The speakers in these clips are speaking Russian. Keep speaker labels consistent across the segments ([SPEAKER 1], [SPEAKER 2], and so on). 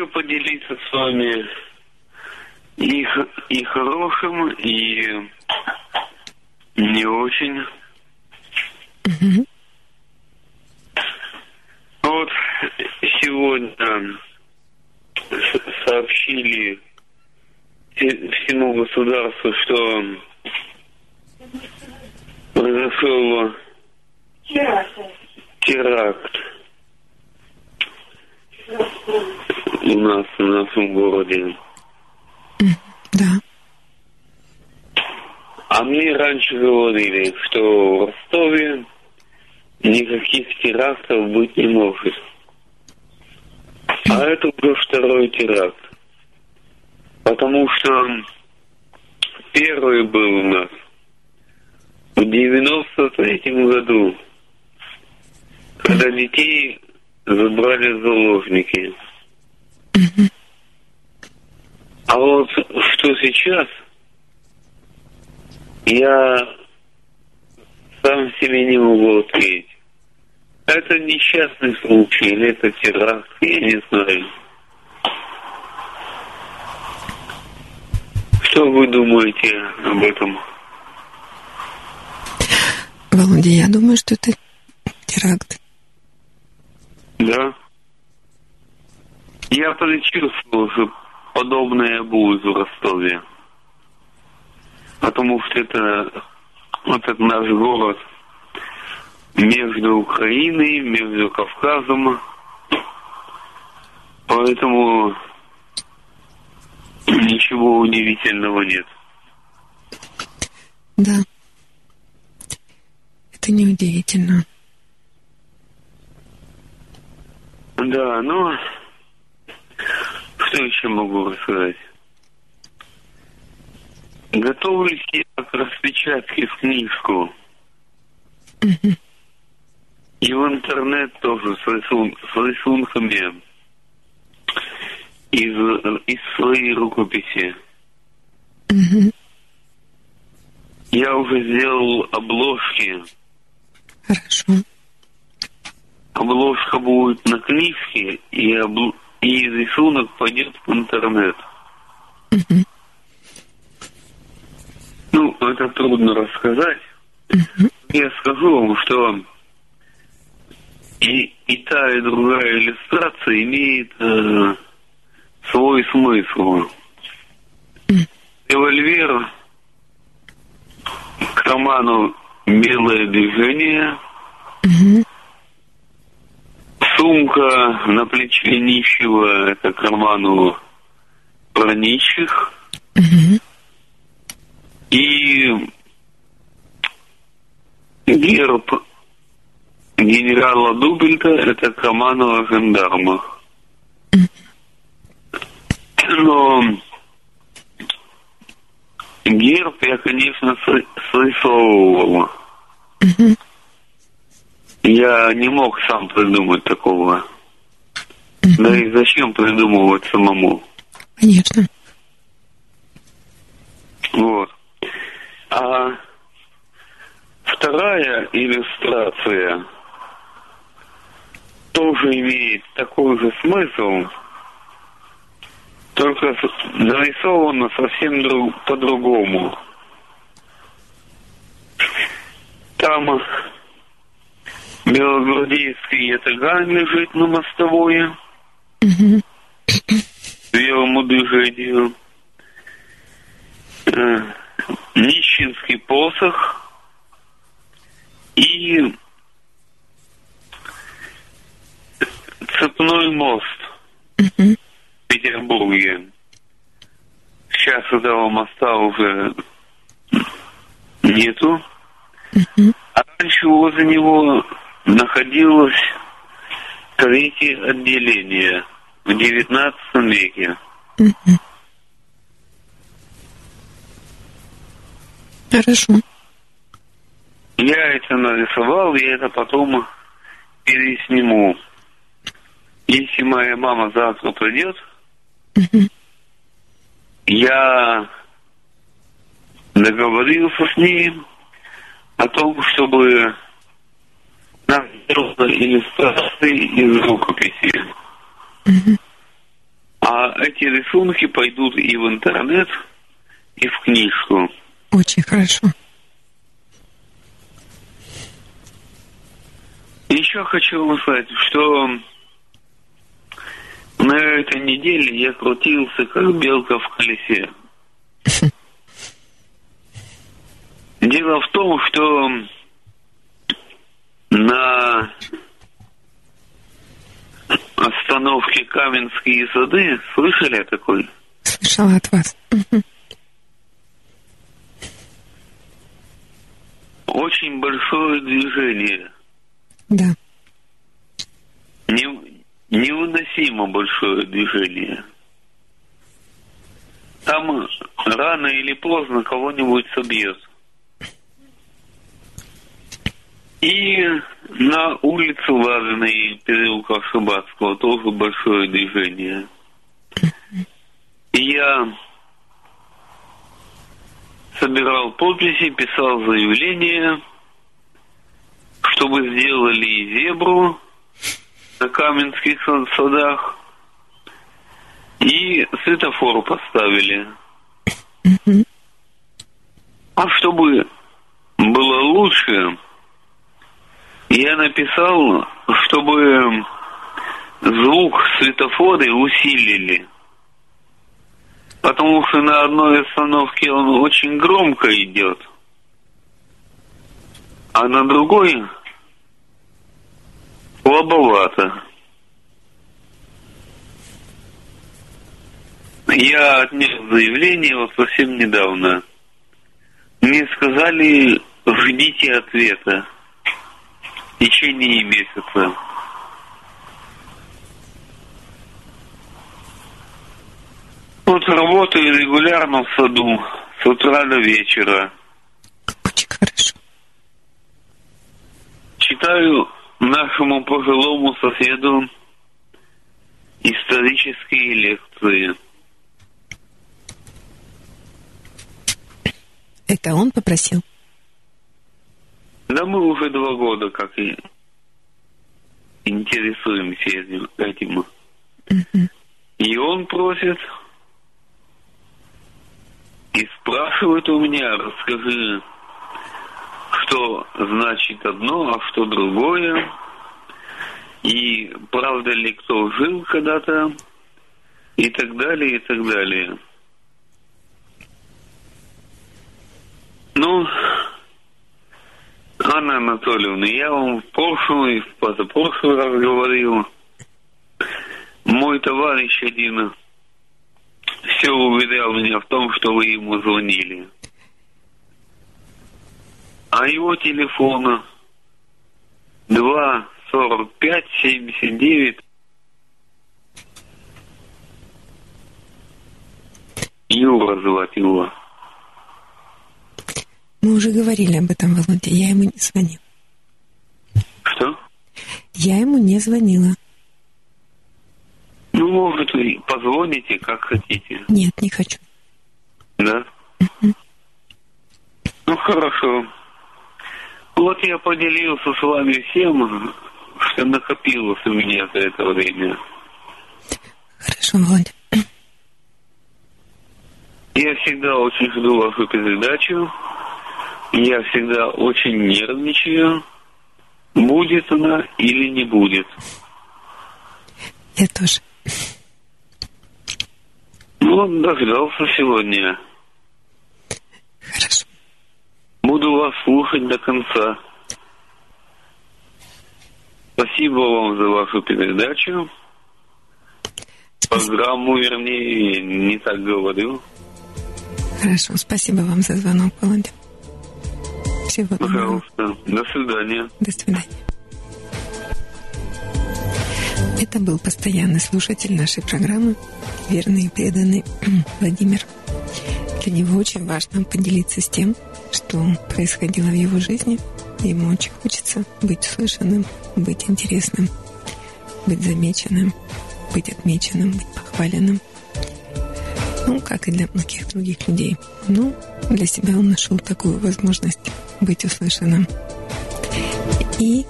[SPEAKER 1] Хочу поделиться с вами и, и хорошим, и не очень.
[SPEAKER 2] Мгм.
[SPEAKER 1] Вот сегодня сообщили все- всему государству, что произошел теракт у нас в нашем городе.
[SPEAKER 2] Да.
[SPEAKER 1] А мне раньше говорили, что в Ростове никаких терактов быть не может. А это уже второй теракт. Потому что первый был у нас в 93 году, когда детей забрали заложники. А вот что сейчас, я сам себе не могу ответить. Это несчастный случай или это теракт, я не знаю. Что вы думаете об этом?
[SPEAKER 2] Володя, я думаю, что это теракт.
[SPEAKER 1] Да. Я предчувствовал, что подобное будет в Ростове. Потому что это вот этот наш город между Украиной, между Кавказом. Поэтому ничего удивительного нет.
[SPEAKER 2] Да. Это неудивительно.
[SPEAKER 1] Да, ну, что еще могу рассказать? Готовлюсь я к распечатке в книжку. И в интернет тоже с, рисун- с рисунками из, из своей рукописи.
[SPEAKER 2] Мгм.
[SPEAKER 1] Я уже сделал обложки.
[SPEAKER 2] Хорошо.
[SPEAKER 1] Обложка будет на книжке, и, обл- и рисунок пойдет в интернет. Ну, это трудно рассказать. Я скажу вам, что и, и та, и другая иллюстрация имеет э, свой смысл. Револьвер к роману «Белое движение». Сумка на плече нищего – это к роману про нищих, и герб генерала Дубельта – это к роману. Но герб я, конечно, срисовывал.
[SPEAKER 2] Мгм.
[SPEAKER 1] Я не мог сам придумать такого. Да и зачем придумывать самому?
[SPEAKER 2] Конечно.
[SPEAKER 1] Вот. А вторая иллюстрация тоже имеет такой же смысл, только нарисована совсем друг- по-другому. Там белогвардейский ятаган лежит на мостовой
[SPEAKER 2] Мгм.
[SPEAKER 1] белому движению. Нищенский посох и цепной мост
[SPEAKER 2] Мгм.
[SPEAKER 1] в Петербурге. Сейчас этого моста уже нету.
[SPEAKER 2] Мгм.
[SPEAKER 1] А раньше возле него находилось третье отделение в девятнадцатом веке.
[SPEAKER 2] Хорошо.
[SPEAKER 1] Я это нарисовал, я это потом пересниму. Если моя мама завтра придет, я договорился с ней, о том, чтобы нам сделали иллюстрации из рукописи. А эти рисунки пойдут и в интернет, и в книжку.
[SPEAKER 2] Очень хорошо.
[SPEAKER 1] Еще хочу вам сказать, что на этой неделе я крутился, как белка в колесе. Дело в том, что на остановке Каменские сады слышали о такой?
[SPEAKER 2] Слышала от вас.
[SPEAKER 1] Очень большое движение.
[SPEAKER 2] Да.
[SPEAKER 1] Не, невыносимо большое движение. Там рано или поздно кого-нибудь собьет. И на улице Лазиной переулка Шибатского тоже большое движение. И я собирал подписи, писал заявление, чтобы сделали зебру на Каменских садах и светофор поставили. А чтобы было лучше, я написал, чтобы звук светофора усилили. Потому что на одной остановке он очень громко идет, а на другой слабовато. Я отнес заявление вот совсем недавно. Мне сказали, ждите ответа в течение месяца. Вот работаю регулярно в саду с утра до вечера.
[SPEAKER 2] Очень хорошо.
[SPEAKER 1] Читаю нашему пожилому соседу исторические лекции.
[SPEAKER 2] Это он попросил?
[SPEAKER 1] Да мы уже два года как и интересуемся этим. И он просит и спрашивает у меня, расскажи, что значит одно, а что другое. И правда ли кто жил когда-то, и так далее, и так далее. Ну, Анна Анатольевна, я вам в прошлый и в позапрошлый раз говорил, мой товарищ один все уверял меня в том, что вы ему звонили. А его телефона 2 45 79 Юра звать его.
[SPEAKER 2] Мы уже говорили об этом, Володя. Я ему не звонила.
[SPEAKER 1] Что?
[SPEAKER 2] Я ему не звонила.
[SPEAKER 1] Ну, может, вы позвоните, как хотите.
[SPEAKER 2] Нет, не хочу.
[SPEAKER 1] Да? Ну, хорошо. Вот я поделился с вами всем, что накопилось у меня за это время.
[SPEAKER 2] Хорошо, Володя.
[SPEAKER 1] Я всегда очень жду вашу передачу. Я всегда очень нервничаю, будет она или не будет.
[SPEAKER 2] Я тоже.
[SPEAKER 1] Ну, дождался сегодня.
[SPEAKER 2] Хорошо.
[SPEAKER 1] Буду вас слушать до конца. Спасибо вам за вашу передачу. Программу, вернее, не так говорю.
[SPEAKER 2] Хорошо, спасибо вам за звонок, Володя. Всего доброго.
[SPEAKER 1] Пожалуйста. До свидания.
[SPEAKER 2] До свидания. Это был постоянный слушатель нашей программы, верный и преданный Владимир. Для него очень важно поделиться с тем, что происходило в его жизни. Ему очень хочется быть услышанным, быть интересным, быть замеченным, быть отмеченным, быть похваленным. Ну, как и для многих других людей. Но для себя он нашел такую возможность быть услышанным. И,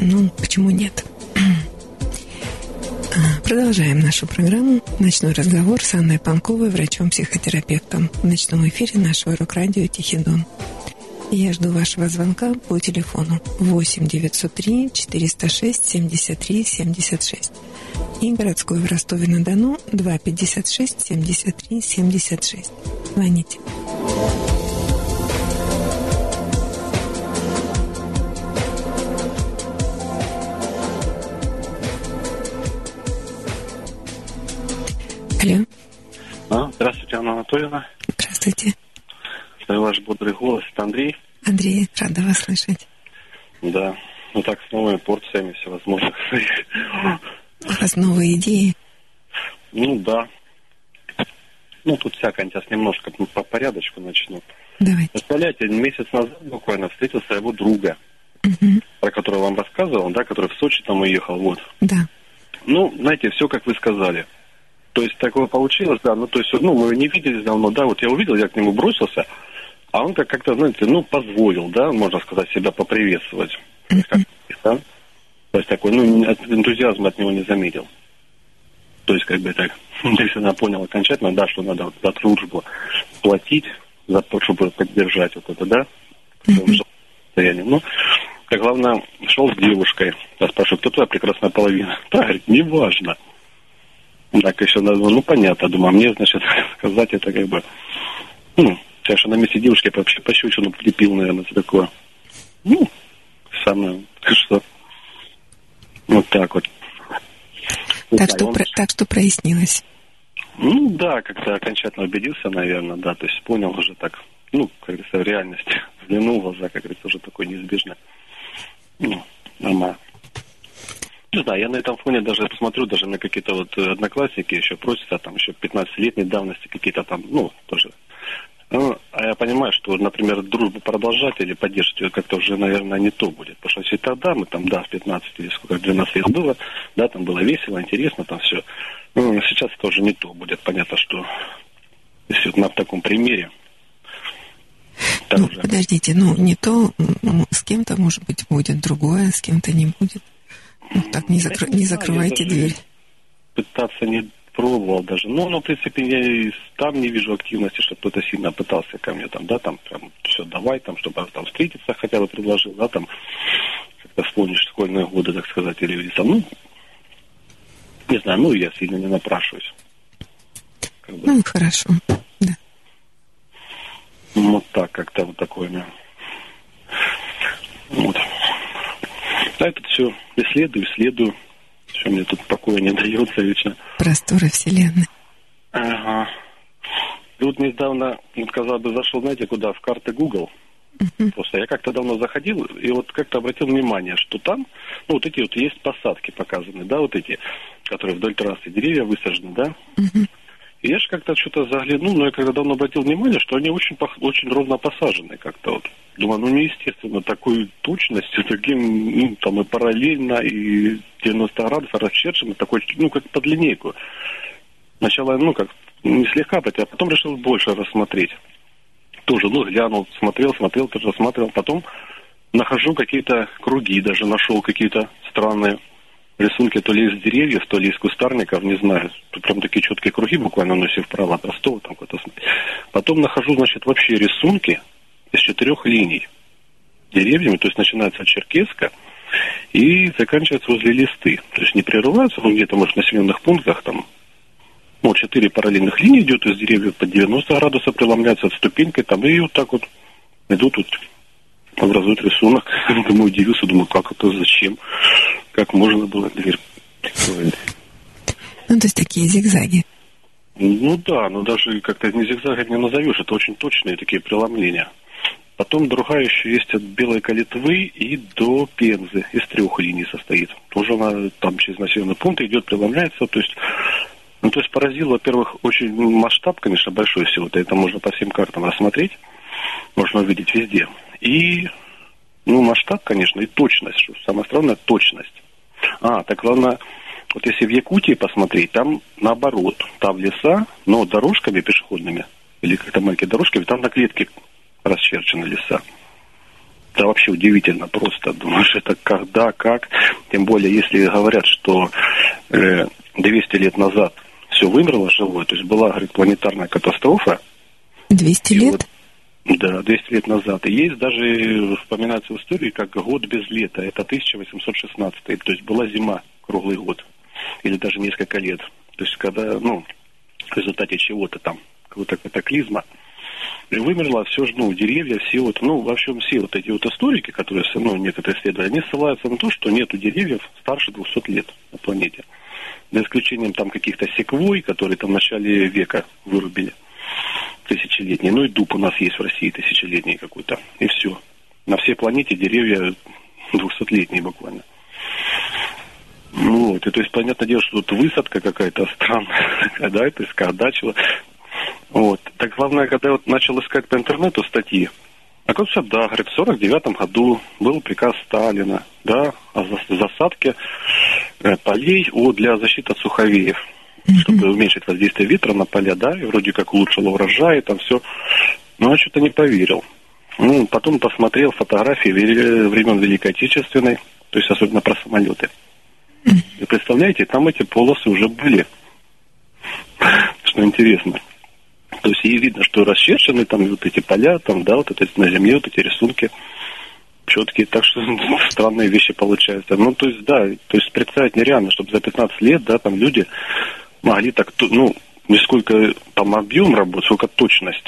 [SPEAKER 2] ну, почему нет? А, продолжаем нашу программу «Ночной разговор» с Анной Панковой, врачом-психотерапевтом в ночном эфире нашего рок-радио «Тихий Я жду вашего звонка по телефону 8 903 406 73 76 и городской в Ростове-на-Дону 256 73 76. Звоните. Алло.
[SPEAKER 3] А, здравствуйте, Анна Анатольевна.
[SPEAKER 2] Здравствуйте.
[SPEAKER 3] Это ваш бодрый голос. Это Андрей.
[SPEAKER 2] Андрей, рада вас слышать.
[SPEAKER 3] Да. Ну так, с новыми порциями всевозможных своих.
[SPEAKER 2] У вас новые идеи?
[SPEAKER 3] Ну да. Ну, тут всякое, сейчас немножко по порядочку начну.
[SPEAKER 2] Давайте.
[SPEAKER 3] Представляете, месяц назад буквально встретил своего друга,
[SPEAKER 2] Угу.
[SPEAKER 3] про которого вам рассказывал, да, который в Сочи там уехал, вот.
[SPEAKER 2] Да.
[SPEAKER 3] Ну, знаете, все, как вы сказали. То есть такое получилось, да, ну, то есть, ну, мы не виделись давно, да, вот я увидел, я к нему бросился, а он как- как-то, знаете, ну, позволил, да, можно сказать, себя поприветствовать. Как, да? То есть такой, ну, энтузиазма от него не заметил. То есть, как бы так, если она понял окончательно, да, что надо вот за дружбу платить, за то, чтобы поддержать вот это, да, состоянии. Ну, как главное, шел с девушкой. Я спрашиваю, кто твоя прекрасная половина? Да, говорит, неважно. Так еще назвал, ну понятно, думаю, а мне, значит, сказать это как бы, ну, конечно, на месте девушки я вообще пощечину прилепил, наверное, за такое. Ну, самое, что, вот так вот.
[SPEAKER 2] Так
[SPEAKER 3] знаю,
[SPEAKER 2] что,
[SPEAKER 3] он-
[SPEAKER 2] про- так что прояснилось.
[SPEAKER 3] ну да, как-то окончательно убедился, наверное, да, то есть понял уже так, ну, как говорится, в реальности, взглянул в глаза, как говорится, уже такое неизбежное. Ну, нормально. Не знаю, я на этом фоне даже посмотрю, даже на какие-то вот э, одноклассники еще просятся, там еще 15-летней давности какие-то там, ну, тоже. Ну, а я понимаю, что, например, дружбу продолжать или поддерживать ее как-то уже, наверное, не то будет. Потому что если тогда мы там, да, в 15 или сколько, 12 лет было, да, там было весело, интересно, там все. Ну, сейчас это уже не то будет. Понятно, что если вот на таком примере, там
[SPEAKER 2] Ну,
[SPEAKER 3] уже...
[SPEAKER 2] подождите, ну, не то, с кем-то, может быть, будет другое, с кем-то не будет. Ну, так не,
[SPEAKER 3] Я не
[SPEAKER 2] закрывайте дверь.
[SPEAKER 3] Пытаться не пробовал даже. Ну, ну, в принципе, я и там не вижу активности, что кто-то сильно пытался ко мне там, да, там прям все давай, там, чтобы там встретиться хотя бы предложил, да, там, как-то вспомнишь школьные годы, так сказать, или там, ну, не знаю, ну, я сильно не напрашиваюсь. Как бы,
[SPEAKER 2] Ну, хорошо. Да.
[SPEAKER 3] вот так, как-то вот такое у меня. Вот. А это все исследую, исследую. Все мне тут покоя не дается вечно.
[SPEAKER 2] Просторы Вселенной.
[SPEAKER 3] Ага. И вот недавно, вот, казалось бы, зашел, знаете, куда? В карты Google. Просто я как-то давно заходил и вот как-то обратил внимание, что там, ну, вот эти вот есть посадки показаны, да, вот эти, которые вдоль трассы, деревья высажены, да. И я же как-то что-то заглянул, но я когда давно обратил внимание, что они очень, очень ровно посажены как-то вот. Думаю, ну неестественно, такой точностью, таким, ну, там и параллельно, и 90 градусов расчерчено, такой, ну, как под линейку. Сначала, ну, как, не слегка, а потом решил больше рассмотреть. Тоже, ну, глянул, смотрел, смотрел, тоже рассматривал. Потом нахожу какие-то круги, даже нашел какие-то странные рисунки то ли из деревьев, то ли из кустарников, не знаю. Тут прям такие четкие круги буквально, если вправо от Ростова там см- Потом нахожу, значит, вообще рисунки из четырех линий деревьями, то есть начинается от Черкесска и заканчивается возле листы. То есть не прерываются, ну, где-то, может, в населенных пунктах там ну, четыре параллельных линии идет из деревьев под 90 градусов преломляются от ступенькой там, и вот так вот идут вот образуют рисунок. Думаю, удивился, думаю, как это, зачем, как можно было дверь.
[SPEAKER 2] Ну, то есть такие зигзаги.
[SPEAKER 3] Ну да, но даже как-то не зигзагом не назовешь, это очень точные такие преломления. Потом другая еще есть от Белой Калитвы и до Пензы. Из трех линий состоит. Тоже она там через населенный пункт идет, преломляется. То есть, ну, то есть поразил, во-первых, очень масштаб, конечно, большой всего-то. Это можно по всем картам рассмотреть. Можно увидеть везде. И, ну, масштаб, конечно, и точность. Что самое странное, точность. А, так главное, Вот если в Якутии посмотреть, там наоборот, там леса, но дорожками пешеходными, или как-то маленькими дорожками, там на клетке расчерчены леса. Это вообще удивительно просто. Думаешь, это когда, как. Тем более, если говорят, что э, 200 лет назад все вымерло живое, то есть была, говорит, планетарная катастрофа.
[SPEAKER 2] 200 лет?
[SPEAKER 3] Да, 200 лет назад. И есть даже, вспоминается в истории, как год без лета. Это 1816. То есть была зима круглый год. Или даже несколько лет. То есть когда, ну, в результате чего-то там, какого-то катаклизма, и вымерло все же, ну, деревья, все вот, ну, в общем, все вот эти вот историки, которые, ну, некоторые исследовали, они ссылаются на то, что нету деревьев старше 200 лет на планете. За исключением там каких-то секвой, которые там в начале века вырубили тысячелетний. Ну и дуб у нас есть в России тысячелетний какой-то. И все. На всей планете деревья двухсотлетние буквально. Ну вот, и то есть, понятное дело, что тут высадка какая-то странная, да, то есть, чего. Вот. Так главное, когда я вот начал искать по интернету статьи, оказывается, да, говорит, в 49 году был приказ Сталина, да, о засадке э, полей о, для защиты от суховеев чтобы уменьшить воздействие ветра на поля, да, и вроде как улучшило урожай, там все. Но я что-то не поверил. Ну, потом посмотрел фотографии времен Великой Отечественной, то есть особенно про самолеты. И представляете, там эти полосы уже были. Что интересно. То есть и видно, что расчерчены там вот эти поля, там, да, вот это на земле, вот эти рисунки четкие, так что странные вещи получаются. Ну, то есть, да, то есть представить нереально, чтобы за 15 лет, да, там люди могли так, ну, не сколько там объем работы, сколько точность.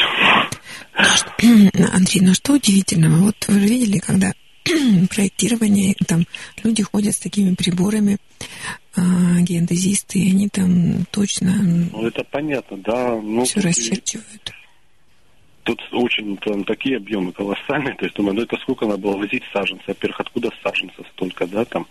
[SPEAKER 2] Андрей, ну что удивительного? Вот вы же видели, когда проектирование, там люди ходят с такими приборами, а, геодезисты, и они там точно...
[SPEAKER 3] Ну, это понятно, да. Ну,
[SPEAKER 2] все расчерчивают.
[SPEAKER 3] Тут очень там такие объемы колоссальные, то есть, думаю, ну это сколько надо было возить саженцев, во-первых, откуда саженцев столько, да, там,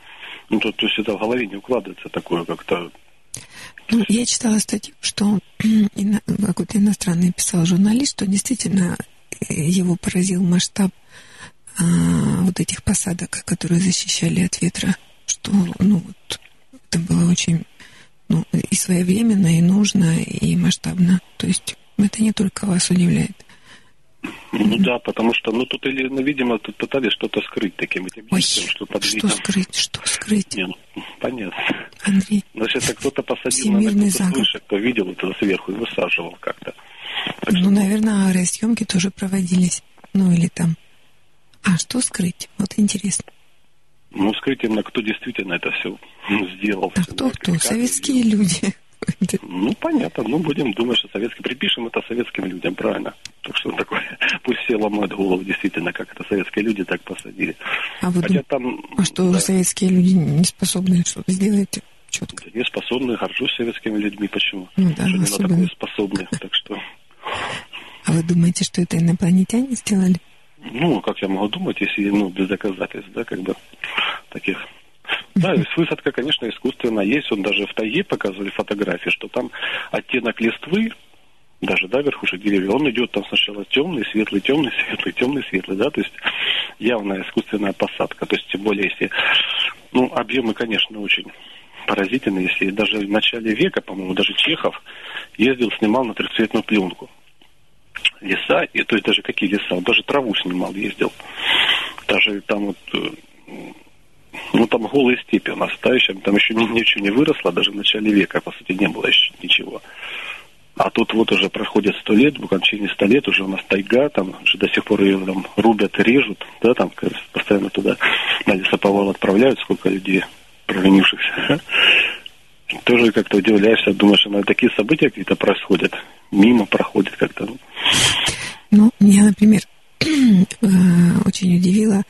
[SPEAKER 3] ну, то, то есть это в голове не укладывается такое как-то
[SPEAKER 2] ну, я читала статью, что какой-то иностранный писал журналист, что действительно э, его поразил масштаб а, вот этих посадок, которые защищали от ветра, что ну, вот, это было очень ну, и своевременно, и нужно, и масштабно. То есть это не только вас удивляет.
[SPEAKER 3] Ну да, потому что, ну тут или, ну, видимо, тут пытались что-то скрыть таким этим
[SPEAKER 2] Ой, что, под что скрыть, что скрыть?
[SPEAKER 3] Не, ну, понятно.
[SPEAKER 2] Андрей,
[SPEAKER 3] Значит, это кто-то посадил на кто выше, кто видел это сверху и высаживал как-то.
[SPEAKER 2] Так ну, что... наверное, аэросъемки тоже проводились. Ну или там. А что скрыть? Вот интересно.
[SPEAKER 3] Ну, скрыть именно, кто действительно это все сделал.
[SPEAKER 2] А кто, кто? Советские люди.
[SPEAKER 3] Ну, понятно. Ну, будем думать, что советские... Припишем это советским людям, правильно? Так что такое... Пусть все ломают голову, действительно, как это советские люди так посадили.
[SPEAKER 2] А, вы Хотя там... а что, да. советские люди не способны что-то сделать четко?
[SPEAKER 3] Не способны, горжусь советскими людьми. Почему?
[SPEAKER 2] Ну, да,
[SPEAKER 3] что особенно... на такое способны, так что...
[SPEAKER 2] А вы думаете, что это инопланетяне сделали?
[SPEAKER 3] Ну, как я могу думать, если, ну, без доказательств, да, как бы, таких да, высадка, конечно, искусственно есть. Он даже в тайге показывали фотографии, что там оттенок листвы, даже, да, верхушек деревьев, он идет там сначала темный, светлый, темный, светлый, темный, светлый, да, то есть явная искусственная посадка. То есть, тем более, если, ну, объемы, конечно, очень поразительные. Если даже в начале века, по-моему, даже Чехов ездил, снимал на трехцветную пленку леса, и, то есть даже какие леса, он даже траву снимал, ездил. Даже там вот э, ну, там голые степи у нас стоящие, там еще ничего не выросло, даже в начале века, по сути, не было еще ничего. А тут вот уже проходит сто лет, буквально через сто лет уже у нас тайга, там уже до сих пор ее там рубят, режут, да, там постоянно туда на лесоповал отправляют, сколько людей провинившихся. Тоже как-то удивляешься, думаешь, что такие события какие-то происходят, мимо проходят как-то.
[SPEAKER 2] Ну, меня, например, э, очень удивило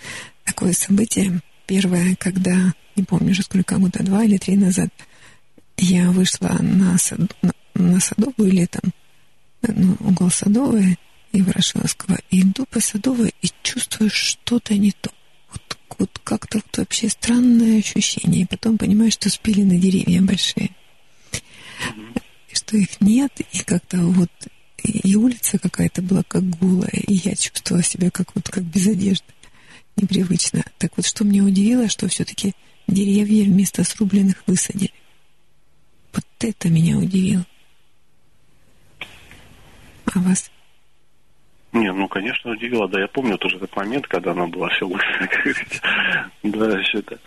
[SPEAKER 2] такое событие, Первое, когда, не помню уже сколько года, два или три назад, я вышла на, сад, на, на Садовую летом, ну, угол Садовой и Ворошиловского, и иду по Садовой и чувствую что-то не то. Вот, вот как-то вот вообще странное ощущение. И потом понимаю, что спили на деревья большие. Что их нет, и как-то вот и улица какая-то была как голая, и я чувствовала себя как вот как без одежды непривычно. Так вот, что меня удивило, что все-таки деревья вместо срубленных высадили. это меня удивило. А вас?
[SPEAKER 3] Не, ну, конечно, удивило. Да, я помню тоже этот момент, когда она была все как говорится. Да, все это.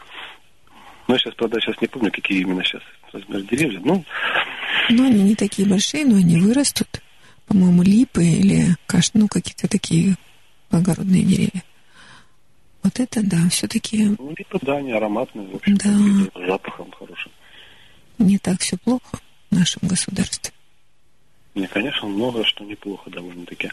[SPEAKER 3] Ну, сейчас, правда, сейчас не помню, какие именно сейчас размер деревья. Ну,
[SPEAKER 2] ну, они не такие большие, но они вырастут. По-моему, липы или каш, ну, какие-то такие благородные деревья. Вот это да, все-таки...
[SPEAKER 3] Ну, липы, да, они ароматные, в общем
[SPEAKER 2] да.
[SPEAKER 3] запахом хорошим.
[SPEAKER 2] Не так все плохо в нашем государстве.
[SPEAKER 3] Не, конечно, много что неплохо довольно-таки.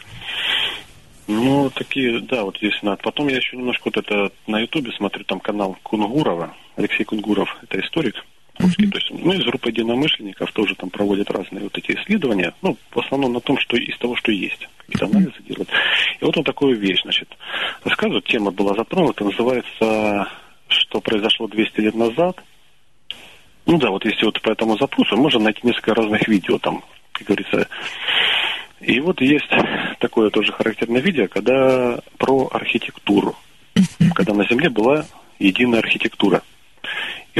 [SPEAKER 3] Ну, такие, да, вот здесь надо. Потом я еще немножко вот это на Ютубе смотрю, там канал Кунгурова, Алексей Кунгуров, это историк русский, mm-hmm. то есть, ну, из группы единомышленников тоже там проводят разные вот эти исследования, ну, в основном на том, что из того, что есть, какие-то анализы делают. И вот он такую вещь, значит, рассказывает, тема была затронута, называется «Что произошло 200 лет назад». Ну да, вот если вот по этому запросу, можно найти несколько разных видео там, как говорится, и вот есть такое тоже характерное видео, когда про архитектуру, когда на Земле была единая архитектура.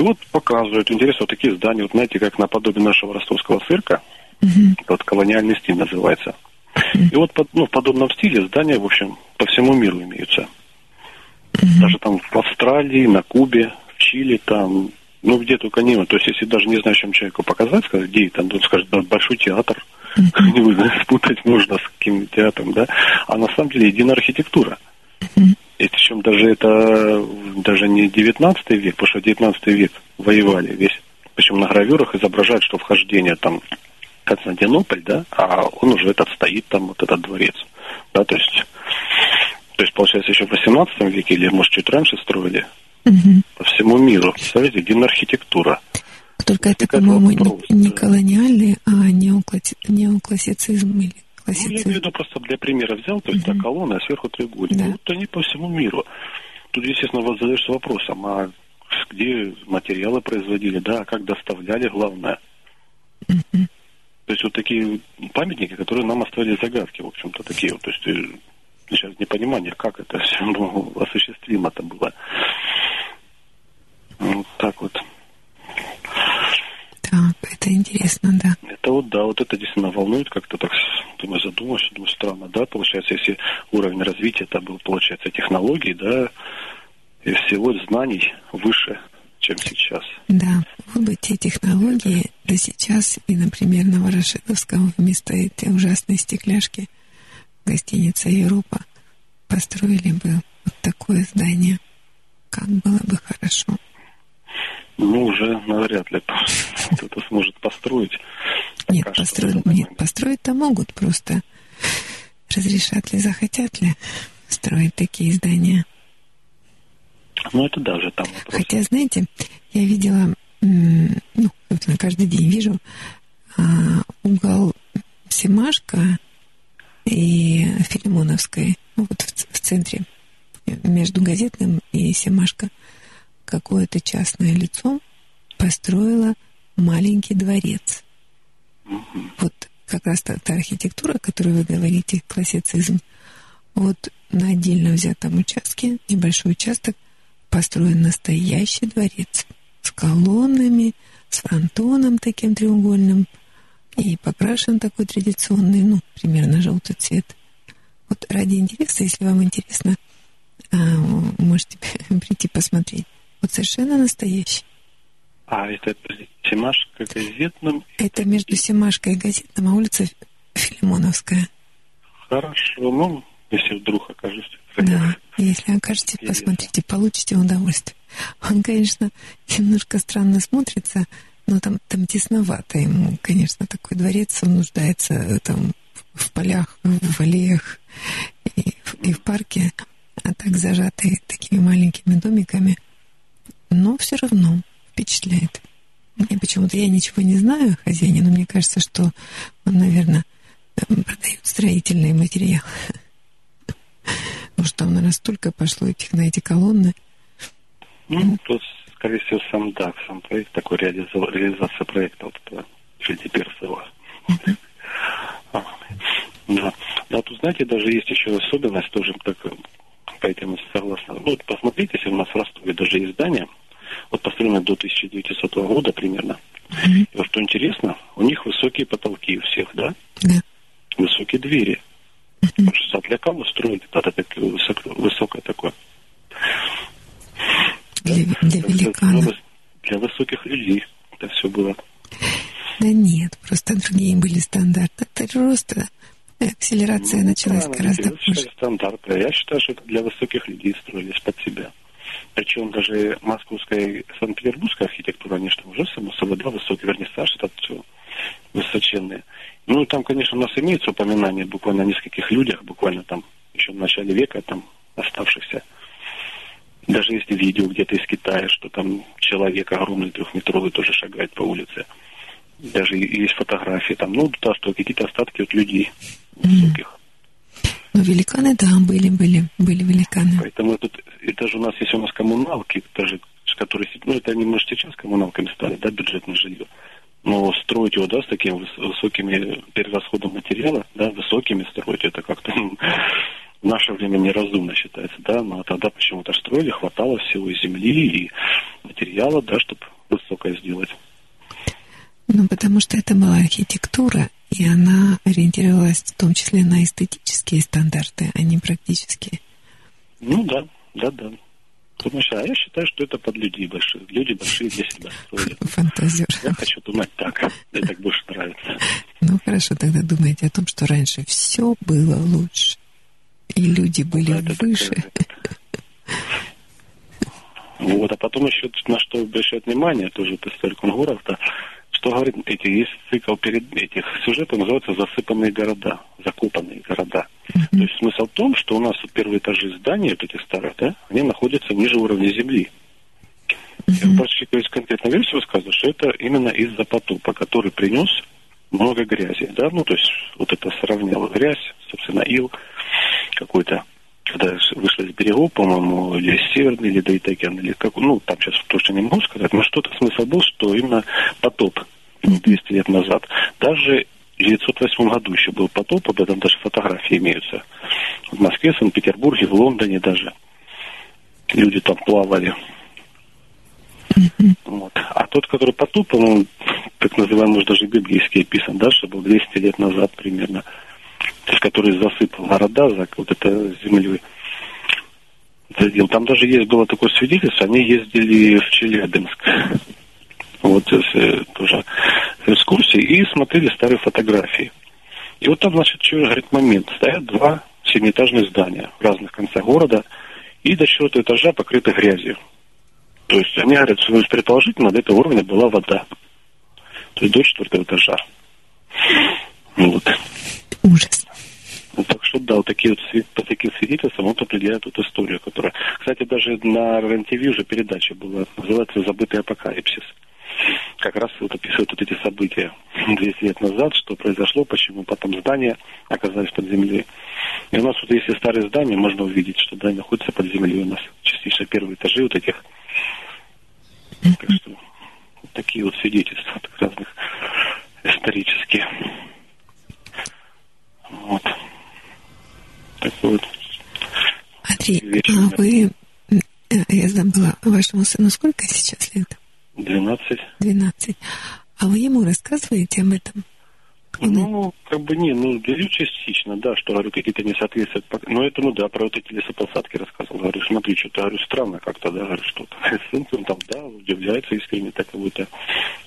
[SPEAKER 3] И вот показывают, интересно, вот такие здания, вот знаете, как наподобие нашего ростовского цирка, вот колониальный стиль называется. И вот ну, в подобном стиле здания, в общем, по всему миру имеются. Даже там в Австралии, на Кубе, в Чили, там, ну где только не То есть, если даже не знаешь, чем человеку показать, сказать, где там, он скажет, да, большой театр, mm-hmm. спутать можно с каким-то театром, да, а на самом деле единая архитектура. И причем даже это даже не 19 век, потому что 19 век воевали весь. Причем на гравюрах изображают, что вхождение там Константинополь, да, а он уже этот стоит там, вот этот дворец. Да, то есть, то есть получается, еще в 18 веке или, может, чуть раньше строили угу. по всему миру. Представляете, архитектура.
[SPEAKER 2] Только это, по-моему, не, не колониальный, а неоклассицизм или
[SPEAKER 3] Ну, я имею в виду просто для примера взял, то есть угу. та колонна, а сверху треугольник. Да. Вот они по всему миру. Тут, естественно, вот задаешься вопросом, а где материалы производили, да, а как доставляли, главное. Угу. То есть вот такие памятники, которые нам оставили загадки, в общем-то, такие вот. То есть э, сейчас непонимание, как это все ну, осуществимо-то было. Вот так вот.
[SPEAKER 2] Так, это интересно, да.
[SPEAKER 3] Это вот, да, вот это действительно волнует, как-то так, думаю, задумаешься, думаю, странно, да, получается, если уровень развития это был, получается, технологий, да, и всего знаний выше, чем сейчас.
[SPEAKER 2] Да, вот бы те технологии, да сейчас, и, например, на Ворошиловском вместо этой ужасной стекляшки гостиница Европа построили бы вот такое здание. Как было бы хорошо.
[SPEAKER 3] Ну, уже навряд ли кто-то сможет построить.
[SPEAKER 2] Нет, построить, нет, построить-то могут, просто разрешат ли, захотят ли строить такие здания.
[SPEAKER 3] Ну, это даже там вопрос.
[SPEAKER 2] Хотя, знаете, я видела, ну, собственно, каждый день вижу а, угол Семашка и Филимоновской, ну, вот в, в центре, между газетным и Семашко какое-то частное лицо построило маленький дворец. Вот как раз та, та архитектура, о которой вы говорите, классицизм, вот на отдельно взятом участке, небольшой участок, построен настоящий дворец с колоннами, с фронтоном таким треугольным и покрашен такой традиционный, ну, примерно желтый цвет. Вот ради интереса, если вам интересно, а, можете прийти посмотреть. Вот совершенно настоящий.
[SPEAKER 3] А это Семашка газетным?
[SPEAKER 2] Это между Семашкой и газетным, а улица Филимоновская.
[SPEAKER 3] Хорошо, ну, если вдруг окажусь.
[SPEAKER 2] Да, если окажете, посмотрите, получите удовольствие. Он, конечно, немножко странно смотрится, но там, там тесновато ему, конечно, такой дворец, он нуждается э, там в полях, в аллеях и, и в парке, а так зажатый такими маленькими домиками – но все равно впечатляет. Мне почему-то я ничего не знаю о хозяине, но мне кажется, что он, наверное, продает строительные материалы. Потому что там, наверное, столько пошло этих на эти колонны.
[SPEAKER 3] Ну, тут, скорее всего, сам, да, сам проект, такой реализация проекта вот этого Фельди Персова. А, да. Да, тут, знаете, даже есть еще особенность тоже так по этим согласно. Вот посмотрите, если у нас в Ростове даже есть здание, вот построено до 1900 года примерно, И вот что интересно, у них высокие потолки у всех, да?
[SPEAKER 2] Да.
[SPEAKER 3] Высокие двери. Потому что для кого строили тогда такое высоко, высокое такое?
[SPEAKER 2] Для, для великана.
[SPEAKER 3] Для, для высоких людей это все было.
[SPEAKER 2] Да нет, просто другие были стандарты. Это просто акселерация ну, началась гораздо позже.
[SPEAKER 3] Стандарты. Я считаю, что это для высоких людей строились под себя. Причем даже московская и санкт-петербургская архитектура, они что уже само собой, да, высокий вернисаж, это все высоченные. Ну, там, конечно, у нас имеется упоминание буквально о нескольких людях, буквально там еще в начале века, там, оставшихся. Даже есть видео где-то из Китая, что там человек огромный трехметровый тоже шагает по улице. Даже есть фотографии там, ну, да, что какие-то остатки от людей высоких.
[SPEAKER 2] Ну, великаны, да, были, были, были великаны.
[SPEAKER 3] Поэтому тут, и даже у нас есть у нас коммуналки, даже, которые, ну, это они, может, сейчас коммуналками стали, да, бюджетное жилье. Но строить его, да, с таким высокими перерасходом материала, да, высокими строить, это как-то в наше время неразумно считается, да, но тогда почему-то строили, хватало всего и земли, и материала, да, чтобы высокое сделать.
[SPEAKER 2] Ну, потому что это была архитектура, и она ориентировалась в том числе на эстетические стандарты, а не практические.
[SPEAKER 3] Ну да, да, да. Потому что, а я считаю, что это под людей большие. Люди большие для себя строили.
[SPEAKER 2] Фантазер.
[SPEAKER 3] Я хочу думать так. Мне так больше нравится.
[SPEAKER 2] Ну хорошо, тогда думайте о том, что раньше все было лучше. И люди были да, выше.
[SPEAKER 3] Вот, а потом еще на что обращает внимание, тоже вот историк Кунгуров-то, что говорит, эти, есть цикл перед этих сюжетов, называется «Засыпанные города», «Закопанные города». Mm-hmm. То есть смысл в том, что у нас первые этажи зданий, вот этих старых, да, они находятся ниже уровня земли. Mm-hmm. Почти есть конкретная версия высказывает, что это именно из-за потопа, который принес много грязи, да, ну, то есть вот это сравняло грязь, собственно, ил какой-то, когда вышли из берегов, по-моему, или северный, или Дейтекен, или как, ну, там сейчас точно не могу сказать, но что-то смысл был, что именно потоп 200 лет назад. Даже в 1908 году еще был потоп, об этом даже фотографии имеются. В Москве, Санкт-Петербурге, в Лондоне даже. Люди там плавали. Вот. А тот, который потоп, он, так называемый, может, даже библейский описан, да, что был 200 лет назад примерно. То есть, который засыпал города за вот это землей. Там даже есть было такое свидетельство, они ездили в Челябинск вот э, тоже экскурсии, и смотрели старые фотографии. И вот там, значит, что говорит момент. Стоят два семиэтажных здания в разных концах города, и до четвертого этажа покрыты грязью. То есть они говорят, что предположительно до этого уровня была вода. То есть до четвертого этажа. Вот.
[SPEAKER 2] Ужас.
[SPEAKER 3] Ну, так что да, вот такие вот по таким свидетельствам вот определяет эту историю, которая. Кстати, даже на РЕН-ТВ уже передача была, называется «Забытый апокалипсис» как раз вот описывают вот эти события 200 лет назад, что произошло, почему потом здания оказались под землей. И у нас вот если старые здания, можно увидеть, что здания находятся под землей у нас. Частично первые этажи вот этих. Так что вот такие вот свидетельства разных исторические. Вот. Так вот.
[SPEAKER 2] Андрей, а вы, э, я забыла, вашему сыну сколько сейчас лет?
[SPEAKER 3] Двенадцать.
[SPEAKER 2] Двенадцать. А вы ему рассказываете об этом?
[SPEAKER 3] Ну, как бы не, ну, говорю частично, да, что, говорю, какие-то несоответствия. Но это, ну, да, про вот эти лесопосадки рассказывал. Говорю, смотри, что-то, говорю, странно как-то, да, говорю, что-то. Сын он там, да, удивляется искренне, так как будто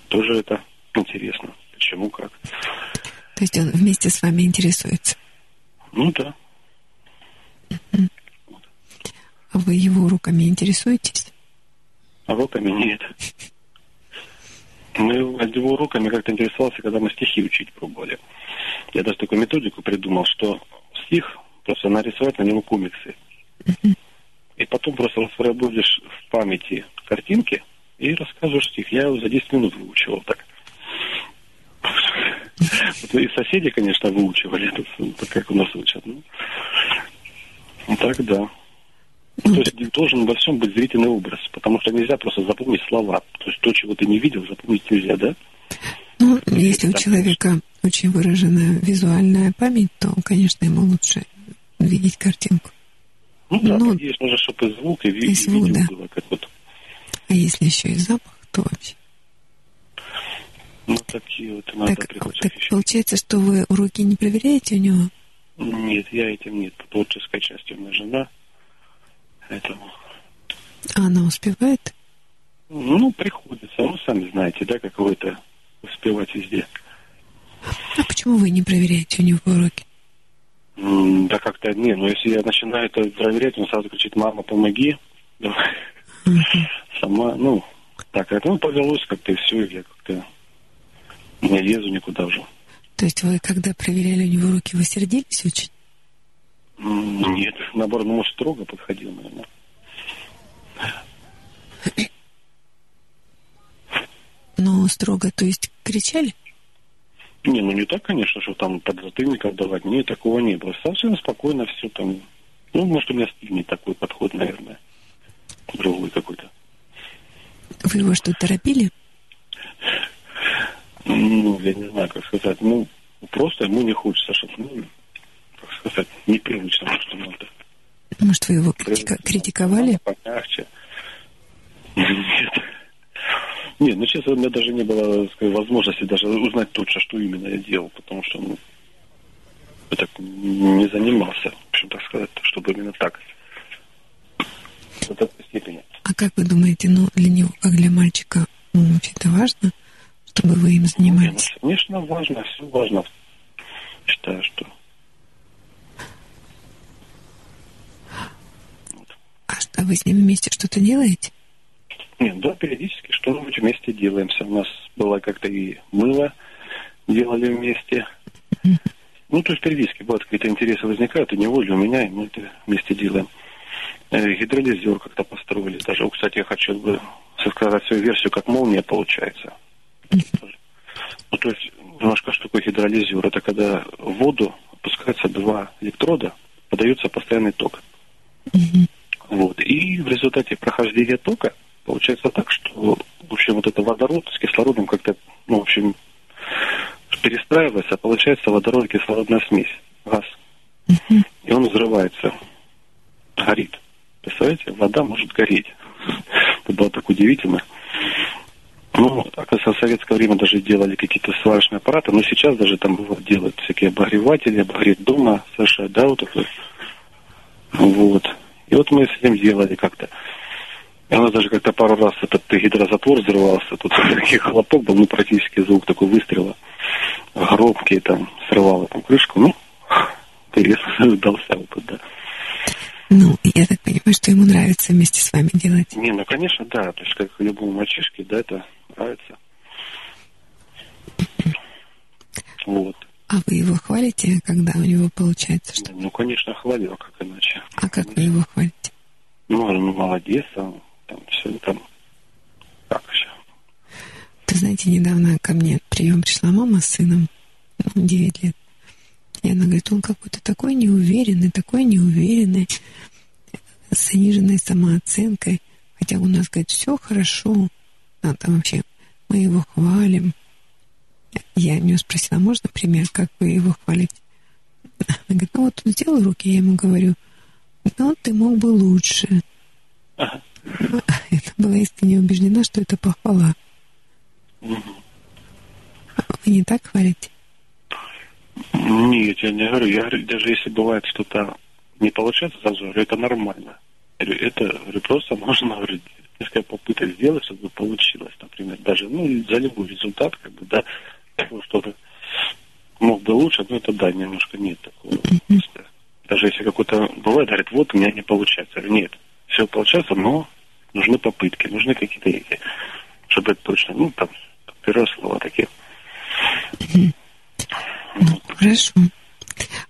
[SPEAKER 3] тоже это интересно. Почему, как.
[SPEAKER 2] То есть он вместе с вами интересуется?
[SPEAKER 3] Ну, да.
[SPEAKER 2] А вы его руками интересуетесь?
[SPEAKER 3] А руками нет. Мы его уроками как-то интересовался, когда мы стихи учить пробовали. Я даже такую методику придумал, что стих просто нарисовать на него комиксы. И потом просто воспроизводишь в памяти картинки и рассказываешь стих. Я его за 10 минут выучивал так. И соседи, конечно, выучивали, это, как у нас учат. Ну, так да. Ну, то есть должен во всем быть зрительный образ, потому что нельзя просто запомнить слова. То есть то, чего ты не видел, запомнить нельзя, да?
[SPEAKER 2] Ну, если у человека очень выраженная визуальная память, то, конечно, ему лучше видеть картинку.
[SPEAKER 3] Ну да, Но... есть нужно, чтобы и звук, и, и звук, видео да. было как вот.
[SPEAKER 2] А если еще и запах, то вообще.
[SPEAKER 3] Ну, такие вот иногда
[SPEAKER 2] Так,
[SPEAKER 3] приходится
[SPEAKER 2] так получается, что вы уроки не проверяете у него?
[SPEAKER 3] Нет, я этим нет. По творческой части у меня жена. Поэтому,
[SPEAKER 2] А она успевает?
[SPEAKER 3] ну, приходится. Ну, сами знаете, да, как вы это успевать везде.
[SPEAKER 2] А почему вы не проверяете у него уроки?
[SPEAKER 3] М, Да как-то, не, ну если я начинаю это проверять, он сразу кричит, мама, помоги. Давай. Сама, ну, так, это, ну, повелось как-то и все, я как-то не лезу никуда уже.
[SPEAKER 2] То есть вы, когда проверяли у него уроки, вы сердились очень?
[SPEAKER 3] Нет, наоборот, ну, может, строго подходил, наверное.
[SPEAKER 2] Но строго, то есть кричали?
[SPEAKER 3] Не, ну не так, конечно, что там подзатыльник отдавать. Нет, такого не было. Совсем спокойно все там. Ну, может, у меня стиль не такой подход, наверное. Другой какой-то.
[SPEAKER 2] Вы его что, торопили?
[SPEAKER 3] Ну, я не знаю, как сказать. Ну, просто ему не хочется, чтобы, ну, как сказать, непривычно, что надо.
[SPEAKER 2] Может, вы его критика- критиковали?
[SPEAKER 3] Помягче. Нет. Нет, ну, честно, у меня даже не было сказать, возможности даже узнать точно, что именно я делал, потому что, ну, я так не занимался, в общем, так сказать, чтобы именно так. До такой степени.
[SPEAKER 2] А как вы думаете, ну, для него, как для мальчика, вообще-то важно, чтобы вы им
[SPEAKER 3] Не, ну,
[SPEAKER 2] занимались?
[SPEAKER 3] конечно, важно, все важно. Считаю, что
[SPEAKER 2] А что, вы с ним вместе что-то делаете?
[SPEAKER 3] Нет, да, периодически что-нибудь вместе делаемся. У нас было как-то и мыло делали вместе. Ну, то есть периодически бывают какие-то интересы возникают у него или у меня, и мы это вместе делаем. Э, Гидролизер как-то построили. Даже, кстати, я хочу бы сказать свою версию, как молния получается. Ну, то есть, немножко что такое гидролизер? Это когда в воду опускаются два электрода, подается постоянный ток. Вот. И в результате прохождения тока получается так, что, в общем, вот это водород с кислородом как-то, ну, в общем, перестраивается, а получается водород кислородная смесь, газ. И он взрывается, горит. Представляете, вода может гореть. Это было так удивительно. Ну, в советское время даже делали какие-то сварочные аппараты, но сейчас даже там бывают, делают всякие обогреватели, обогреть дома, совершать, да, вот это. Вот. И вот мы с этим делали как-то. И у даже как-то пару раз этот гидрозатвор взрывался. Тут такой хлопок был, ну, практически звук такой выстрела. Громкий там, срывало там крышку. Ну, интересно дался опыт, да.
[SPEAKER 2] Ну, я так понимаю, что ему нравится вместе с вами делать.
[SPEAKER 3] Не, ну, конечно, да. То есть, как любому мальчишке, да, это нравится. Вот.
[SPEAKER 2] А вы его хвалите, когда у него получается что?
[SPEAKER 3] Ну, конечно, хвалил, как иначе.
[SPEAKER 2] А как вы его хвалите?
[SPEAKER 3] Ну, ну, молодец, там, там все там. Как еще?
[SPEAKER 2] Ты знаете, недавно ко мне прием пришла мама с сыном, ну, 9 лет. И она говорит, он какой-то такой неуверенный, такой неуверенный, с заниженной самооценкой. Хотя у нас, говорит, все хорошо. А там вообще мы его хвалим. Я у нее спросила, можно пример, как вы его хвалите? Она говорит, ну вот он сделал руки, я ему говорю, ну ты мог бы лучше.
[SPEAKER 3] Ага.
[SPEAKER 2] Это была искренне убеждена, что это похвала. Вы не так хвалите?
[SPEAKER 3] Нет, я не говорю. Я говорю, даже если бывает что-то не получается сразу, говорю, это нормально. Я говорю, это говорю, просто можно говорю, несколько попыток сделать, чтобы получилось, например, даже, ну, за любой результат, как бы, да, что-то мог бы лучше, но это да, немножко нет такого. Даже если какой-то бывает, говорит, вот у меня не получается. Я говорю, нет, все получается, но нужны попытки, нужны какие-то эти, чтобы это точно, ну, там, первое слово такие.
[SPEAKER 2] Ну, хорошо.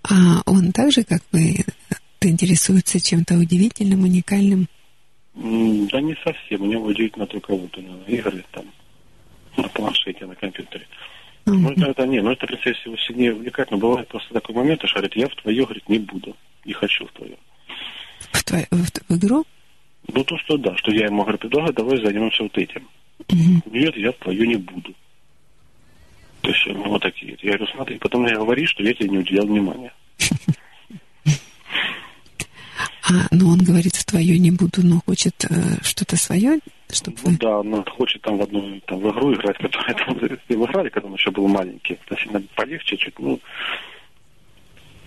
[SPEAKER 2] А он так же, как вы, интересуется чем-то удивительным, уникальным?
[SPEAKER 3] Да не совсем. У него удивительно только вот у него игры там на планшете, на компьютере. Ну, это, это не, ну это процесс его сильнее увлекать, но бывает просто такой момент, что говорит, я в твое, говорит, не буду, не хочу в твое.
[SPEAKER 2] В, твою- в- в игру?
[SPEAKER 3] Ну то, что да, что я ему говорю, предлагаю, давай займемся вот этим.
[SPEAKER 2] Мгм.
[SPEAKER 3] Нет, я в твое не буду. То есть ну, вот такие. Я говорю, смотри, потом мне говори, что я тебе не уделял внимания.
[SPEAKER 2] А А, ну он говорит, твое не буду, но хочет э, что-то свое, чтобы
[SPEAKER 3] ну, Да, он хочет там в одну там, в игру играть, которую там, в играли, когда он еще был маленький. Это сильно полегче чуть, ну,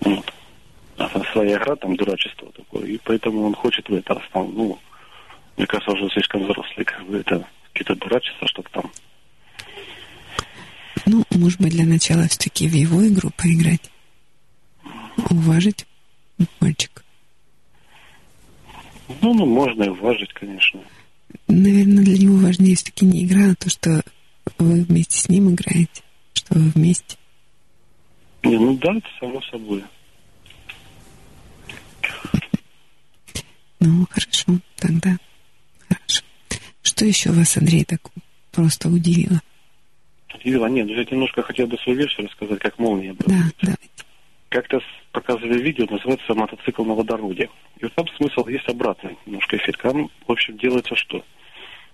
[SPEAKER 3] вот. А своя игра, там дурачество такое. И поэтому он хочет в это, там, ну, мне кажется, уже слишком взрослый, как бы это какие-то дурачества, чтобы там.
[SPEAKER 2] Ну, может быть, для начала все-таки в его игру поиграть. Уважить мальчик.
[SPEAKER 3] Ну, ну, можно и уважить, конечно.
[SPEAKER 2] Наверное, для него важнее все-таки не игра, а то, что вы вместе с ним играете, что вы вместе.
[SPEAKER 3] Не, ну да, это само собой.
[SPEAKER 2] Ну, хорошо, тогда хорошо. Что еще вас, Андрей, так просто удивило?
[SPEAKER 3] Удивило? Нет, я немножко хотел бы свою версию рассказать, как молния была.
[SPEAKER 2] Да, давайте.
[SPEAKER 3] Как-то показывали видео, называется «Мотоцикл на водороде». И вот там смысл есть обратный немножко эффект. Там, в общем, делается что?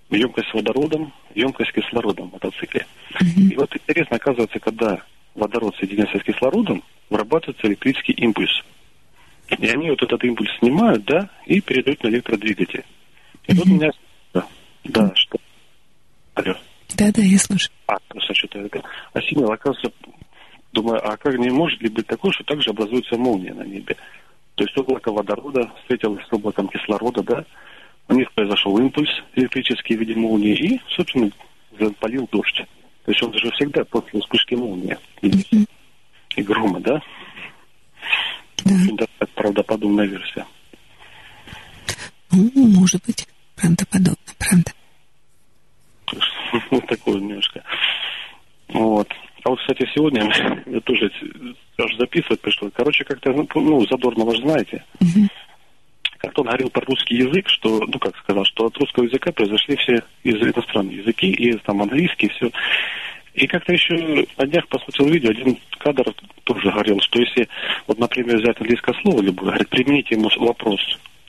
[SPEAKER 3] Емкость с водородом, емкость с кислородом в мотоцикле. Mm-hmm. И вот интересно, оказывается, когда водород соединяется с кислородом, вырабатывается электрический импульс. И они вот этот импульс снимают, да, и передают на электродвигатель. И mm-hmm. вот у меня... Да, да, что...
[SPEAKER 2] Алло. Да, да, я слушаю.
[SPEAKER 3] А, просто что-то это... Осенило, оказывается, думаю, а как не может ли быть такое, что также образуется молния на небе? То есть облако водорода встретилось с облаком кислорода, да, у них произошел импульс электрический в виде молнии и, собственно, запалил дождь. То есть он же всегда после вспышки молнии и, и грома, да? Да. Это правдоподобная версия.
[SPEAKER 2] Ну, может быть, правдоподобно, правда.
[SPEAKER 3] Вот такое немножко. Вот. А вот, кстати, сегодня я тоже аж записывать пришлось. Короче, как-то, ну, ну задорно вы же знаете. Как-то он говорил про русский язык, что, ну, как сказал, что от русского языка произошли все из иностранных языки, и там английский, все. И как-то еще на днях посмотрел видео, один кадр тоже говорил, что если, вот, например, взять английское слово, либо, говорит, примените ему вопрос,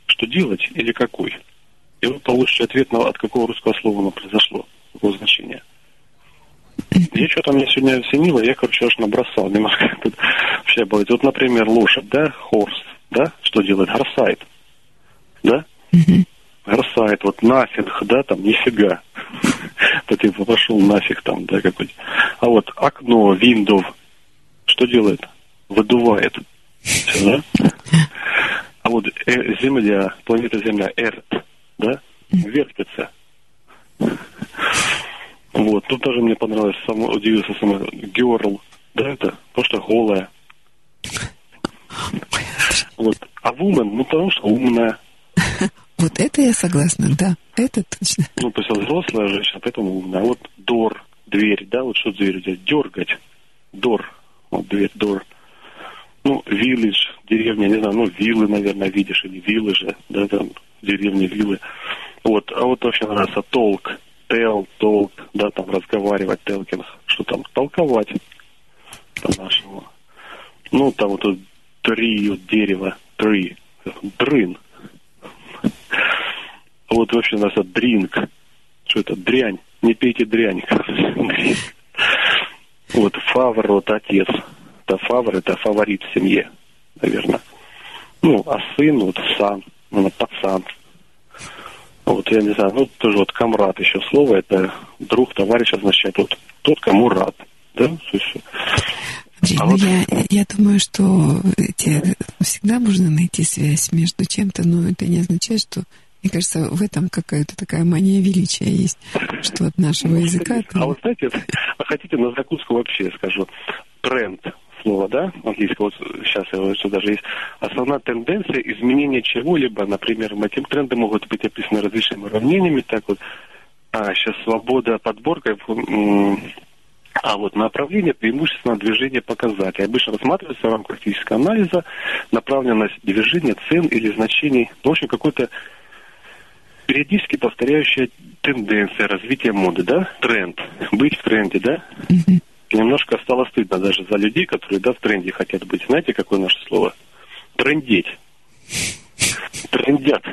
[SPEAKER 3] что делать или какой, и вы получите ответ на от какого русского слова оно произошло, какого значения. И что-то мне сегодня осенило, я, короче, аж набросал немножко. Тут вообще было. Вот, например, лошадь, да, хорс, да, что делает? Горсает, да? Горсает, вот нафиг, да, там, нифига. То типа пошел нафиг там, да, какой-то. А вот окно, виндов, что делает? Выдувает. Все, да? А вот э, Земля, планета Земля, Эрт, да, вертится. Вот, тут тоже мне понравилось, сам, удивился сама Герл, да, это просто голая. Вот. А woman, ну потому что умная.
[SPEAKER 2] Вот это я согласна, да, это точно.
[SPEAKER 3] Ну, то есть взрослая женщина, поэтому умная. А вот дор, дверь, да, вот что дверь взять, дергать, дор, вот дверь, дор. Ну, виллидж, деревня, не знаю, ну, виллы, наверное, видишь, или виллы же, да, там, деревни, виллы. Вот, а вот вообще нравится толк, тел, толк, да, там разговаривать, телкинг, что там, толковать по-нашему. Ну, там вот тут три, дерево, три, дрын. Вот вообще у нас это дринк. Что это? Дрянь. Не пейте дрянь. Вот фавор, вот отец. Это фавор, это фаворит в семье, наверное. Ну, а сын, вот сан, ну, пацан. Вот я не знаю, ну тоже вот комрад еще слово, это друг, товарищ означает вот тот, кому рад. Да?
[SPEAKER 2] Андрей, а ну вот... я, я думаю, что эти, всегда можно найти связь между чем-то, но это не означает, что мне кажется, в этом какая-то такая мания величия есть, что от нашего языка...
[SPEAKER 3] А вы знаете, а хотите на закуску вообще скажу, тренд слова, да, английского, сейчас я говорю, что даже есть основная тенденция изменения чего-либо, например, этим тренды могут быть описаны различными уравнениями, так вот, а, сейчас свобода подборка, а вот направление преимущественно движение показателей. Обычно рассматривается в рамках физического анализа направленность движения, цен или значений. В общем, какой-то периодически повторяющая тенденция развития моды, да, тренд, быть в тренде, да. Mm-hmm немножко стало стыдно даже за людей, которые, да, в тренде хотят быть. Знаете, какое наше слово? Трендеть. Трендят.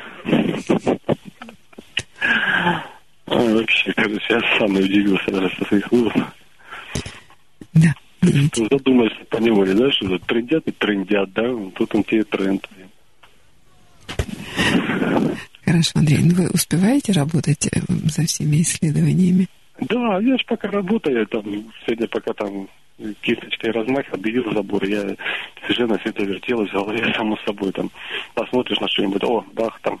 [SPEAKER 3] А, вообще, кажется, я сам удивился даже со своих выводов. Да. Задумайся по неволе, да, что трендят и трендят, да, тут он тебе тренд.
[SPEAKER 2] Хорошо, Андрей, ну вы успеваете работать э, со всеми исследованиями?
[SPEAKER 3] Да, я же пока работаю, там, сегодня пока там кисточкой размах, объявил забор, я совершенно все это вертелось в голове, само собой, там, посмотришь на что-нибудь, о, бах, там,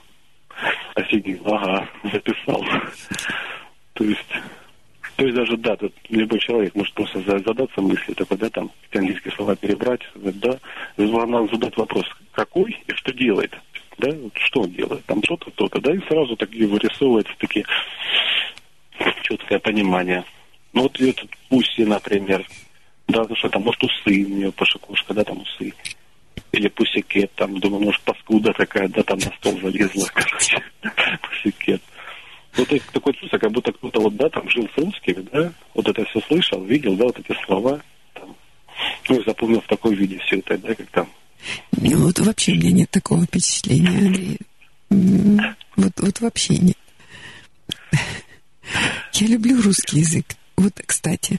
[SPEAKER 3] офигел, ага, записал. То есть, то есть даже, да, тут любой человек может просто задаться мыслью, такой, да, там, английские слова перебрать, да, надо задать вопрос, какой и что делает, да, что делает, там что-то, то-то, да, и сразу такие вырисовывается такие четкое понимание. Ну вот этот Пусси, например, да, ну что там, может, усы у нее пошикушка, да, там усы. Или пусикет, там, думаю, может, паскуда такая, да, там на стол залезла, короче, пусикет. Вот такое чувство, как будто кто-то вот, да, там жил с русскими, да, вот это все слышал, видел, да, вот эти слова, там, ну, и запомнил в таком виде все это, да, как там.
[SPEAKER 2] Ну, вот вообще у меня нет такого впечатления, Андрей. Вот, вот вообще нет. Я люблю русский язык. Вот, кстати,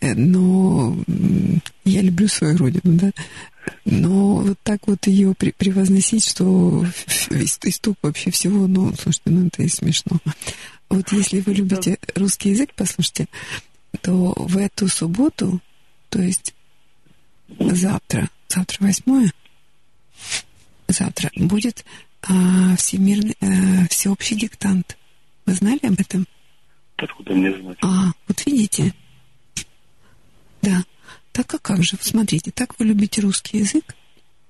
[SPEAKER 2] э, но я люблю свою родину, да. Но вот так вот ее при, превозносить, что исток вообще всего, ну, слушайте, ну это и смешно. Вот если вы любите русский язык, послушайте, то в эту субботу, то есть завтра, завтра восьмое, завтра будет а, всемирный, а, всеобщий диктант. Вы знали об этом?
[SPEAKER 3] Откуда мне знать?
[SPEAKER 2] А, вот видите? Да. Так а как же? Смотрите, так вы любите русский язык,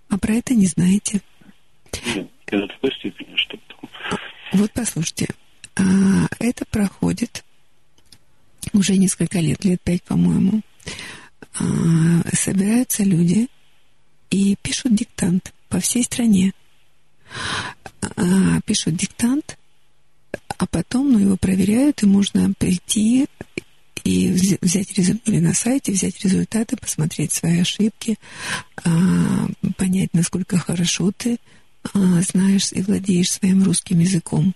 [SPEAKER 2] а про это не знаете.
[SPEAKER 3] Нет, это в той степени, что...
[SPEAKER 2] Вот послушайте, а, это проходит уже несколько лет, лет пять, по-моему. А, собираются люди и пишут диктант по всей стране. А, пишут диктант, а потом ну, его проверяют, и можно прийти и взять или на сайте, взять результаты, посмотреть свои ошибки, а, понять, насколько хорошо ты а, знаешь и владеешь своим русским языком.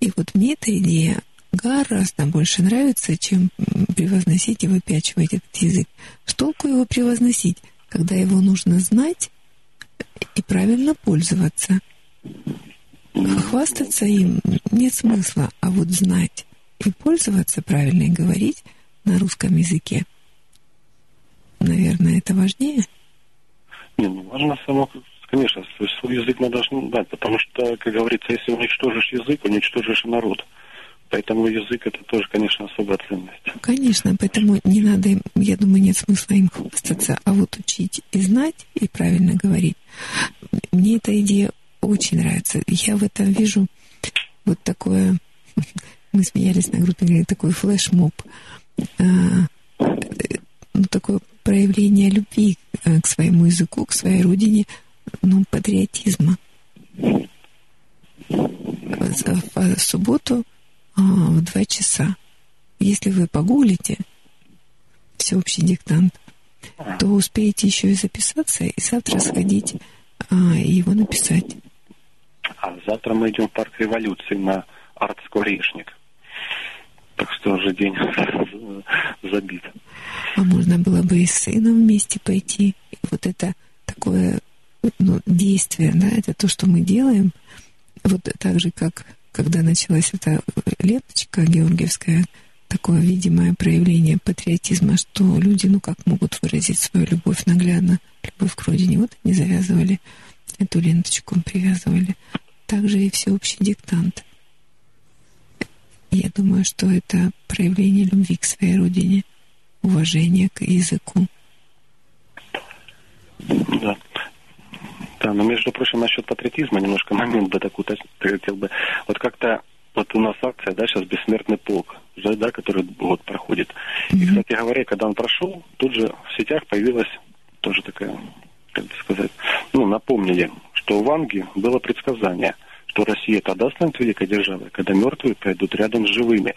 [SPEAKER 2] И вот мне эта идея гораздо больше нравится, чем превозносить и выпячивать этот язык. Что толку его превозносить, когда его нужно знать и правильно пользоваться? Хвастаться им нет смысла, а вот знать и пользоваться правильно и говорить на русском языке, наверное, это важнее.
[SPEAKER 3] Не, ну важно само, конечно, свой язык надо знать, потому что, как говорится, если уничтожишь язык, уничтожишь народ. Поэтому язык это тоже, конечно, особая ценность.
[SPEAKER 2] Конечно, поэтому не надо, я думаю, нет смысла им хвастаться, а вот учить и знать, и правильно говорить. Мне эта идея очень нравится. Я в этом вижу вот такое, мы смеялись на группе, говорили, такой флешмоб, а, ну, такое проявление любви э, к своему языку, к своей родине, ну, патриотизма. В субботу а, в два часа. Если вы погуглите всеобщий диктант, то успеете еще и записаться и завтра сходить а, и его написать.
[SPEAKER 3] А завтра мы идем в парк революции на арт-скворечник. Так что уже день забит.
[SPEAKER 2] А можно было бы и с сыном вместе пойти. И вот это такое ну, действие, да, это то, что мы делаем. Вот так же, как когда началась эта ленточка георгиевская, такое видимое проявление патриотизма, что люди, ну как могут выразить свою любовь наглядно, любовь к родине. Вот они завязывали эту ленточку, привязывали также и всеобщий диктант. Я думаю, что это проявление любви к своей родине, уважение к языку.
[SPEAKER 3] Да. Да, но между прочим, насчет патриотизма немножко момент бы такой хотел бы. Вот как-то вот у нас акция, да, сейчас бессмертный полк, да, который вот проходит. Mm-hmm. И, кстати говоря, когда он прошел, тут же в сетях появилась тоже такая, как бы сказать, ну, напомнили, что в Анге было предсказание, что Россия тогда станет великой державой, когда мертвые пойдут рядом с живыми.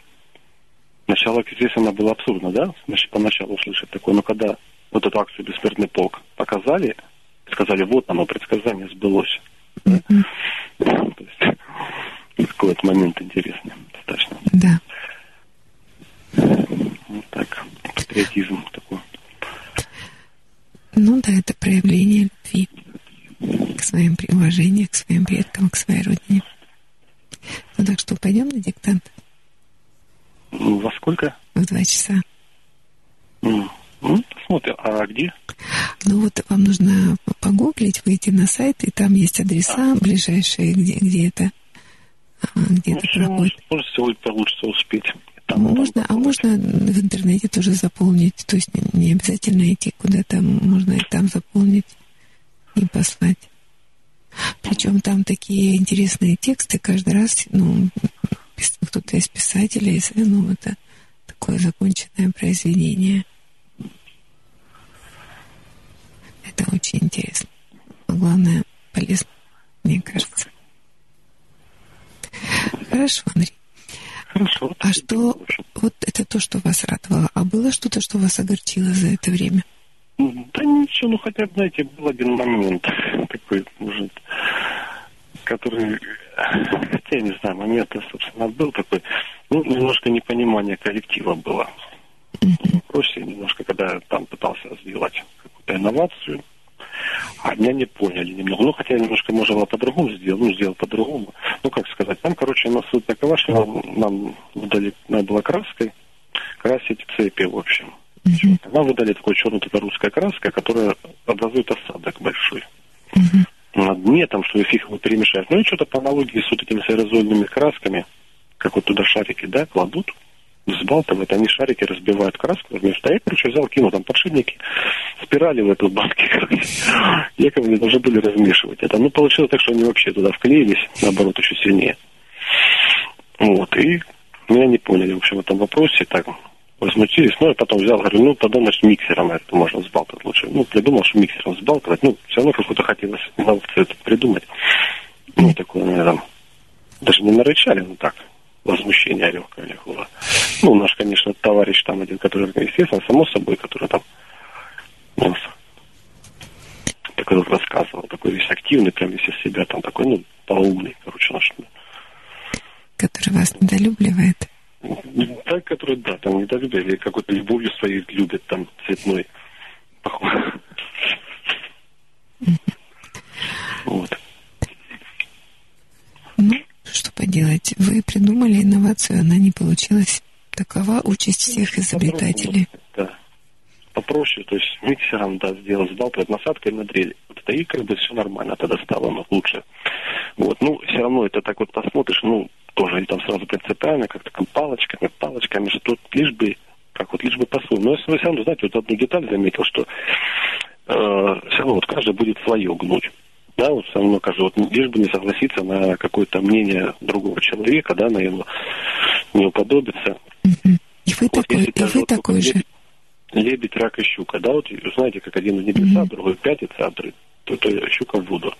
[SPEAKER 3] Сначала, естественно, было абсурдно, да, значит, поначалу услышать такое, но когда вот эту акцию «Бессмертный полк» показали, сказали, вот оно, предсказание сбылось. Да? То есть, такой вот момент интересный достаточно.
[SPEAKER 2] Да.
[SPEAKER 3] Вот так, патриотизм такой.
[SPEAKER 2] Ну да, это проявление любви к своим уважением, к своим предкам, к своей родине. Ну так что, пойдем на диктант?
[SPEAKER 3] Во сколько?
[SPEAKER 2] В два часа.
[SPEAKER 3] Mm. Ну, посмотрим. А где?
[SPEAKER 2] Ну вот вам нужно погуглить, выйти на сайт, и там есть адреса ближайшие, где, где это, а, где
[SPEAKER 3] ну,
[SPEAKER 2] это проходит.
[SPEAKER 3] Может, сегодня получится успеть.
[SPEAKER 2] Там, можно, а можно в интернете тоже заполнить, то есть не обязательно идти куда-то, можно и там заполнить и послать. Причем там такие интересные тексты каждый раз, ну, кто-то из писателей, ну, это такое законченное произведение. Это очень интересно. А главное, полезно, мне кажется. Хорошо, Андрей.
[SPEAKER 3] Хорошо.
[SPEAKER 2] А что, вот это то, что вас радовало. А было что-то, что вас огорчило за это время?
[SPEAKER 3] Да ничего, ну хотя, знаете, был один момент такой, может, который, хотя я не знаю, момент, собственно, был такой, ну, немножко непонимание коллектива было. В вопросе немножко, когда там пытался сделать какую-то инновацию, а меня не поняли немного. Ну, хотя я немножко, можно было по-другому сделать, ну, сделал по-другому. Ну, как сказать, там, короче, у нас суть такова, что нам, нам выдали, надо было краской красить цепи, в общем. Mm-hmm. Нам выдали такой черный такая русская краска, которая образует осадок большой. Mm-hmm. На дне там, что фиг его перемешать. Ну и что-то по аналогии с вот этими аэрозольными красками, как вот туда шарики, да, кладут, взбалтывают, они шарики разбивают краску вместо. Я, короче, взял, кинул там подшипники, спирали в эту банке. Якобы не должны были размешивать это. Ну, получилось так, что они вообще туда вклеились, наоборот, еще сильнее. Вот, и меня не поняли, в общем, в этом вопросе, так, возмутились. Ну, я потом взял, говорю, ну, тогда, значит, миксером это можно взбалтывать лучше. Ну, придумал, что миксером взбалтывать. Ну, все равно какую-то хотелось инновацию это придумать. Ну, такое, наверное, даже не нарычали, но так, возмущение легкое было. Ну, наш, конечно, товарищ там один, который, естественно, само собой, который там нас такой рассказывал, такой весь активный, прям весь из себя там такой, ну, полоумный, короче, наш.
[SPEAKER 2] Который вас недолюбливает?
[SPEAKER 3] Так, который, да, там недолюбие, или какой-то любовью своей любит, там, цветной. Похоже. Вот.
[SPEAKER 2] Ну, что поделать? Вы придумали инновацию, она не получилась. Такова участь всех изобретателей.
[SPEAKER 3] Да. Попроще, то есть миксером, да, сделал, сдал под насадкой на дрель. Вот это и как бы все нормально, тогда стало ну, лучше. Вот, ну, все равно это так вот посмотришь, ну, тоже они там сразу принципиально, как-то там палочками, палочками, что тут лишь бы, как вот лишь бы по-своему. Но я все равно, знаете, вот одну деталь заметил, что э, все равно вот каждый будет свое гнуть. Да, вот все равно каждый, вот лишь бы не согласиться на какое-то мнение другого человека, да, на его не уподобиться.
[SPEAKER 2] И вы вот, такой, и вы вот такой же.
[SPEAKER 3] Лебедь, рак и щука, да, вот знаете, как один в небеса, другой пятится, а то, то, щука в воду.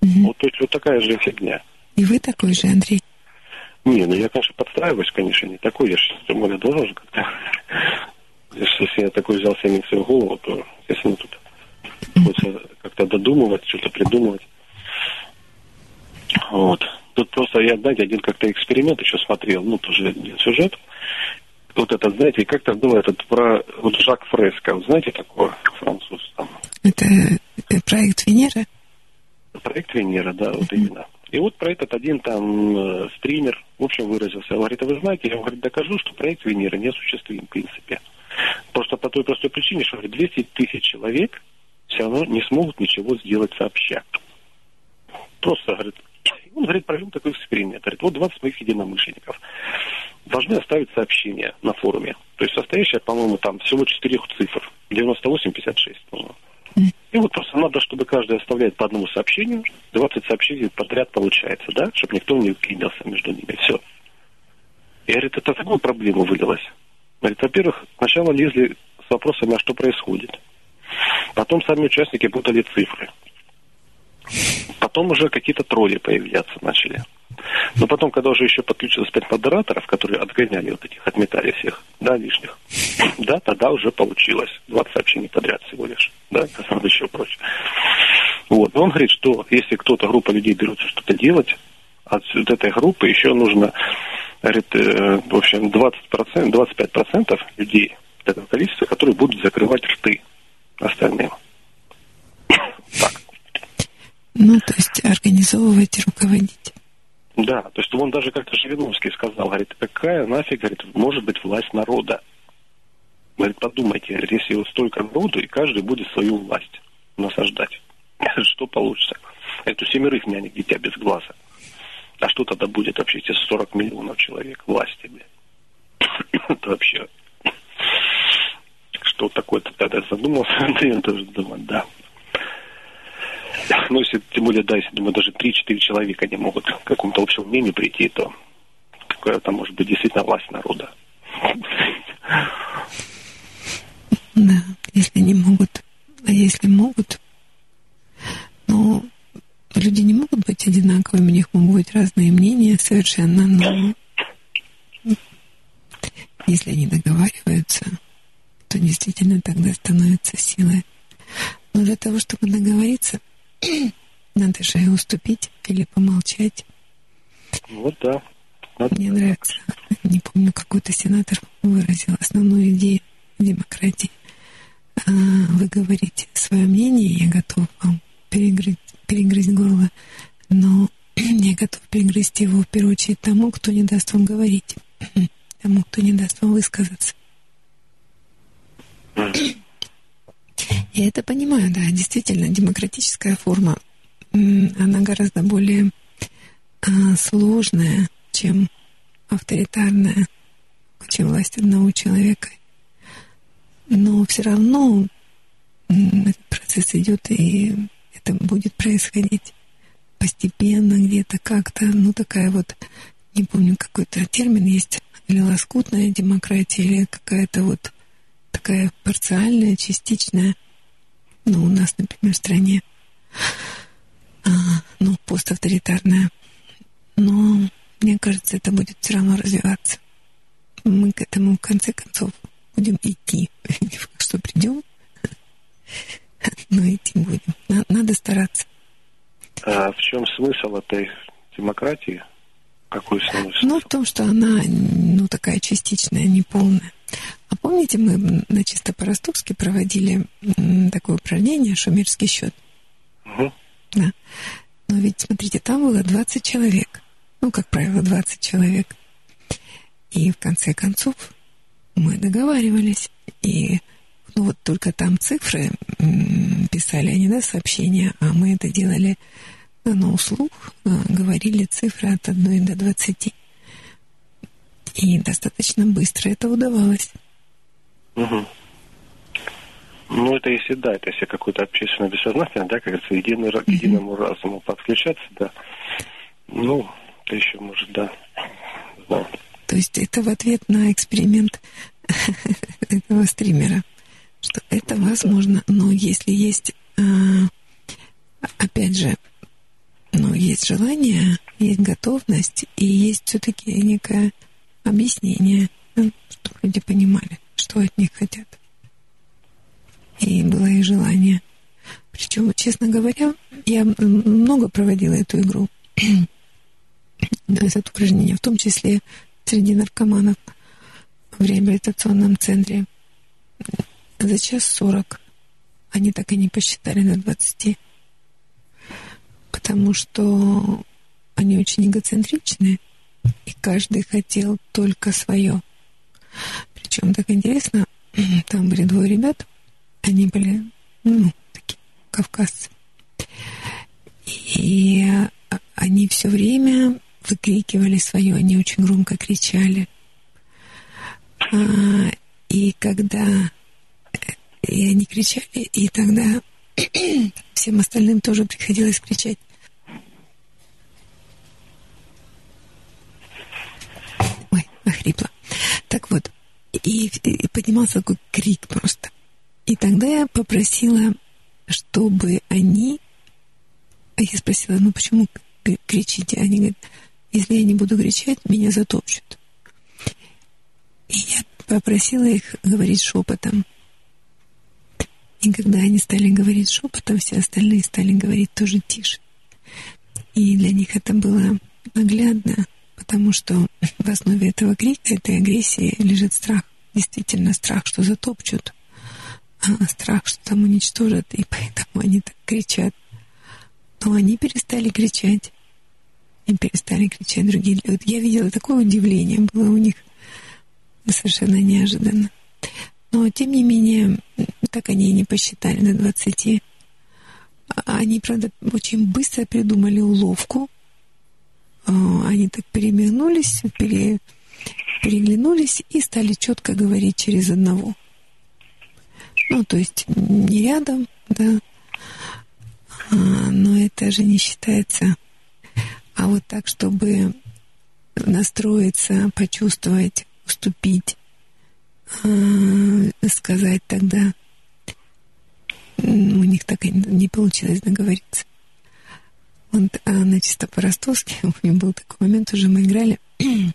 [SPEAKER 3] Вот, то есть вот такая же фигня.
[SPEAKER 2] И вы такой же, Андрей?
[SPEAKER 3] Не, ну я, конечно, подстраиваюсь, конечно, не такой, я же тем более должен как-то. Если я такой взял себе в свою голову, то, естественно, тут хочется как-то додумывать, что-то придумывать. Вот. Тут просто я, знаете, один как-то эксперимент еще смотрел, ну, тоже один сюжет. Вот это, знаете, как-то было этот про вот Жак Фреско, знаете такого француз там.
[SPEAKER 2] Это, это проект Венера?
[SPEAKER 3] Проект Венера, да, вот именно. И вот про этот один там э, стример, в общем, выразился. Говорит, а вы знаете, я вам говорит, докажу, что проект Венера не осуществим, в принципе. Просто по той простой причине, что говорит, 200 тысяч человек все равно не смогут ничего сделать сообща. Просто, говорит, он, говорит, провел такой эксперимент. Говорит, вот 20 моих единомышленников должны оставить сообщение на форуме. То есть состоящее, по-моему, там всего четырех цифр. 98-56, по-моему. И вот просто надо, чтобы каждый оставляет по одному сообщению, 20 сообщений подряд получается, да, чтобы никто не уклинился между ними. Все. И говорит, это такую проблему вылилось. Говорит, во-первых, сначала лезли с вопросами, а что происходит. Потом сами участники путали цифры. Потом уже какие-то тролли появляться начали. Но потом, когда уже еще подключилось пять модераторов, которые отгоняли вот этих, отметали всех, да, лишних, да, тогда уже получилось 20 сообщений подряд всего лишь, да, надо еще проще. Вот, но он говорит, что если кто-то, группа людей берется что-то делать, от вот этой группы еще нужно, говорит, э, в общем, 20%, 25% людей этого количества, которые будут закрывать рты остальным.
[SPEAKER 2] Так. Ну, то есть организовывать, руководить.
[SPEAKER 3] Да, то есть он даже как-то Жириновский сказал, говорит, какая нафиг, говорит, может быть власть народа. Говорит, подумайте, говорит, если вот столько народу, и каждый будет свою власть насаждать, что получится? Это семерых нянек дитя без глаза. А что тогда будет вообще, эти 40 миллионов человек власти, блядь? Это вообще... Что такое-то тогда задумался, я тоже думаю, да. Ну, если, тем более, да, если, думаю, даже 3-4 человека не могут к какому-то общему мнению прийти, то какая там может быть действительно власть народа.
[SPEAKER 2] Да, если не могут. А если могут, ну, люди не могут быть одинаковыми, у них могут быть разные мнения совершенно, но если они договариваются, то действительно тогда становится силой. Но для того, чтобы договориться, надо же уступить или помолчать.
[SPEAKER 3] Вот да.
[SPEAKER 2] Надо Мне нравится. Не помню, какой-то сенатор выразил основную идею демократии. А, вы говорите свое мнение, я готов вам перегрызть, перегрызть горло, но я готов перегрызть его в первую очередь тому, кто не даст вам говорить, тому, кто не даст вам высказаться. Я это понимаю, да, действительно, демократическая форма, она гораздо более а, сложная, чем авторитарная, чем власть одного человека. Но все равно этот процесс идет, и это будет происходить постепенно, где-то как-то, ну такая вот, не помню, какой-то термин есть, или лоскутная демократия, или какая-то вот такая парциальная, частичная ну, у нас, например, в стране, а, ну, поставторитарная. Но мне кажется, это будет все равно развиваться. Мы к этому, в конце концов, будем идти. Что придем, но идти будем. Надо стараться.
[SPEAKER 3] А в чем смысл этой демократии? Какой смысл?
[SPEAKER 2] Ну, в том, что она, ну, такая частичная, неполная. А помните, мы на чисто по-ростовски проводили такое упражнение «Шумерский счет»?
[SPEAKER 3] Угу.
[SPEAKER 2] Да. Но ведь, смотрите, там было 20 человек. Ну, как правило, 20 человек. И в конце концов мы договаривались. И ну вот только там цифры писали они, да, сообщения, а мы это делали на услуг, а, говорили цифры от 1 до 20. И достаточно быстро это удавалось.
[SPEAKER 3] Угу. Ну, это если да, это если какое-то общественное бессознательное, да, как говорится, единый, mm единому разуму подключаться, да. Ну, это еще может, да. да.
[SPEAKER 2] То есть это в ответ на эксперимент этого стримера, что это возможно, но если есть, а, опять же, ну, есть желание, есть готовность, и есть все-таки некое объяснение, чтобы люди понимали, что от них хотят. И было и желание. Причем, честно говоря, я много проводила эту игру, это упражнение, в том числе среди наркоманов в реабилитационном центре. За час сорок они так и не посчитали на двадцати, потому что они очень эгоцентричные – и каждый хотел только свое. Причем так интересно, там были двое ребят, они были, ну, такие кавказцы. И они все время выкрикивали свое, они очень громко кричали. А, и когда и они кричали, и тогда всем остальным тоже приходилось кричать. охрипла. Так вот, и, и поднимался такой крик просто. И тогда я попросила, чтобы они... А я спросила, ну почему кричите? Они говорят, если я не буду кричать, меня затопчут. И я попросила их говорить шепотом. И когда они стали говорить шепотом, все остальные стали говорить тоже тише. И для них это было наглядно, потому что в основе этого крика, этой агрессии лежит страх. Действительно страх, что затопчут, а страх, что там уничтожат, и поэтому они так кричат. Но они перестали кричать. И перестали кричать другие люди. Вот я видела такое удивление было у них совершенно неожиданно. Но, тем не менее, так они и не посчитали до 20. А они, правда, очень быстро придумали уловку. А, они так перемигнулись, пере, переглянулись и стали четко говорить через одного. Ну, то есть не рядом, да, а, но это же не считается. А вот так, чтобы настроиться, почувствовать, уступить, а, сказать тогда, у них так и не получилось договориться. Вот а на чисто по-ростовски у меня был такой момент, уже мы играли,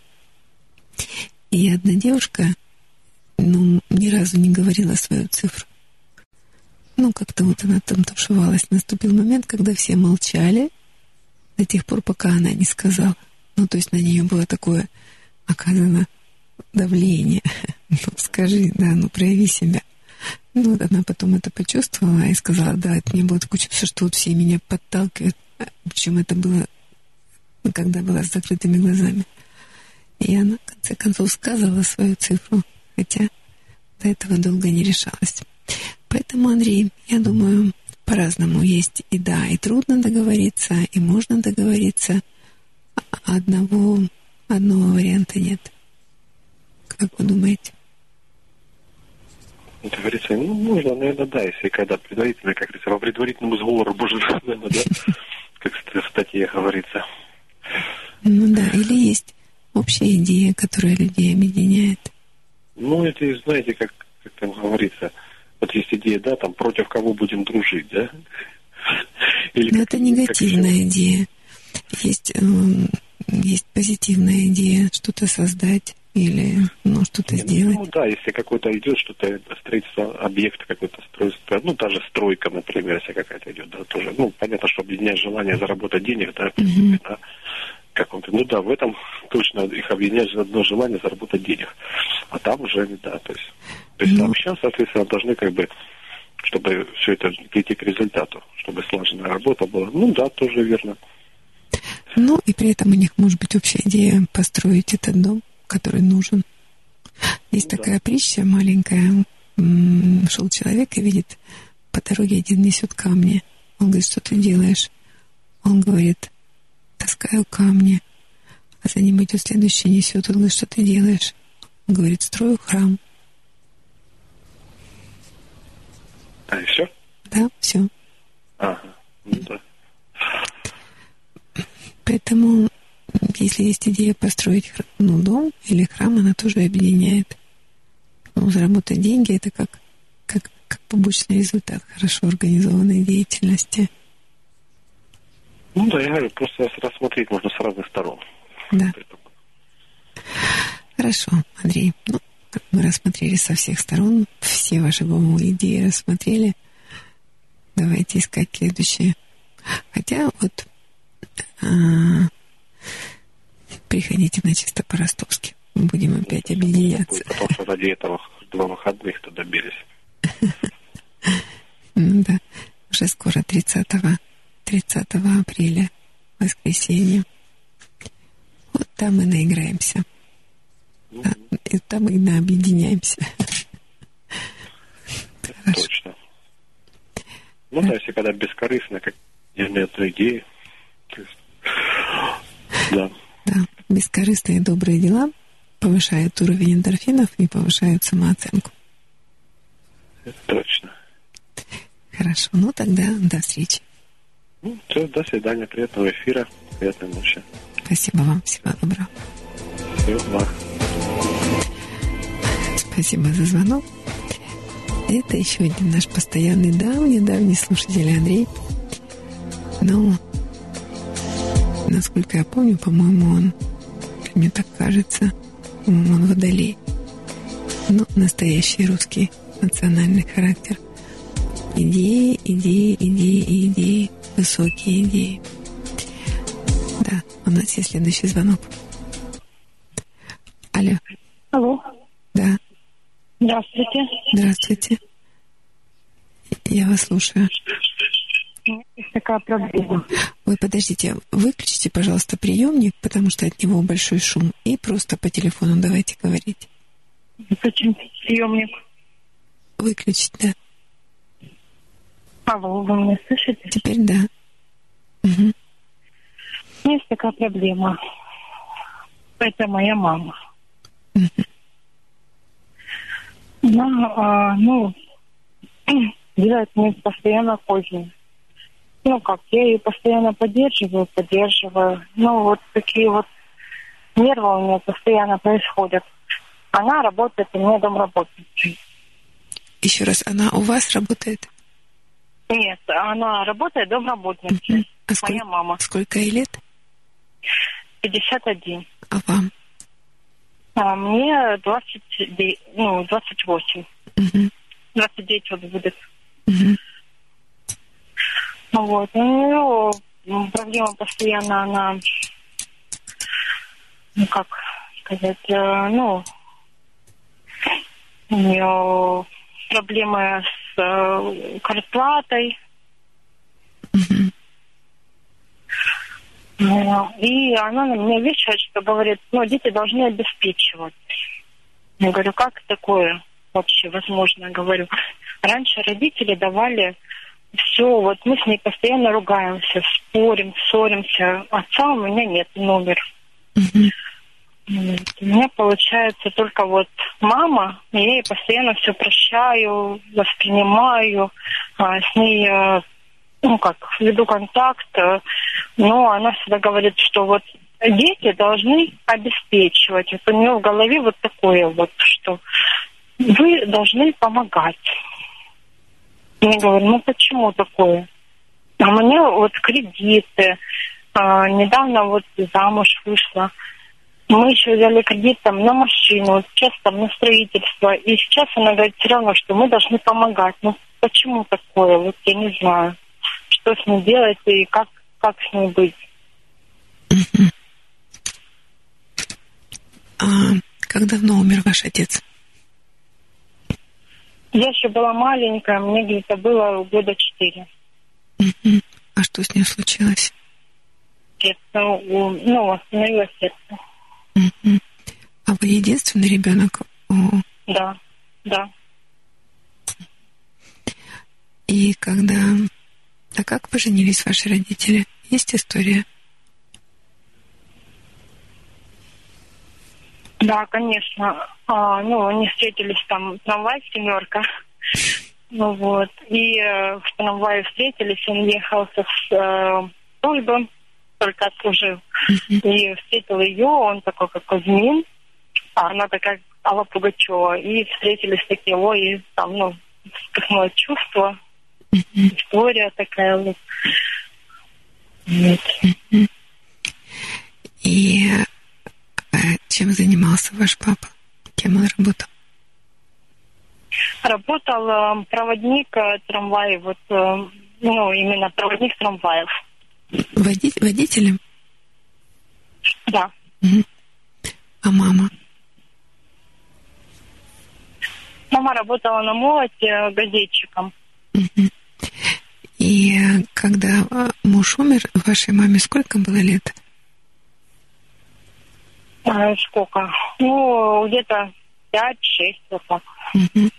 [SPEAKER 2] и одна девушка, ну, ни разу не говорила свою цифру. Ну, как-то вот она там тушевалась. Наступил момент, когда все молчали до тех пор, пока она не сказала. Ну, то есть на нее было такое оказано давление. Ну, скажи, да, ну, прояви себя. Ну, вот она потом это почувствовала и сказала, да, это мне было такое чувство, что вот все меня подталкивают. Причем это было, когда была с закрытыми глазами. И она, в конце концов, сказала свою цифру, хотя до этого долго не решалась. Поэтому, Андрей, я думаю, по-разному есть и да, и трудно договориться, и можно договориться. А одного, одного варианта нет. Как вы думаете?
[SPEAKER 3] Договориться, ну, можно, наверное, да, если когда предварительно, как говорится, по предварительному сговору, боже, наверное, да, как в статье говорится.
[SPEAKER 2] Ну да, или есть общая идея, которая людей объединяет.
[SPEAKER 3] Ну, это, знаете, как, как там говорится, вот есть идея, да, там, против кого будем дружить, да?
[SPEAKER 2] Или Но это негативная как идея. Есть, э, есть позитивная идея что-то создать или ну, что-то
[SPEAKER 3] ну,
[SPEAKER 2] сделать.
[SPEAKER 3] Ну да, если какой-то идет что-то, строительство объекта какой-то строительство, ну даже стройка, например, если какая-то идет, да, тоже. Ну, понятно, что объединяет желание заработать денег, да, uh-huh. да каком-то. Ну да, в этом точно их объединяет одно желание заработать денег. А там уже, да, то есть, то есть ну... там сейчас, соответственно, должны как бы, чтобы все это прийти к результату, чтобы слаженная работа была. Ну да, тоже верно.
[SPEAKER 2] Ну и при этом у них может быть общая идея построить этот дом, который нужен. Есть ну, такая да. притча маленькая. Шел человек и видит, по дороге один несет камни. Он говорит, что ты делаешь? Он говорит, таскаю камни. А за ним идет следующий, несет. Говорит, что ты делаешь? Он говорит, строю храм.
[SPEAKER 3] А, и все?
[SPEAKER 2] Да, все.
[SPEAKER 3] Ага, ну да.
[SPEAKER 2] Поэтому, если есть идея построить ну, дом или храм, она тоже объединяет. Ну, заработать деньги — это как, как, как побочный результат хорошо организованной деятельности.
[SPEAKER 3] Ну да, я говорю, просто рассмотреть можно с разных сторон.
[SPEAKER 2] Да. Хорошо, Андрей. Ну, мы рассмотрели со всех сторон, все ваши идеи рассмотрели. Давайте искать следующее. Хотя вот а, приходите на чисто по-ростовски. Мы будем опять объединяться.
[SPEAKER 3] Потому что ради этого два выходных-то добились.
[SPEAKER 2] Ну да, уже скоро 30-го 30 апреля, воскресенье. Вот там мы наиграемся. Ну, да, и там мы объединяемся.
[SPEAKER 3] Точно. Ну да, если когда бескорыстно, как нет идеи. Да.
[SPEAKER 2] Да, бескорыстные добрые дела повышают уровень эндорфинов и повышают самооценку.
[SPEAKER 3] точно.
[SPEAKER 2] Хорошо, ну тогда до встречи.
[SPEAKER 3] Ну, все, до свидания, приятного эфира, приятной ночи.
[SPEAKER 2] Спасибо вам, всего доброго.
[SPEAKER 3] Всего благ.
[SPEAKER 2] Спасибо за звонок. Это еще один наш постоянный давний-давний слушатель Андрей. Ну, насколько я помню, по-моему, он, мне так кажется, он водолей. Ну, настоящий русский национальный характер. Идеи, идеи, идеи, идеи высокие идеи. Да, у нас есть следующий звонок. Алло.
[SPEAKER 4] Алло.
[SPEAKER 2] Да.
[SPEAKER 4] Здравствуйте.
[SPEAKER 2] Здравствуйте. Я вас слушаю.
[SPEAKER 4] Есть такая проблема.
[SPEAKER 2] Ой, подождите, выключите, пожалуйста, приемник, потому что от него большой шум, и просто по телефону давайте говорить.
[SPEAKER 4] Зачем приемник?
[SPEAKER 2] Выключить, да.
[SPEAKER 4] Алло, вы меня слышите?
[SPEAKER 2] Теперь да. Угу.
[SPEAKER 4] Есть такая проблема. Это моя мама. Угу. Она, а, ну, делает мне постоянно позднее. Ну как, я ее постоянно поддерживаю, поддерживаю. Ну вот такие вот нервы у меня постоянно происходят. Она работает у меня домработницей.
[SPEAKER 2] Еще раз, она у вас работает?
[SPEAKER 4] Нет, она работает домработницей. А сколько, Моя мама.
[SPEAKER 2] Сколько ей лет?
[SPEAKER 4] 51.
[SPEAKER 2] А вам?
[SPEAKER 4] А мне 20, ну, 28. Угу. 29 вот будет. Угу. Вот. Ну, проблема постоянно, она, ну, как сказать, э, ну, у нее проблемы с э, квартплатой. Ну, и она на меня вешает, что говорит, ну, дети должны обеспечивать. Я говорю, как такое вообще возможно? Говорю, раньше родители давали все, вот мы с ней постоянно ругаемся, спорим, ссоримся. Отца у меня нет, номер. Mm-hmm. У меня получается только вот мама, я ей постоянно все прощаю, воспринимаю, а, с ней, ну как, веду контакт, э, но она всегда говорит, что вот дети должны обеспечивать. Вот у нее в голове вот такое вот, что вы должны помогать. Я говорю, ну почему такое? А у меня вот кредиты, а, недавно вот замуж вышла, мы еще взяли кредит там на машину, сейчас там на строительство. И сейчас она говорит все равно, что мы должны помогать. Ну почему такое? Вот я не знаю, что с ней делать и как, как с ней быть.
[SPEAKER 2] А как давно умер ваш отец?
[SPEAKER 4] Я еще была маленькая, мне где-то было года четыре.
[SPEAKER 2] А что с ней случилось?
[SPEAKER 4] Сердце, ну, остановилось сердце.
[SPEAKER 2] А вы единственный ребенок?
[SPEAKER 4] Да, да.
[SPEAKER 2] И когда... А как поженились ваши родители? Есть история?
[SPEAKER 4] Да, конечно. А, ну, они встретились там, трамвай семерка. Ну вот. И э, в трамвае встретились, он ехал с э, Ольгой только отслужил. И встретил ее, он такой, как Кузьмин, а она такая Алла Пугачева. И встретились такие, ой, и там, ну, вспыхнуло чувство. История такая вот.
[SPEAKER 2] Нет. И э, чем занимался ваш папа? Кем он работал?
[SPEAKER 4] Работал э, проводник э, трамваев, вот, ну, именно проводник трамваев.
[SPEAKER 2] Води водителем?
[SPEAKER 4] Да.
[SPEAKER 2] Угу. А мама?
[SPEAKER 4] Мама работала на молоте газетчиком.
[SPEAKER 2] Угу. И когда а, муж умер, вашей маме сколько было лет?
[SPEAKER 4] А, сколько? Ну, где-то пять-шесть вот так.
[SPEAKER 2] Угу.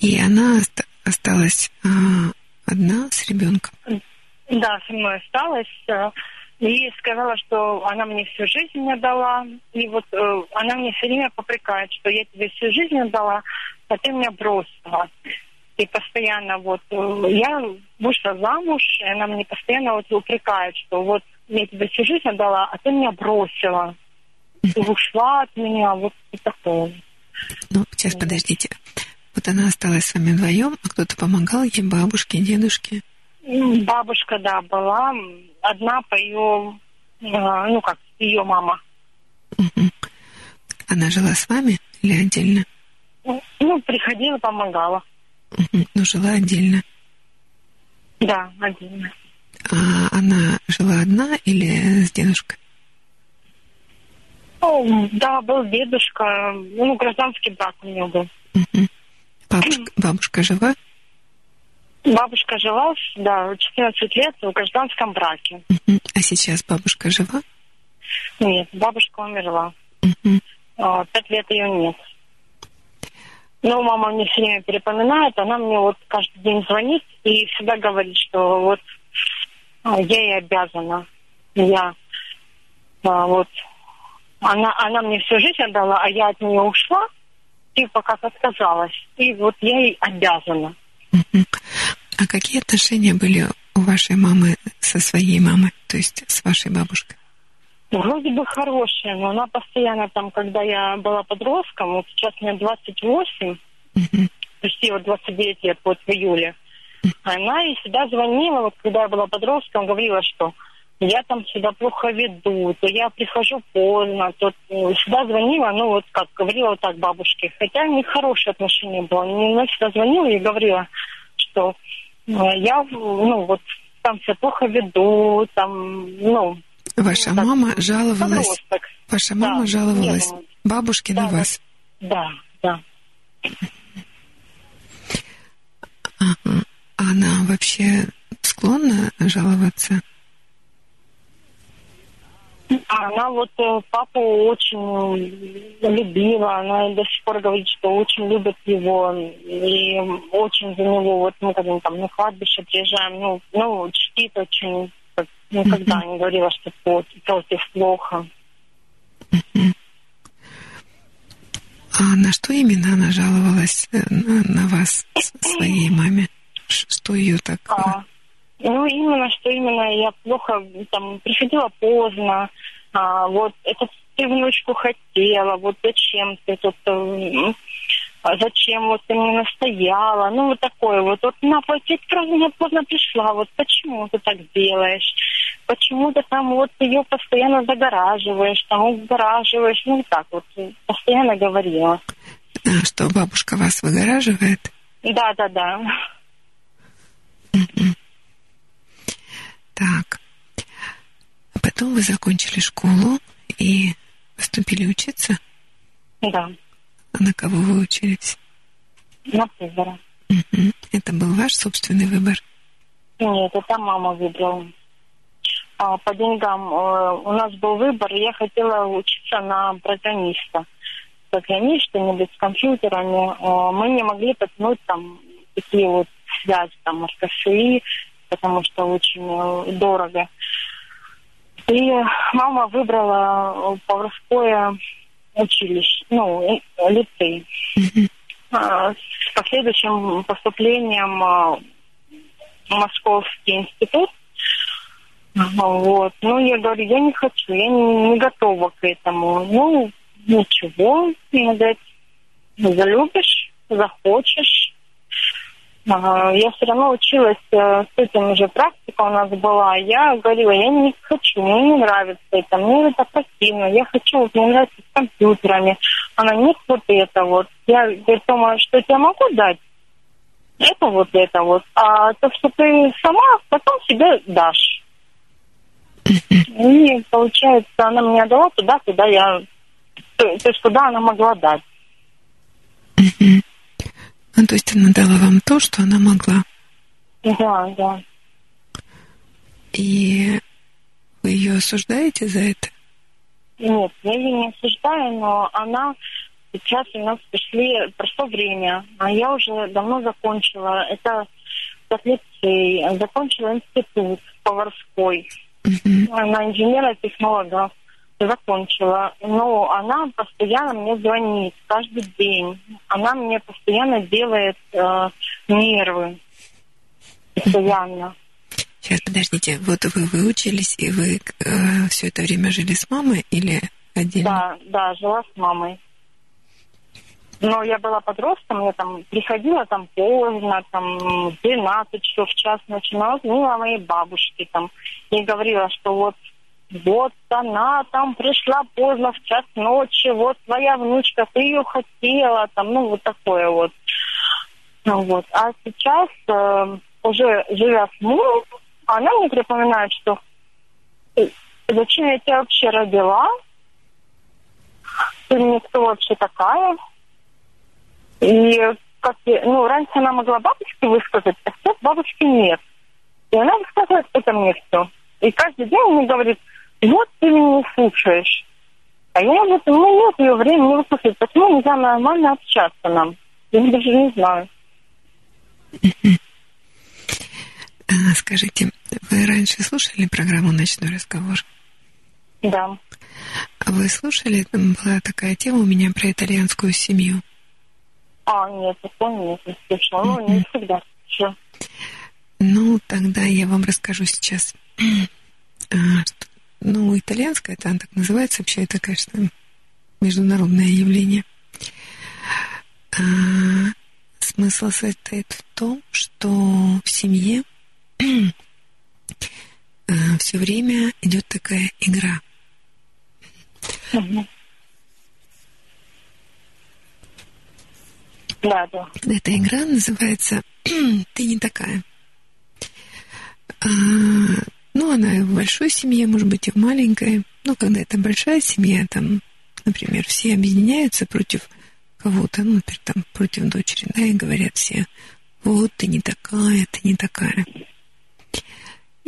[SPEAKER 2] И она осталась а, одна с ребенком?
[SPEAKER 4] Да, со мной осталась. Э, и сказала, что она мне всю жизнь не дала. И вот э, она мне все время попрекает, что я тебе всю жизнь отдала, а ты меня бросила. И постоянно вот э, я вышла замуж, и она мне постоянно вот упрекает, что вот я тебе всю жизнь отдала, а ты меня бросила. Ты ушла от меня, вот и такое.
[SPEAKER 2] Ну, сейчас подождите. Вот она осталась с вами вдвоем, а кто-то помогал ей, бабушке, дедушке?
[SPEAKER 4] Бабушка, да, была одна по ее, а, ну как, ее мама.
[SPEAKER 2] Она жила с вами или отдельно?
[SPEAKER 4] Ну, приходила, помогала.
[SPEAKER 2] Угу. Но жила отдельно?
[SPEAKER 4] Да, отдельно.
[SPEAKER 2] А она жила одна или с дедушкой?
[SPEAKER 4] Ну, да, был дедушка, ну, гражданский брак у нее был.
[SPEAKER 2] Угу. Бабушка, бабушка жива?
[SPEAKER 4] Бабушка жила, да, 14 лет в гражданском браке.
[SPEAKER 2] Мгм. А сейчас бабушка жива?
[SPEAKER 4] Нет, бабушка умерла. А, Пять лет ее нет. Но мама мне все время перепоминает, она мне вот каждый день звонит и всегда говорит, что вот а, я ей обязана. Я а, вот она, она мне всю жизнь отдала, а я от нее ушла, типа как отказалась. И вот я ей обязана.
[SPEAKER 2] А какие отношения были у вашей мамы со своей мамой, то есть с вашей бабушкой?
[SPEAKER 4] Вроде бы хорошая, но она постоянно там, когда я была подростком, вот сейчас мне 28,
[SPEAKER 2] Мгм.
[SPEAKER 4] почти вот 29 лет, вот в июле, она и всегда звонила, вот когда я была подростком, говорила, что я там себя плохо веду, то я прихожу поздно, то всегда звонила, ну вот как говорила вот так бабушке, хотя у них хорошие отношения было, она всегда звонила и говорила, что я, ну вот там себя плохо веду, там, ну,
[SPEAKER 2] Ваша
[SPEAKER 4] Ну, так,
[SPEAKER 2] мама жаловалась,
[SPEAKER 4] подросток.
[SPEAKER 2] ваша
[SPEAKER 4] Да,
[SPEAKER 2] мама жаловалась
[SPEAKER 4] нервничает.
[SPEAKER 2] бабушке на
[SPEAKER 4] Да, да.
[SPEAKER 2] вас.
[SPEAKER 4] Да, да.
[SPEAKER 2] Ага. Она вообще склонна жаловаться?
[SPEAKER 4] А Она вот э, папу очень любила, она до сих пор говорит, что очень любит его и очень за него, вот мы когда там на кладбище приезжаем, ну, ну чтит очень, никогда не говорила, что вот, против плохо.
[SPEAKER 2] А на что именно она жаловалась э, на, на вас, своей маме? Что ее так...
[SPEAKER 4] А, ну, именно, что именно я плохо там приходила поздно, а, вот это ты внучку хотела, вот зачем ты тут, м, а зачем вот ты мне настояла, ну вот такое вот, вот на ты поздно, поздно пришла, вот почему ты так делаешь, почему ты там вот ее постоянно загораживаешь, там загораживаешь, ну вот так вот, постоянно говорила.
[SPEAKER 2] что бабушка вас выгораживает?
[SPEAKER 4] Да, да, да.
[SPEAKER 2] Так. А потом вы закончили школу и поступили учиться?
[SPEAKER 4] Да,
[SPEAKER 2] А на кого вы учились?
[SPEAKER 4] на повара.
[SPEAKER 2] Мгм. Это был ваш собственный выбор?
[SPEAKER 4] Нет, это мама выбрала. А, по деньгам э, у нас был выбор, я хотела учиться на программиста. Программист, что-нибудь с компьютерами. Э, мы не могли потянуть там такие вот связи, там, РКСИ, потому что очень э, дорого. И мама выбрала э, поварское училище, ну, э, лицей. А, С последующим поступлением а, в Московский институт. Вот. Ну, я говорю, я не хочу, я не, не готова к этому. Ну, ничего, я говорю, залюбишь, захочешь. Я все равно училась, э, с этим же практика у нас была. Я говорила, я не хочу, мне не нравится это, мне это противно, я хочу, нравится с компьютерами. Она, нет, вот это вот. Я говорю, думаю, что я могу дать, это вот это вот. А то, что ты сама, потом себе дашь. И получается, она мне дала туда, куда я... То, то есть, куда она могла дать.
[SPEAKER 2] Ну, то есть она дала вам то, что она могла.
[SPEAKER 4] Да, да.
[SPEAKER 2] И вы ее осуждаете за это?
[SPEAKER 4] Нет, я ее не осуждаю, но она сейчас у нас пришли, прошло время, а я уже давно закончила. Это как лицей, закончила институт поварской.
[SPEAKER 2] Мгм.
[SPEAKER 4] Она инженера-технолога закончила. Но она постоянно мне звонит каждый день. Она мне постоянно делает э, нервы. Постоянно.
[SPEAKER 2] Сейчас, подождите. Вот вы выучились, и вы все это время жили с мамой или отдельно?
[SPEAKER 4] Да, да, жила с мамой. Но я была подростком, я там приходила там поздно, там в 12 часов в час начинала, звонила моей бабушке там и говорила, что вот вот она там пришла поздно в час ночи, вот твоя внучка, ты ее хотела, там, ну, вот такое вот. Ну, вот. А сейчас, э, уже живя с мужем, она мне припоминает, что «Э, зачем я тебя вообще родила, ты мне кто вообще такая? И как, ну, раньше она могла бабушке высказать, а сейчас бабушки нет. И она высказывает это мне все. И каждый день мне говорит, вот ты меня не слушаешь. А я вот, ну нет ее времени выслушать. Почему нельзя нормально общаться нам? Я даже не знаю.
[SPEAKER 2] А, скажите, вы раньше слушали программу «Ночной разговор»?
[SPEAKER 4] Да.
[SPEAKER 2] А вы слушали, там была такая тема у меня про итальянскую семью.
[SPEAKER 4] А, нет, я помню, не слышала. Ну, не всегда слушала.
[SPEAKER 2] Ну, тогда я вам расскажу сейчас. А, ну, итальянская, это она так называется, вообще это, конечно, международное явление. А, смысл состоит в том, что в семье а, все время идет такая игра.
[SPEAKER 4] Да, да.
[SPEAKER 2] Эта игра называется «Ты не такая». А, ну, она и в большой семье, может быть, и в маленькой. Но когда это большая семья, там, например, все объединяются против кого-то, ну, например, там, против дочери, да, и говорят все, вот, ты не такая, ты не такая.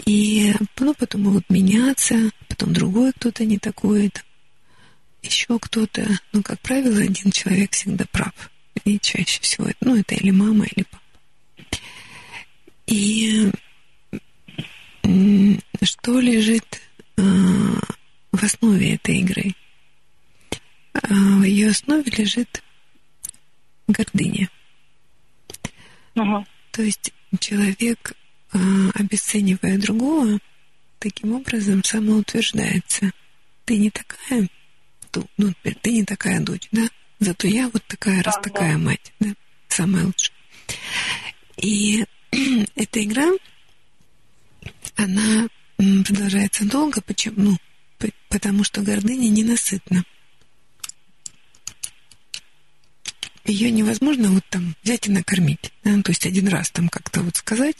[SPEAKER 2] И ну, потом могут меняться, потом другой кто-то не такой, там, еще кто-то. Ну, как правило, один человек всегда прав. И чаще всего, ну, это или мама, или папа. И что лежит а, в основе этой игры? А, в ее основе лежит гордыня.
[SPEAKER 4] Угу.
[SPEAKER 2] То есть человек, а, обесценивая другого, таким образом самоутверждается. Ты не такая, ну, ты не такая дочь, да? Зато я вот такая, раз такая мать, да? Самая лучшая. И эта игра она продолжается долго. Почему? Ну, потому что гордыня ненасытна. Ее невозможно вот там взять и накормить. Да? То есть один раз там как-то вот сказать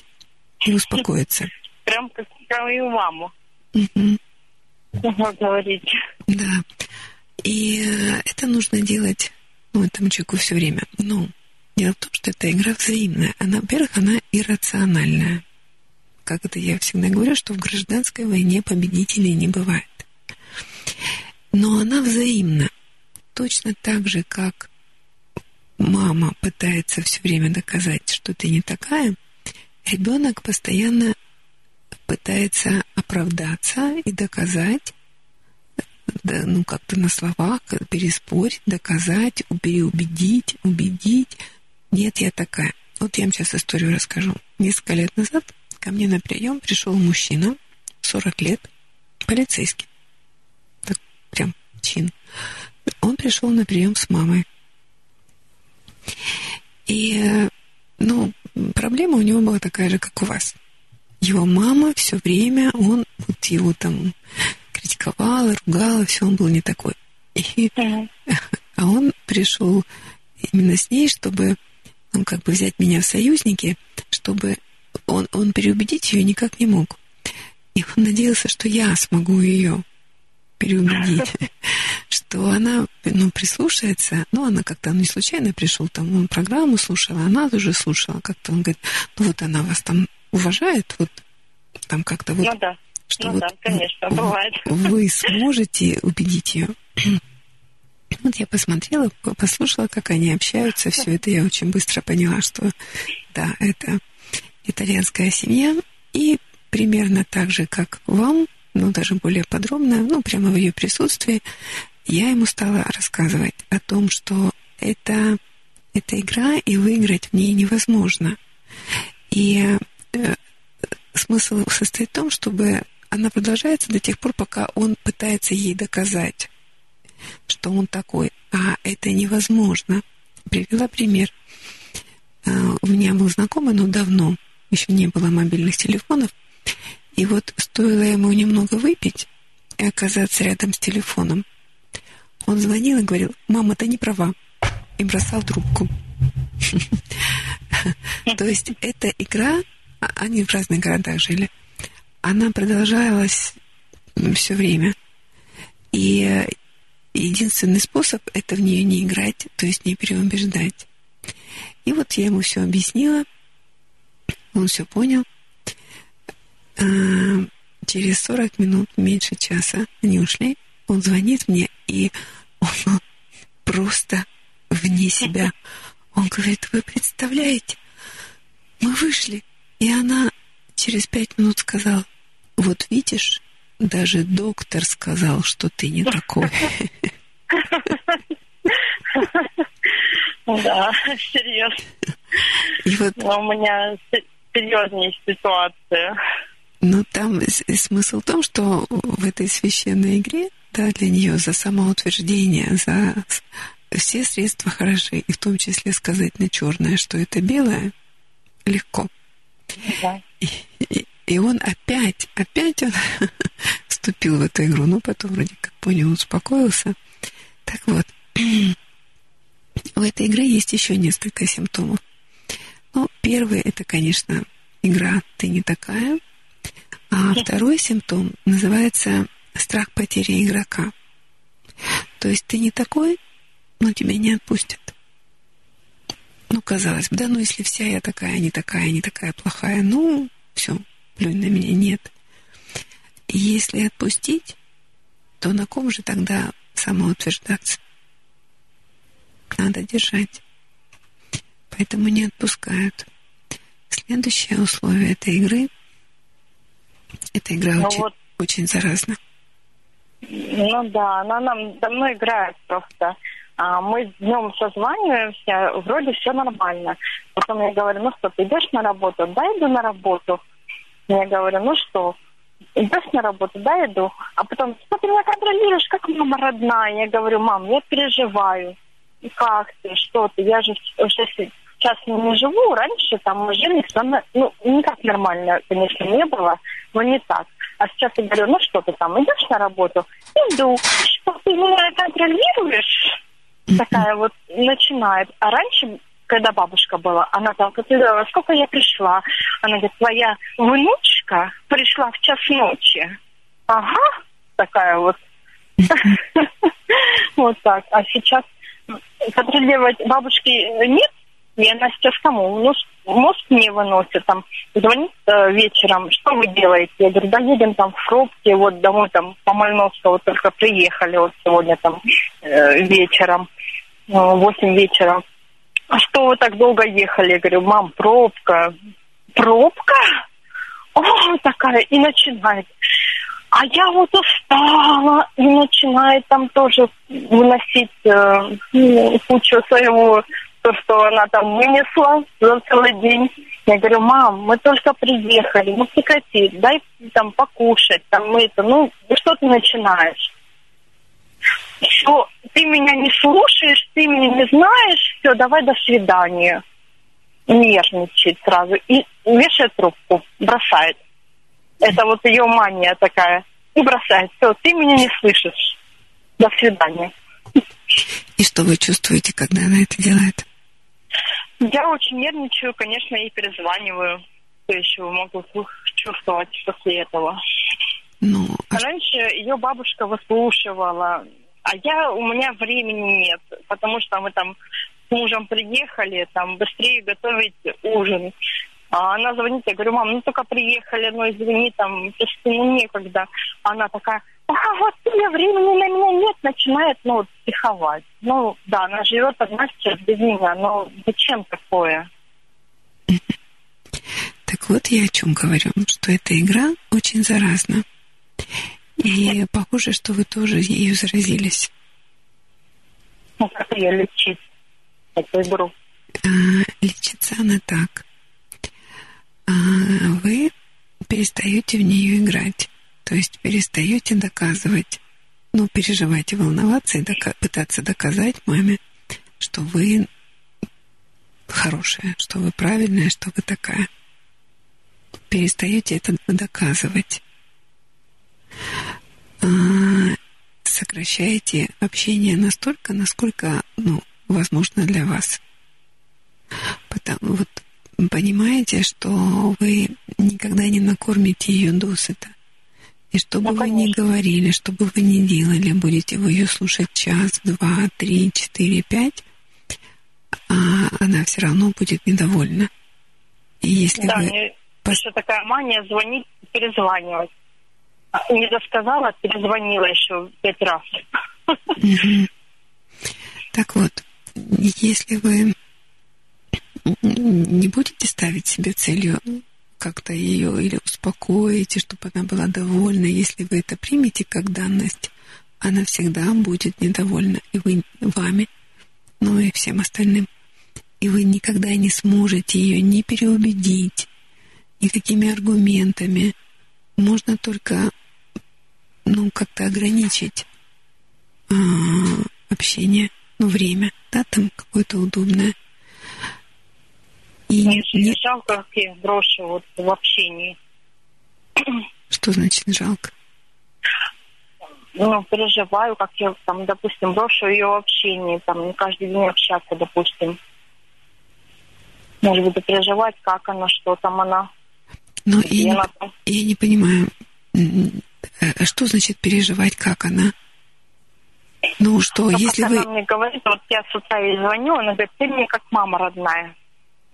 [SPEAKER 2] и успокоиться.
[SPEAKER 4] Прям как свою маму.
[SPEAKER 2] Угу.
[SPEAKER 4] говорить.
[SPEAKER 2] Да. И э, это нужно делать, ну, этому человеку все время. Но дело в том, что эта игра взаимная. Она, во-первых, она иррациональная как это я всегда говорю, что в гражданской войне победителей не бывает. Но она взаимна. Точно так же, как мама пытается все время доказать, что ты не такая, ребенок постоянно пытается оправдаться и доказать, да, ну, как-то на словах, переспорить, доказать, переубедить, убедить. Нет, я такая. Вот я вам сейчас историю расскажу. Несколько лет назад ко мне на прием пришел мужчина, 40 лет, полицейский. Так, прям чин. Он пришел на прием с мамой. И, ну, проблема у него была такая же, как у вас. Его мама все время, он вот его там критиковала, ругала, все, он был не такой. И, а он пришел именно с ней, чтобы, ну, как бы взять меня в союзники, чтобы он, он переубедить ее никак не мог. И он надеялся, что я смогу ее переубедить, что она ну, прислушается. Ну, она как-то не случайно пришел, там он программу слушала, она тоже слушала. Как-то он говорит, ну вот она вас там уважает, вот там как-то вот.
[SPEAKER 4] Ну да.
[SPEAKER 2] Что
[SPEAKER 4] ну
[SPEAKER 2] вот
[SPEAKER 4] да, конечно, бывает.
[SPEAKER 2] Вы сможете убедить ее. Вот я посмотрела, послушала, как они общаются, все это я очень быстро поняла, что да, это итальянская семья, и примерно так же, как вам, но даже более подробно, ну, прямо в ее присутствии, я ему стала рассказывать о том, что это, это игра, и выиграть в ней невозможно. И э, смысл состоит в том, чтобы она продолжается до тех пор, пока он пытается ей доказать, что он такой. А это невозможно. Привела пример. Э, у меня был знакомый, но давно, еще не было мобильных телефонов. И вот стоило ему немного выпить и оказаться рядом с телефоном, он звонил и говорил, мама, ты не права, и бросал трубку. То есть эта игра, а, они в разных городах жили, она продолжалась все время. И э, единственный способ это в нее не играть, то есть не переубеждать. И вот я ему все объяснила, он все понял. А, через 40 минут, меньше часа, они ушли, он звонит мне, и он просто вне себя. Он говорит, вы представляете, мы вышли, и она через пять минут сказала, вот видишь, даже доктор сказал, что ты не такой.
[SPEAKER 4] Да, серьезно. И вот... Но у меня серьезнее ситуация.
[SPEAKER 2] Ну, там смысл в том, что в этой священной игре, да, для нее за самоутверждение, за все средства хороши, и в том числе сказать на черное, что это белое, легко. Да. И, и, и он опять, опять он вступил в эту игру, но потом вроде как понял, успокоился. Так вот, у этой игры есть еще несколько симптомов. Ну, первый это, конечно, игра «ты не такая», а второй симптом называется страх потери игрока. То есть ты не такой, но тебя не отпустят. Ну, казалось бы, да, ну если вся я такая, не такая, не такая плохая, ну, все, плюнь на меня, нет. И если отпустить, то на ком же тогда самоутверждаться? Надо держать. Поэтому не отпускают. Следующее условие этой игры – эта игра ну очень, вот, очень заразна.
[SPEAKER 4] Ну да, она нам давно играет просто. А мы днем созваниваемся, вроде все нормально. Потом я говорю, ну что, ты идешь на работу? Да, иду на работу. Я говорю, ну что, идешь на работу? Да, иду. А потом, что ты меня контролируешь, как мама родная? Я говорю, мам, я переживаю. И как ты, что ты? Я же уже сейчас не живу. Раньше там жили, ну, никак нормально, конечно, не было, но не так. А сейчас я говорю, ну что ты там, идешь на работу? Иду. Что ты меня контролируешь? такая вот начинает. А раньше, когда бабушка была, она там говорила, сколько я пришла. Она говорит, твоя внучка пришла в час ночи. Ага, такая вот. Вот так. А сейчас контролировать бабушки нет, и она сейчас кому? Ну, мозг мне выносит, там, звонит э, вечером, что вы делаете? Я говорю, да едем там в пробке, вот домой там по Мальновскому только приехали вот сегодня там э, вечером, э, 8 вечера. А что вы так долго ехали? Я говорю, мам, пробка. Пробка? О, такая, и начинает. А я вот устала, и начинает там тоже выносить э, кучу своего то, что она там вынесла за целый день. Я говорю, мам, мы только приехали, ну прекрати, дай там покушать, там мы это, ну что ты начинаешь? Что ты меня не слушаешь, ты меня не знаешь, все, давай до свидания. Нервничает сразу и вешает трубку, бросает. Это вот ее мания такая. И бросает. Все, ты меня не слышишь. До свидания.
[SPEAKER 2] И что вы чувствуете, когда она это делает?
[SPEAKER 4] Я очень нервничаю, конечно, и перезваниваю. Что еще могу чувствовать после этого? Ну, а... Раньше ее бабушка выслушивала, а я, у меня времени нет, потому что мы там с мужем приехали, там быстрее готовить ужин. А она звонит, я говорю, мам, ну только приехали, ну извини, там, просто ну некогда. Она такая, ага, вот тебе времени на меня нет, начинает, ну, психовать. Ну, да, она живет одна сейчас без меня, но зачем такое?
[SPEAKER 2] Так вот я о чем говорю, что эта игра очень заразна. И похоже, что вы тоже ею заразились.
[SPEAKER 4] Ну, как ее лечить, эту игру?
[SPEAKER 2] А, лечится она так. А, вы перестаете в нее играть. То есть перестаете доказывать, ну, переживать и волноваться, и дока- пытаться доказать маме, что вы хорошая, что вы правильная, что вы такая. Перестаете это доказывать. А, сокращаете общение настолько, насколько, ну, возможно для вас. Потому вот понимаете, что вы никогда не накормите ее досыта. И что бы ну, вы ни говорили, что бы вы ни делали, будете вы ее слушать час, два, три, четыре, пять, а она все равно будет недовольна. И если
[SPEAKER 4] да,
[SPEAKER 2] вы...
[SPEAKER 4] мне еще такая мания звонить, перезванивать. А, не досказала, перезвонила еще пять раз.
[SPEAKER 2] Так вот, если вы не будете ставить себе целью как-то ее или успокоить, чтобы она была довольна, если вы это примете как данность, она всегда будет недовольна и вы вами, ну и всем остальным. И вы никогда не сможете ее не переубедить никакими аргументами. Можно только ну, как-то ограничить а, общение, ну, время, да, там какое-то удобное.
[SPEAKER 4] И Мне не... жалко, я брошу вот в общении.
[SPEAKER 2] Что значит жалко?
[SPEAKER 4] Ну, переживаю, как я там, допустим, брошу ее в общении, там, не каждый день общаться, допустим. Может быть, переживать, как она, что там она.
[SPEAKER 2] Ну, я не, я не понимаю, а что значит переживать, как она? Ну что, Но если вы...
[SPEAKER 4] Она мне говорит, вот я с утра ей звоню, она говорит, ты мне как мама родная.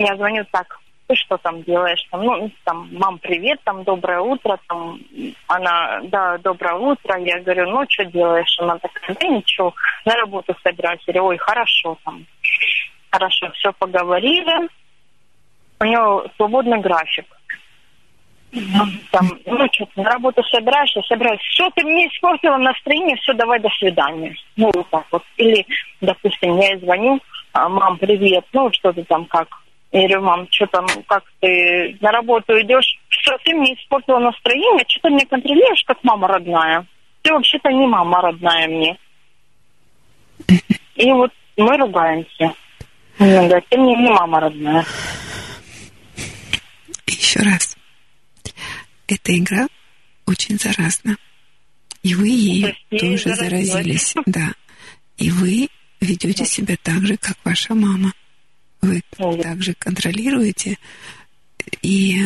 [SPEAKER 4] Я звоню так, ты что там делаешь? Там, ну, там, мам, привет, там, доброе утро, там, она, да, доброе утро. Я говорю, ну, что делаешь? Она такая, да ничего, на работу собираюсь. Я говорю, ой, хорошо, там, хорошо, все поговорили. У нее свободный график. Там, ну, что-то на работу собираешься, собираешься. Все, ты мне испортила настроение, все, давай, до свидания. Ну, вот так вот. Или, допустим, я звоню, а, мам, привет, ну, что ты там, как? Я говорю, мам, что там, как ты на работу идешь? Все, ты мне испортила настроение, что ты меня контролируешь, как мама родная. Ты вообще-то не мама родная мне. И вот мы ругаемся. Он говорит, ты мне не мама родная.
[SPEAKER 2] Еще раз эта игра очень заразна. И вы ей тоже заразились. Да. И вы ведете себя так же, как ваша мама. Вы также контролируете, и,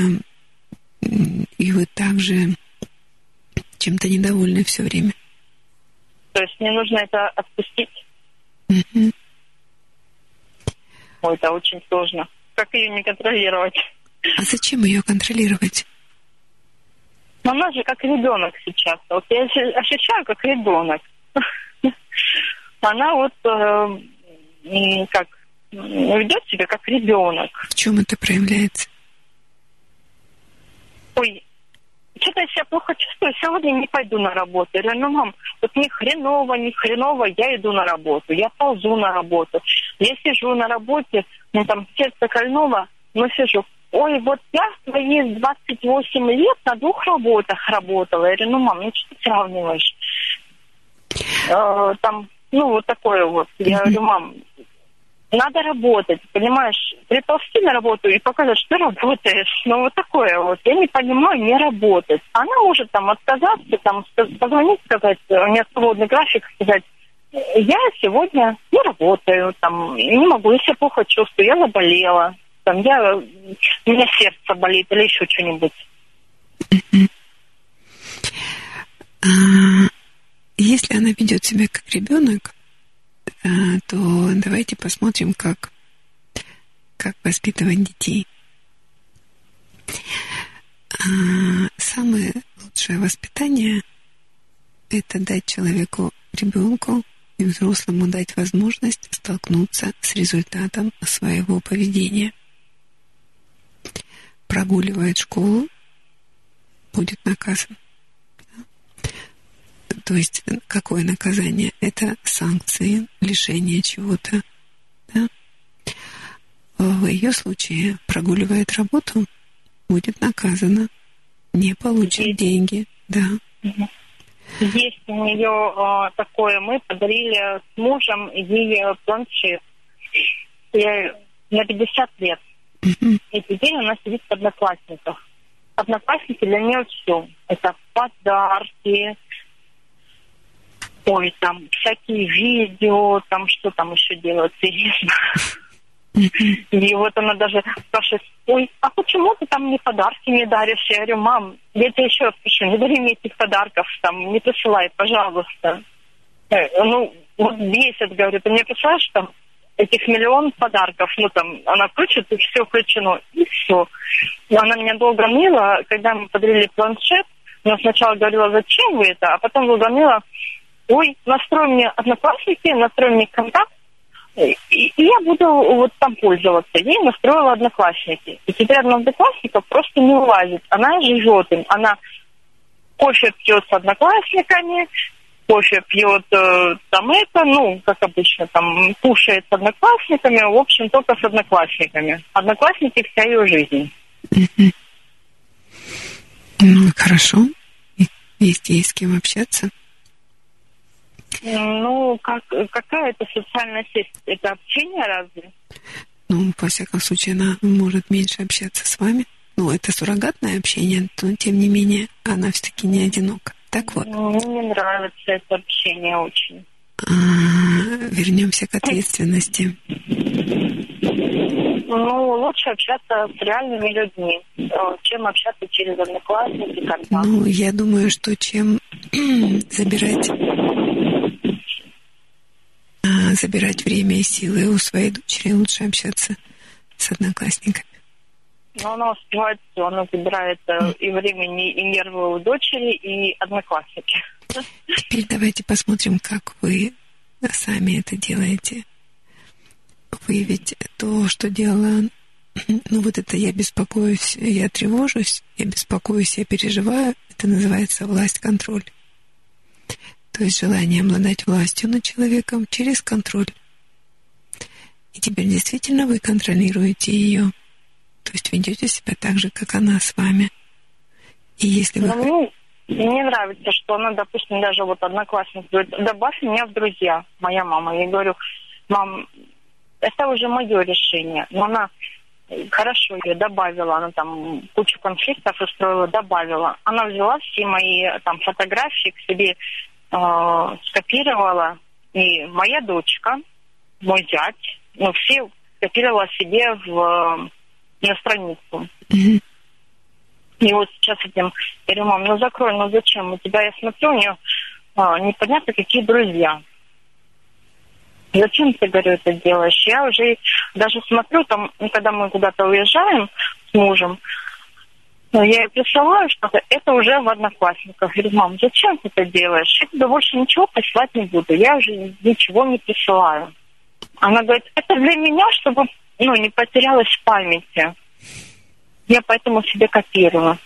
[SPEAKER 2] и вы также чем-то недовольны все время.
[SPEAKER 4] То есть мне нужно это отпустить? Угу. Ой, это очень сложно. Как ее не контролировать?
[SPEAKER 2] А зачем ее контролировать?
[SPEAKER 4] Но она же как ребенок сейчас. Вот я ощущаю как ребенок. Она вот э, как ведет себя как ребенок.
[SPEAKER 2] В чем это проявляется?
[SPEAKER 4] Ой, что-то я себя плохо чувствую, сегодня не пойду на работу. Я говорю, ну, мам, вот не хреново, не хреново, я иду на работу, я ползу на работу. Я сижу на работе, ну, там, сердце кольнуло, но сижу ой, вот я свои 28 лет на двух работах работала. Я говорю, ну, мам, ну что ты сравниваешь? Э, там, ну, вот такое вот. Я говорю, мам, надо работать, понимаешь, приползти на работу и показать, что ты работаешь. Ну, вот такое вот. Я не понимаю, не работать. Она может там отказаться, там, позвонить, сказать, у меня свободный график, сказать, я сегодня не работаю, там, не могу, я себя плохо чувствую, я заболела там, я, у меня сердце болит или еще что-нибудь.
[SPEAKER 2] А, если она ведет себя как ребенок, то давайте посмотрим, как, как воспитывать детей. А, самое лучшее воспитание – это дать человеку, ребенку и взрослому дать возможность столкнуться с результатом своего поведения – прогуливает школу, будет наказан. То есть какое наказание? Это санкции, лишение чего-то. Да? В ее случае прогуливает работу, будет наказана, не получит Есть. деньги. Да.
[SPEAKER 4] Есть у нее э, такое, мы подарили с мужем ей планшет. На 50 лет. И теперь она сидит в одноклассниках. Одноклассники для нее все. Это подарки, ой, там всякие видео, там что там еще делают, интересно. И вот она даже спрашивает, ой, а почему ты там мне подарки не даришь? Я говорю, мам, я тебе еще раз прошу, не дари мне этих подарков, там, не присылай, пожалуйста. Э, ну, вот бесит, говорю, ты мне присылаешь там этих миллион подарков. Ну, там, она включит, и все включено, и все. Но она меня долго мила, когда мы подарили планшет, она сначала говорила, зачем вы это, а потом выгонила, ой, настрой мне одноклассники, настрой мне контакт, и, и я буду вот там пользоваться. Ей настроила одноклассники. И теперь одна одноклассников просто не улазит. Она живет им. Она кофе пьет с одноклассниками, кофе пьет э, там это, ну, как обычно, там, кушает с одноклассниками, в общем, только с одноклассниками. Одноклассники вся ее жизнь.
[SPEAKER 2] Хорошо. Есть, есть с кем общаться.
[SPEAKER 4] Ну, как, какая это социальная сеть? Это общение разве?
[SPEAKER 2] Ну, во всяком случае, она может меньше общаться с вами. Ну, это суррогатное общение, но тем не менее, она все-таки не одинока. Так вот.
[SPEAKER 4] Ну, мне не нравится это общение очень.
[SPEAKER 2] А, вернемся к ответственности.
[SPEAKER 4] Ну, лучше общаться с реальными людьми, чем общаться через одноклассники, контакт.
[SPEAKER 2] Ну, я думаю, что чем забирать забирать время и силы у своей дочери, лучше общаться с одноклассниками.
[SPEAKER 4] Но она успевает все, она забирает э, и времени, и нервы у дочери, и одноклассники.
[SPEAKER 2] Теперь давайте посмотрим, как вы сами это делаете. Вы ведь то, что делала, ну вот это я беспокоюсь, я тревожусь, я беспокоюсь, я переживаю, это называется власть-контроль. То есть желание обладать властью над человеком через контроль. И теперь действительно вы контролируете ее. То есть ведете себя так же, как она с вами. И если вы...
[SPEAKER 4] Ну, мне нравится, что она, допустим, даже вот одноклассник говорит, добавь меня в друзья, моя мама. Я говорю, мам, это уже мое решение. Но она хорошо ее добавила, она там кучу конфликтов устроила, добавила. Она взяла все мои там фотографии к себе, э, скопировала. И моя дочка, мой зять, ну, все скопировала себе в на страницу. Mm-hmm. И вот сейчас этим, я говорю, мам, ну закрой, ну зачем? У тебя, я смотрю, у нее а, непонятно какие друзья. Зачем ты, говорю, это делаешь? Я уже даже смотрю, там, когда мы куда-то уезжаем с мужем, я ей присылаю что-то, это уже в Одноклассниках. Говорю, мам, зачем ты это делаешь? Я тебе больше ничего присылать не буду. Я уже ничего не присылаю. Она говорит, это для меня, чтобы ну, не потерялась в памяти. Я поэтому себе копировала.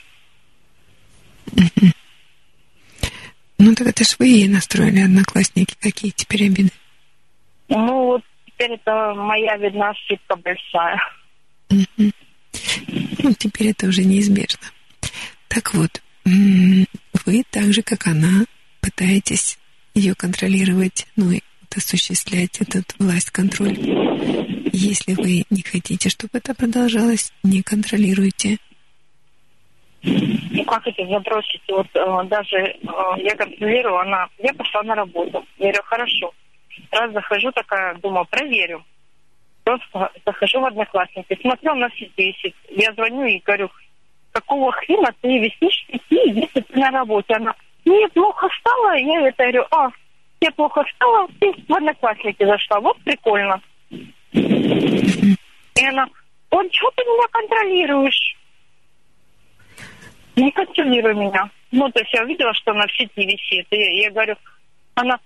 [SPEAKER 2] Ну, так это ж вы ей настроили одноклассники. Какие теперь обиды?
[SPEAKER 4] Ну, вот теперь это моя, видна, ошибка большая.
[SPEAKER 2] Ну, теперь это уже неизбежно. Так вот, вы так же, как она, пытаетесь ее контролировать, ну, и осуществлять этот власть-контроль. Если вы не хотите, чтобы это продолжалось, не контролируйте.
[SPEAKER 4] Ну как это забросить? Вот э, даже э, я контролирую, она, я пошла на работу. Я говорю, хорошо. Раз захожу такая, думаю, проверю. Просто захожу в одноклассники, смотрю, на сети висит. Я звоню и говорю, какого хрена ты висишь в сети, если ты на работе? Она, мне плохо стало. Я это говорю, а, тебе плохо стало, ты в одноклассники зашла. Вот прикольно. И она, он, что ты меня контролируешь? Не контролируй меня. Ну, то есть я увидела, что она в сети висит. И я, говорю, она, «А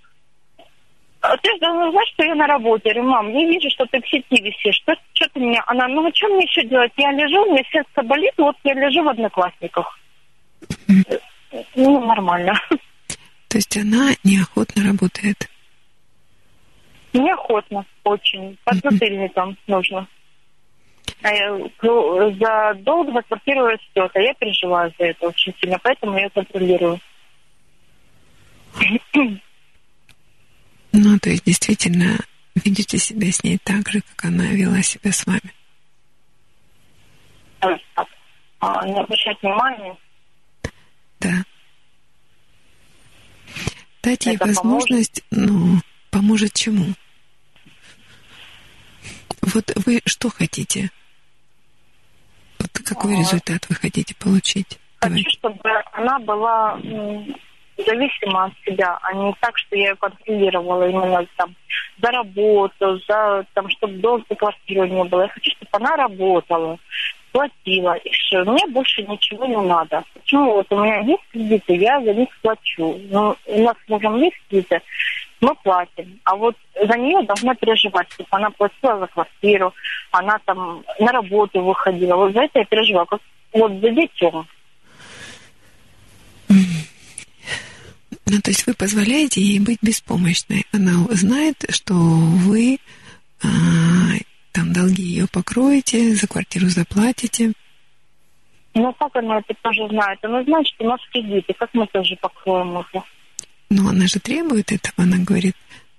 [SPEAKER 4] ты же должна знать, что я на работе. Я говорю, мам, я вижу, что ты в сети висишь. Что, что ты меня? Она, ну, а что мне еще делать? Я лежу, у меня сердце болит, вот я лежу в одноклассниках. Ну, нормально.
[SPEAKER 2] То есть она неохотно работает?
[SPEAKER 4] Неохотно, очень. Под затыльником нужно. А ну, за долг за квартиру растет, а я переживаю за это очень сильно, поэтому я контролирую.
[SPEAKER 2] Ну, то есть действительно видите себя с ней так же, как она вела себя с вами.
[SPEAKER 4] А, не обращать внимания.
[SPEAKER 2] Да. Дайте ей возможность, поможет? ну, поможет чему? Вот вы что хотите? Вот какой а, результат вы хотите получить?
[SPEAKER 4] Хочу, Давай. чтобы она была зависимо от себя, а не так, что я ее контролировала именно там за работу, за там, чтобы долг за квартиру не было. Я хочу, чтобы она работала, платила, и все. Мне больше ничего не надо. Почему вот у меня есть кредиты, я за них плачу. Но у нас с мужем есть кредиты, мы платим. А вот за нее должна переживать, чтобы она платила за квартиру, она там на работу выходила. Вот за это я переживаю, как вот за детем.
[SPEAKER 2] Ну, то есть вы позволяете ей быть беспомощной. Она знает, что вы а, там долги ее покроете, за квартиру заплатите.
[SPEAKER 4] Ну, как она это тоже знает? Она знает, что у нас кредиты, как мы тоже покроем это.
[SPEAKER 2] Но она же требует этого, она говорит,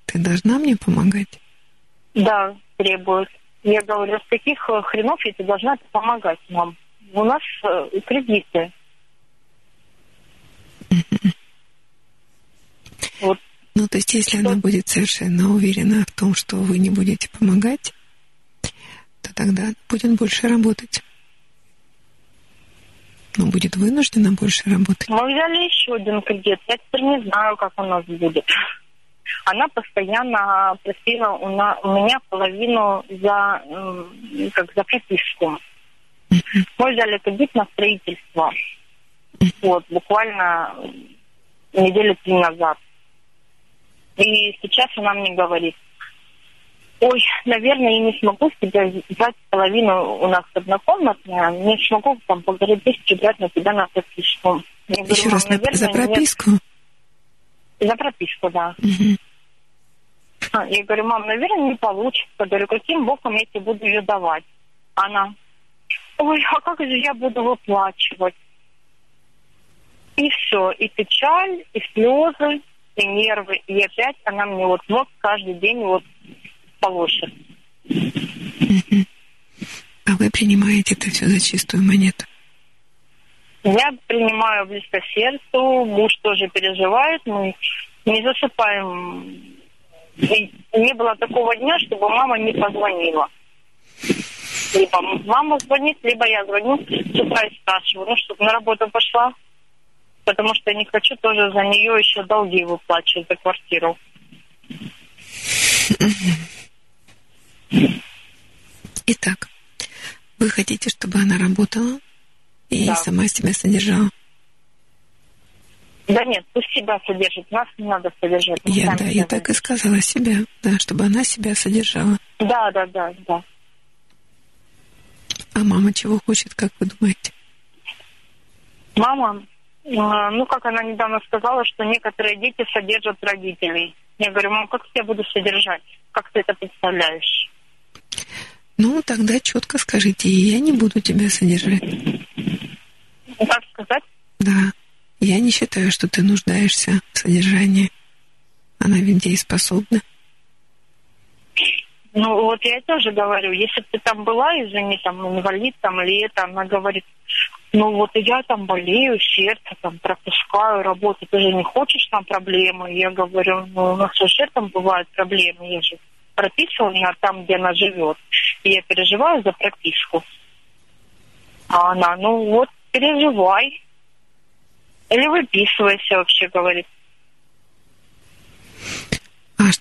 [SPEAKER 2] ты должна мне помогать.
[SPEAKER 4] Да, требует. Я говорю, с каких э, хренов я тебе должна помогать нам? У нас э, кредиты.
[SPEAKER 2] Вот. Ну, то есть, если она будет совершенно уверена в том, что вы не будете помогать, то тогда она будет больше работать. Ну, будет вынуждена больше работать.
[SPEAKER 4] Мы взяли еще один кредит. Я теперь не знаю, как у нас будет. Она постоянно просила у, на, у меня половину за, как за прописку. Мы взяли кредит на строительство. Вот, буквально недели три назад. И сейчас она мне говорит, ой, наверное, я не смогу тебя взять половину у нас однокомнатная, не смогу там полторы тысячи брать на тебя на прописку.
[SPEAKER 2] Я говорю, Еще раз, наверное, за прописку? Нет.
[SPEAKER 4] За прописку, да. Угу. Я говорю, мам, наверное, не получится. Говорю, каким боком я тебе буду ее давать? Она, ой, а как же я буду выплачивать? И все, и печаль, и слезы, и нервы, и опять она мне вот мозг каждый день вот полощет.
[SPEAKER 2] А вы принимаете это все за чистую монету?
[SPEAKER 4] Я принимаю близко сердцу, муж тоже переживает, мы не засыпаем. И не было такого дня, чтобы мама не позвонила. Либо мама звонит, либо я звоню с утра и спрашиваю, ну, чтобы на работу пошла, потому что я не хочу тоже за нее еще долги выплачивать за квартиру.
[SPEAKER 2] Итак, вы хотите, чтобы она работала и да. сама себя содержала?
[SPEAKER 4] Да нет, пусть себя содержит, нас не надо содержать.
[SPEAKER 2] Я, да, я так и сказала себя, да, чтобы она себя содержала.
[SPEAKER 4] Да, да, да, да.
[SPEAKER 2] А мама чего хочет, как вы думаете?
[SPEAKER 4] Мама, ну, как она недавно сказала, что некоторые дети содержат родителей. Я говорю, мам, как я буду содержать? Как ты это представляешь?
[SPEAKER 2] Ну, тогда четко скажите, я не буду тебя содержать.
[SPEAKER 4] Как сказать?
[SPEAKER 2] Да. Я не считаю, что ты нуждаешься в содержании. Она ведь дееспособна.
[SPEAKER 4] Ну, вот я тоже говорю, если бы ты там была, извини, там, инвалид, там, или это, она говорит, ну, вот я там болею, сердце там пропускаю работу, ты же не хочешь там проблемы? Я говорю, ну, у нас уже там бывают проблемы, я же прописана там, где она живет, и я переживаю за прописку. А она, ну, вот, переживай. Или выписывайся, вообще говорит.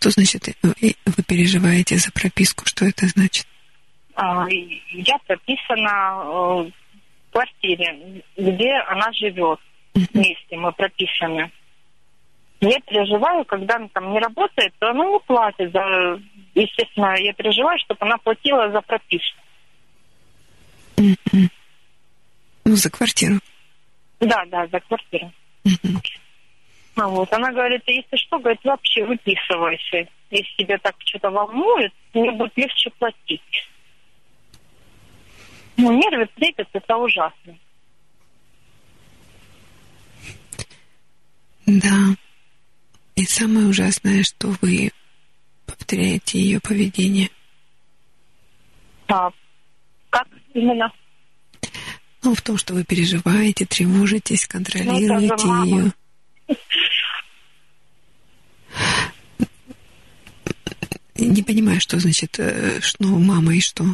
[SPEAKER 2] Что значит, э, вы переживаете за прописку? Что это значит?
[SPEAKER 4] А, я прописана э, в квартире, где она живет. Вместе мы прописаны. Я переживаю, когда она там не работает, то она не платит за... Естественно, я переживаю, чтобы она платила за прописку.
[SPEAKER 2] Ну, за квартиру.
[SPEAKER 4] Да, да, за квартиру. А вот. Она говорит, если что, говорит, вообще выписывайся. Если тебя так что-то волнует, мне будет легче платить. Ну, нервы трепет, это ужасно.
[SPEAKER 2] Да. И самое ужасное, что вы повторяете ее поведение.
[SPEAKER 4] А как именно?
[SPEAKER 2] Ну, в том, что вы переживаете, тревожитесь, контролируете ну, ее. Не понимаю, что значит, э, что мама и что?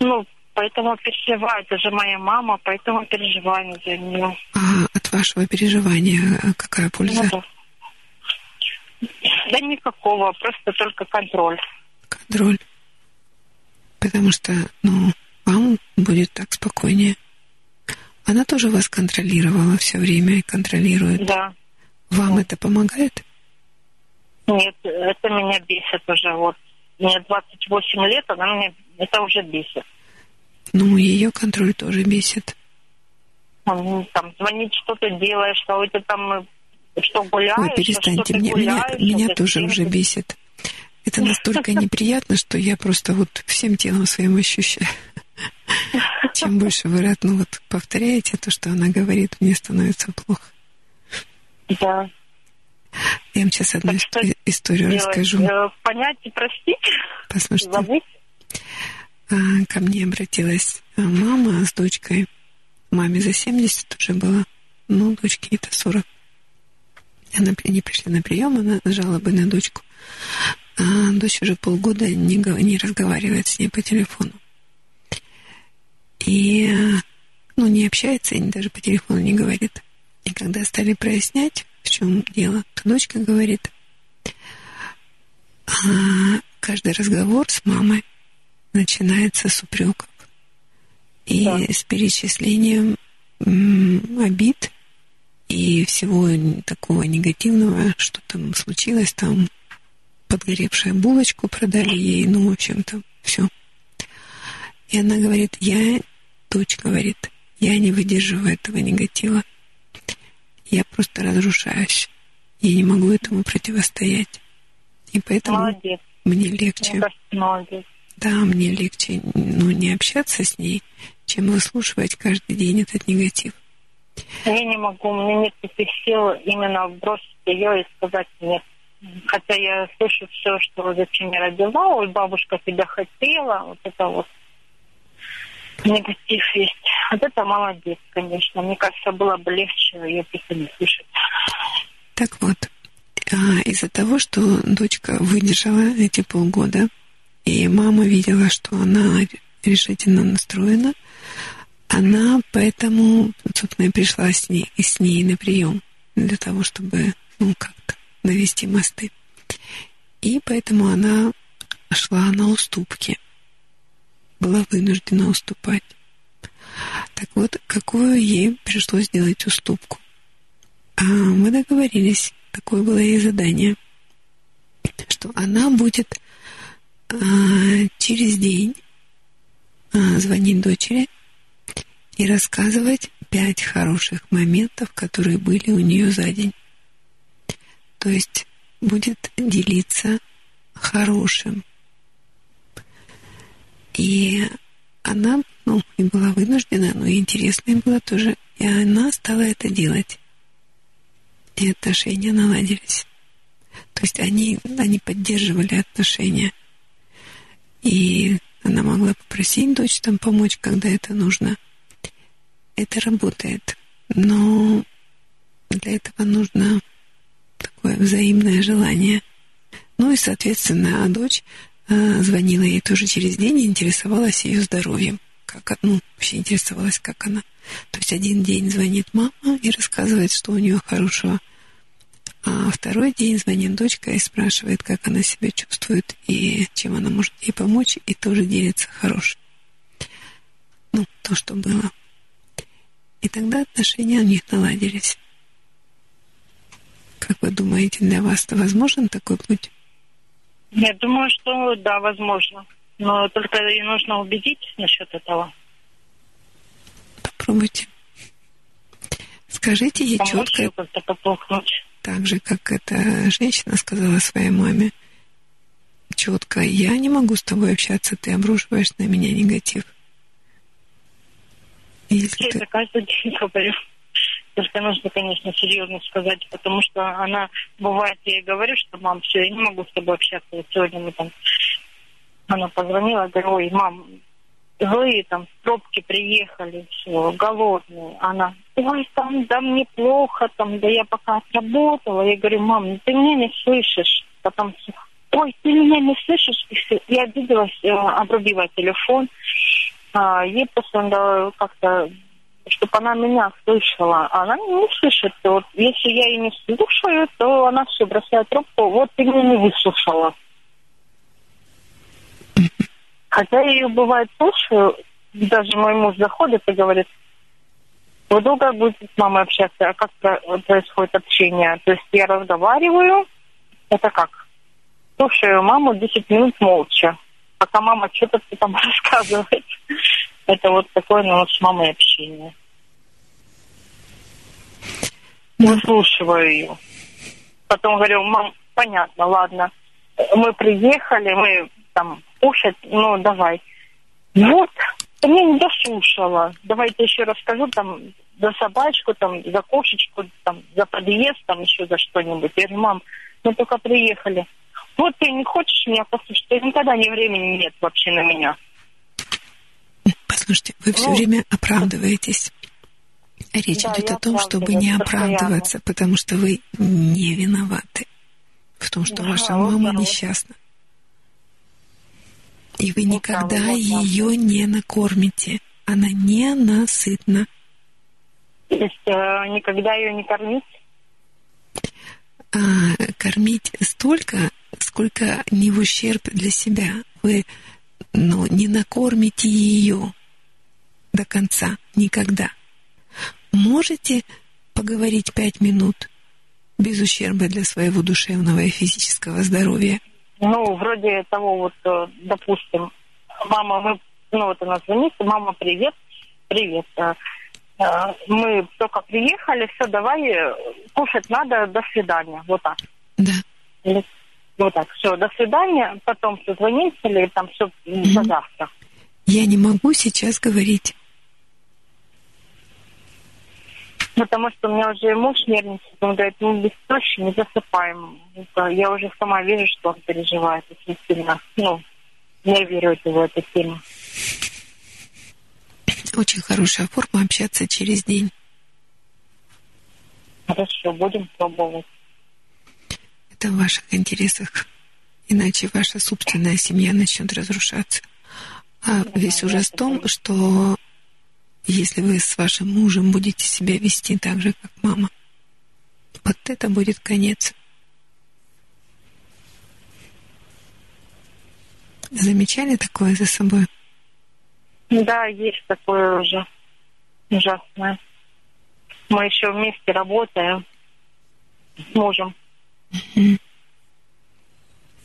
[SPEAKER 4] Ну, поэтому переживаю. Это же моя мама, поэтому переживаю за нее.
[SPEAKER 2] А от вашего переживания какая польза? Ну,
[SPEAKER 4] да. да никакого, просто только контроль.
[SPEAKER 2] Контроль. Потому что, ну, вам будет так спокойнее. Она тоже вас контролировала все время и контролирует.
[SPEAKER 4] Да.
[SPEAKER 2] Вам да. это помогает?
[SPEAKER 4] Нет, это меня бесит уже. Вот мне 28 лет, она меня это уже бесит.
[SPEAKER 2] Ну, ее контроль тоже бесит.
[SPEAKER 4] Он, там звонить, что ты делаешь, что ты там что гуляешь, Ой,
[SPEAKER 2] перестаньте,
[SPEAKER 4] что
[SPEAKER 2] мне,
[SPEAKER 4] гуляешь,
[SPEAKER 2] меня, меня тоже уже бесит. Это настолько неприятно, что я просто вот всем телом своим ощущаю. Чем больше вы ну, вот, повторяете то, что она говорит, мне становится плохо.
[SPEAKER 4] Да.
[SPEAKER 2] Я вам сейчас одну так историю делать? расскажу.
[SPEAKER 4] Э, понять и простить?
[SPEAKER 2] Послушайте. Забыть? А, ко мне обратилась а, мама с дочкой. Маме за 70 уже было, ну, дочке это 40. Она, они пришли на прием, она жалобы на дочку. А дочь уже полгода не, не разговаривает с ней по телефону. И, ну, не общается, и даже по телефону не говорит. И когда стали прояснять, в чем дело, то дочка говорит, а, каждый разговор с мамой начинается с упреков и да. с перечислением обид и всего такого негативного, что там случилось, там подгоревшая булочку продали ей, ну, в общем-то, все. И она говорит, я, дочь говорит, я не выдерживаю этого негатива. Я просто разрушаюсь. Я не могу этому противостоять. И поэтому молодец. мне легче.
[SPEAKER 4] молодец.
[SPEAKER 2] Да, мне легче ну, не общаться с ней, чем выслушивать каждый день этот негатив.
[SPEAKER 4] Я не могу, у меня нет таких сил именно бросить ее и сказать нет. Хотя я слышу все, что зачем я родила, ой, бабушка тебя хотела, вот это вот негатив есть. Вот это молодец, конечно. Мне кажется, было бы легче ее не слышать.
[SPEAKER 2] Так вот, а, из-за того, что дочка выдержала эти полгода, и мама видела, что она решительно настроена, она поэтому, собственно, и пришла с ней, и с ней на прием для того, чтобы, ну, как-то навести мосты. И поэтому она шла на уступки, была вынуждена уступать. Так вот, какую ей пришлось сделать уступку? А мы договорились, такое было ей задание, что она будет а, через день а, звонить дочери и рассказывать пять хороших моментов, которые были у нее за день. То есть будет делиться хорошим. И она, ну, и была вынуждена, но и интересно было тоже. И она стала это делать. И отношения наладились. То есть они, они поддерживали отношения. И она могла попросить дочь там помочь, когда это нужно. Это работает. Но для этого нужно такое взаимное желание. Ну и, соответственно, дочь э, звонила ей тоже через день и интересовалась ее здоровьем. Как, ну, вообще интересовалась, как она. То есть один день звонит мама и рассказывает, что у нее хорошего. А второй день звонит дочка и спрашивает, как она себя чувствует и чем она может ей помочь, и тоже делится хорошим. Ну, то, что было. И тогда отношения у них наладились. Как вы думаете, для вас это возможен такой путь?
[SPEAKER 4] Я думаю, что да, возможно. Но только и нужно убедить насчет этого.
[SPEAKER 2] Попробуйте. Скажите ей Помочь четко. Так же, как эта женщина сказала своей маме. Четко, я не могу с тобой общаться, ты обрушиваешь на меня негатив.
[SPEAKER 4] Если я ты... каждый день говорю. Только нужно, конечно, серьезно сказать, потому что она, бывает, я ей говорю, что, мам, все, я не могу с тобой общаться. Вот сегодня мы там, она позвонила, говорю, ой, мам, вы там в пробке приехали, все, голодные. Она, ой, там, да мне плохо, там, да я пока отработала. Я говорю, мам, ну ты меня не слышишь. Потом, ой, ты меня не слышишь? И все. Я обиделась, э, обрубила телефон. А, ей просто как-то чтобы она меня слышала. А она не слышит. Вот если я ее не слушаю, то она все бросает трубку. Вот ты меня не выслушала. Хотя я ее бывает слушаю, даже мой муж заходит и говорит, вы долго будете с мамой общаться, а как происходит общение? То есть я разговариваю, это как? Слушаю маму 10 минут молча, пока мама что-то там рассказывает. Это вот такое ну, с мамой общение. Выслушиваю ее. Потом говорю, мам, понятно, ладно. Мы приехали, мы там кушать, ну давай. Вот, меня не дослушала. Давайте еще расскажу там за собачку, там, за кошечку, там, за подъезд, там еще за что-нибудь. Я говорю, мам, мы только приехали. Вот ты не хочешь меня послушать, ты никогда ни времени нет вообще на меня.
[SPEAKER 2] Послушайте, вы все ну, время оправдываетесь. Речь да, идет о том, чтобы не оправдываться, постоянно. потому что вы не виноваты в том, что да, ваша мама вот, несчастна. И вы вот никогда вот, ее не накормите. Она ненасытна.
[SPEAKER 4] То есть э, никогда ее не кормить?
[SPEAKER 2] А, кормить столько, сколько не в ущерб для себя. Вы ну, не накормите ее до конца никогда. Можете поговорить пять минут без ущерба для своего душевного и физического здоровья?
[SPEAKER 4] Ну, вроде того вот, э, допустим, мама, мы, ну вот она звонит, мама, привет, привет. Э, э, мы только приехали, все, давай, кушать надо, до свидания, вот так.
[SPEAKER 2] Да.
[SPEAKER 4] Или, вот так, все, до свидания, потом созвонимся или там все mm-hmm. до завтра.
[SPEAKER 2] Я не могу сейчас говорить.
[SPEAKER 4] Потому что у меня уже муж нервничает, он говорит, ну, без проще не засыпаем. Я уже сама вижу, что он переживает очень сильно. Ну, нервирует его эта тема.
[SPEAKER 2] Очень хорошая форма общаться через день.
[SPEAKER 4] Хорошо, будем пробовать.
[SPEAKER 2] Это в ваших интересах. Иначе ваша собственная семья начнет разрушаться. А весь ужас в том, что если вы с вашим мужем будете себя вести так же, как мама. Вот это будет конец. Замечали такое за собой?
[SPEAKER 4] Да, есть такое уже ужасное. Мы еще вместе работаем с мужем. Mm-hmm.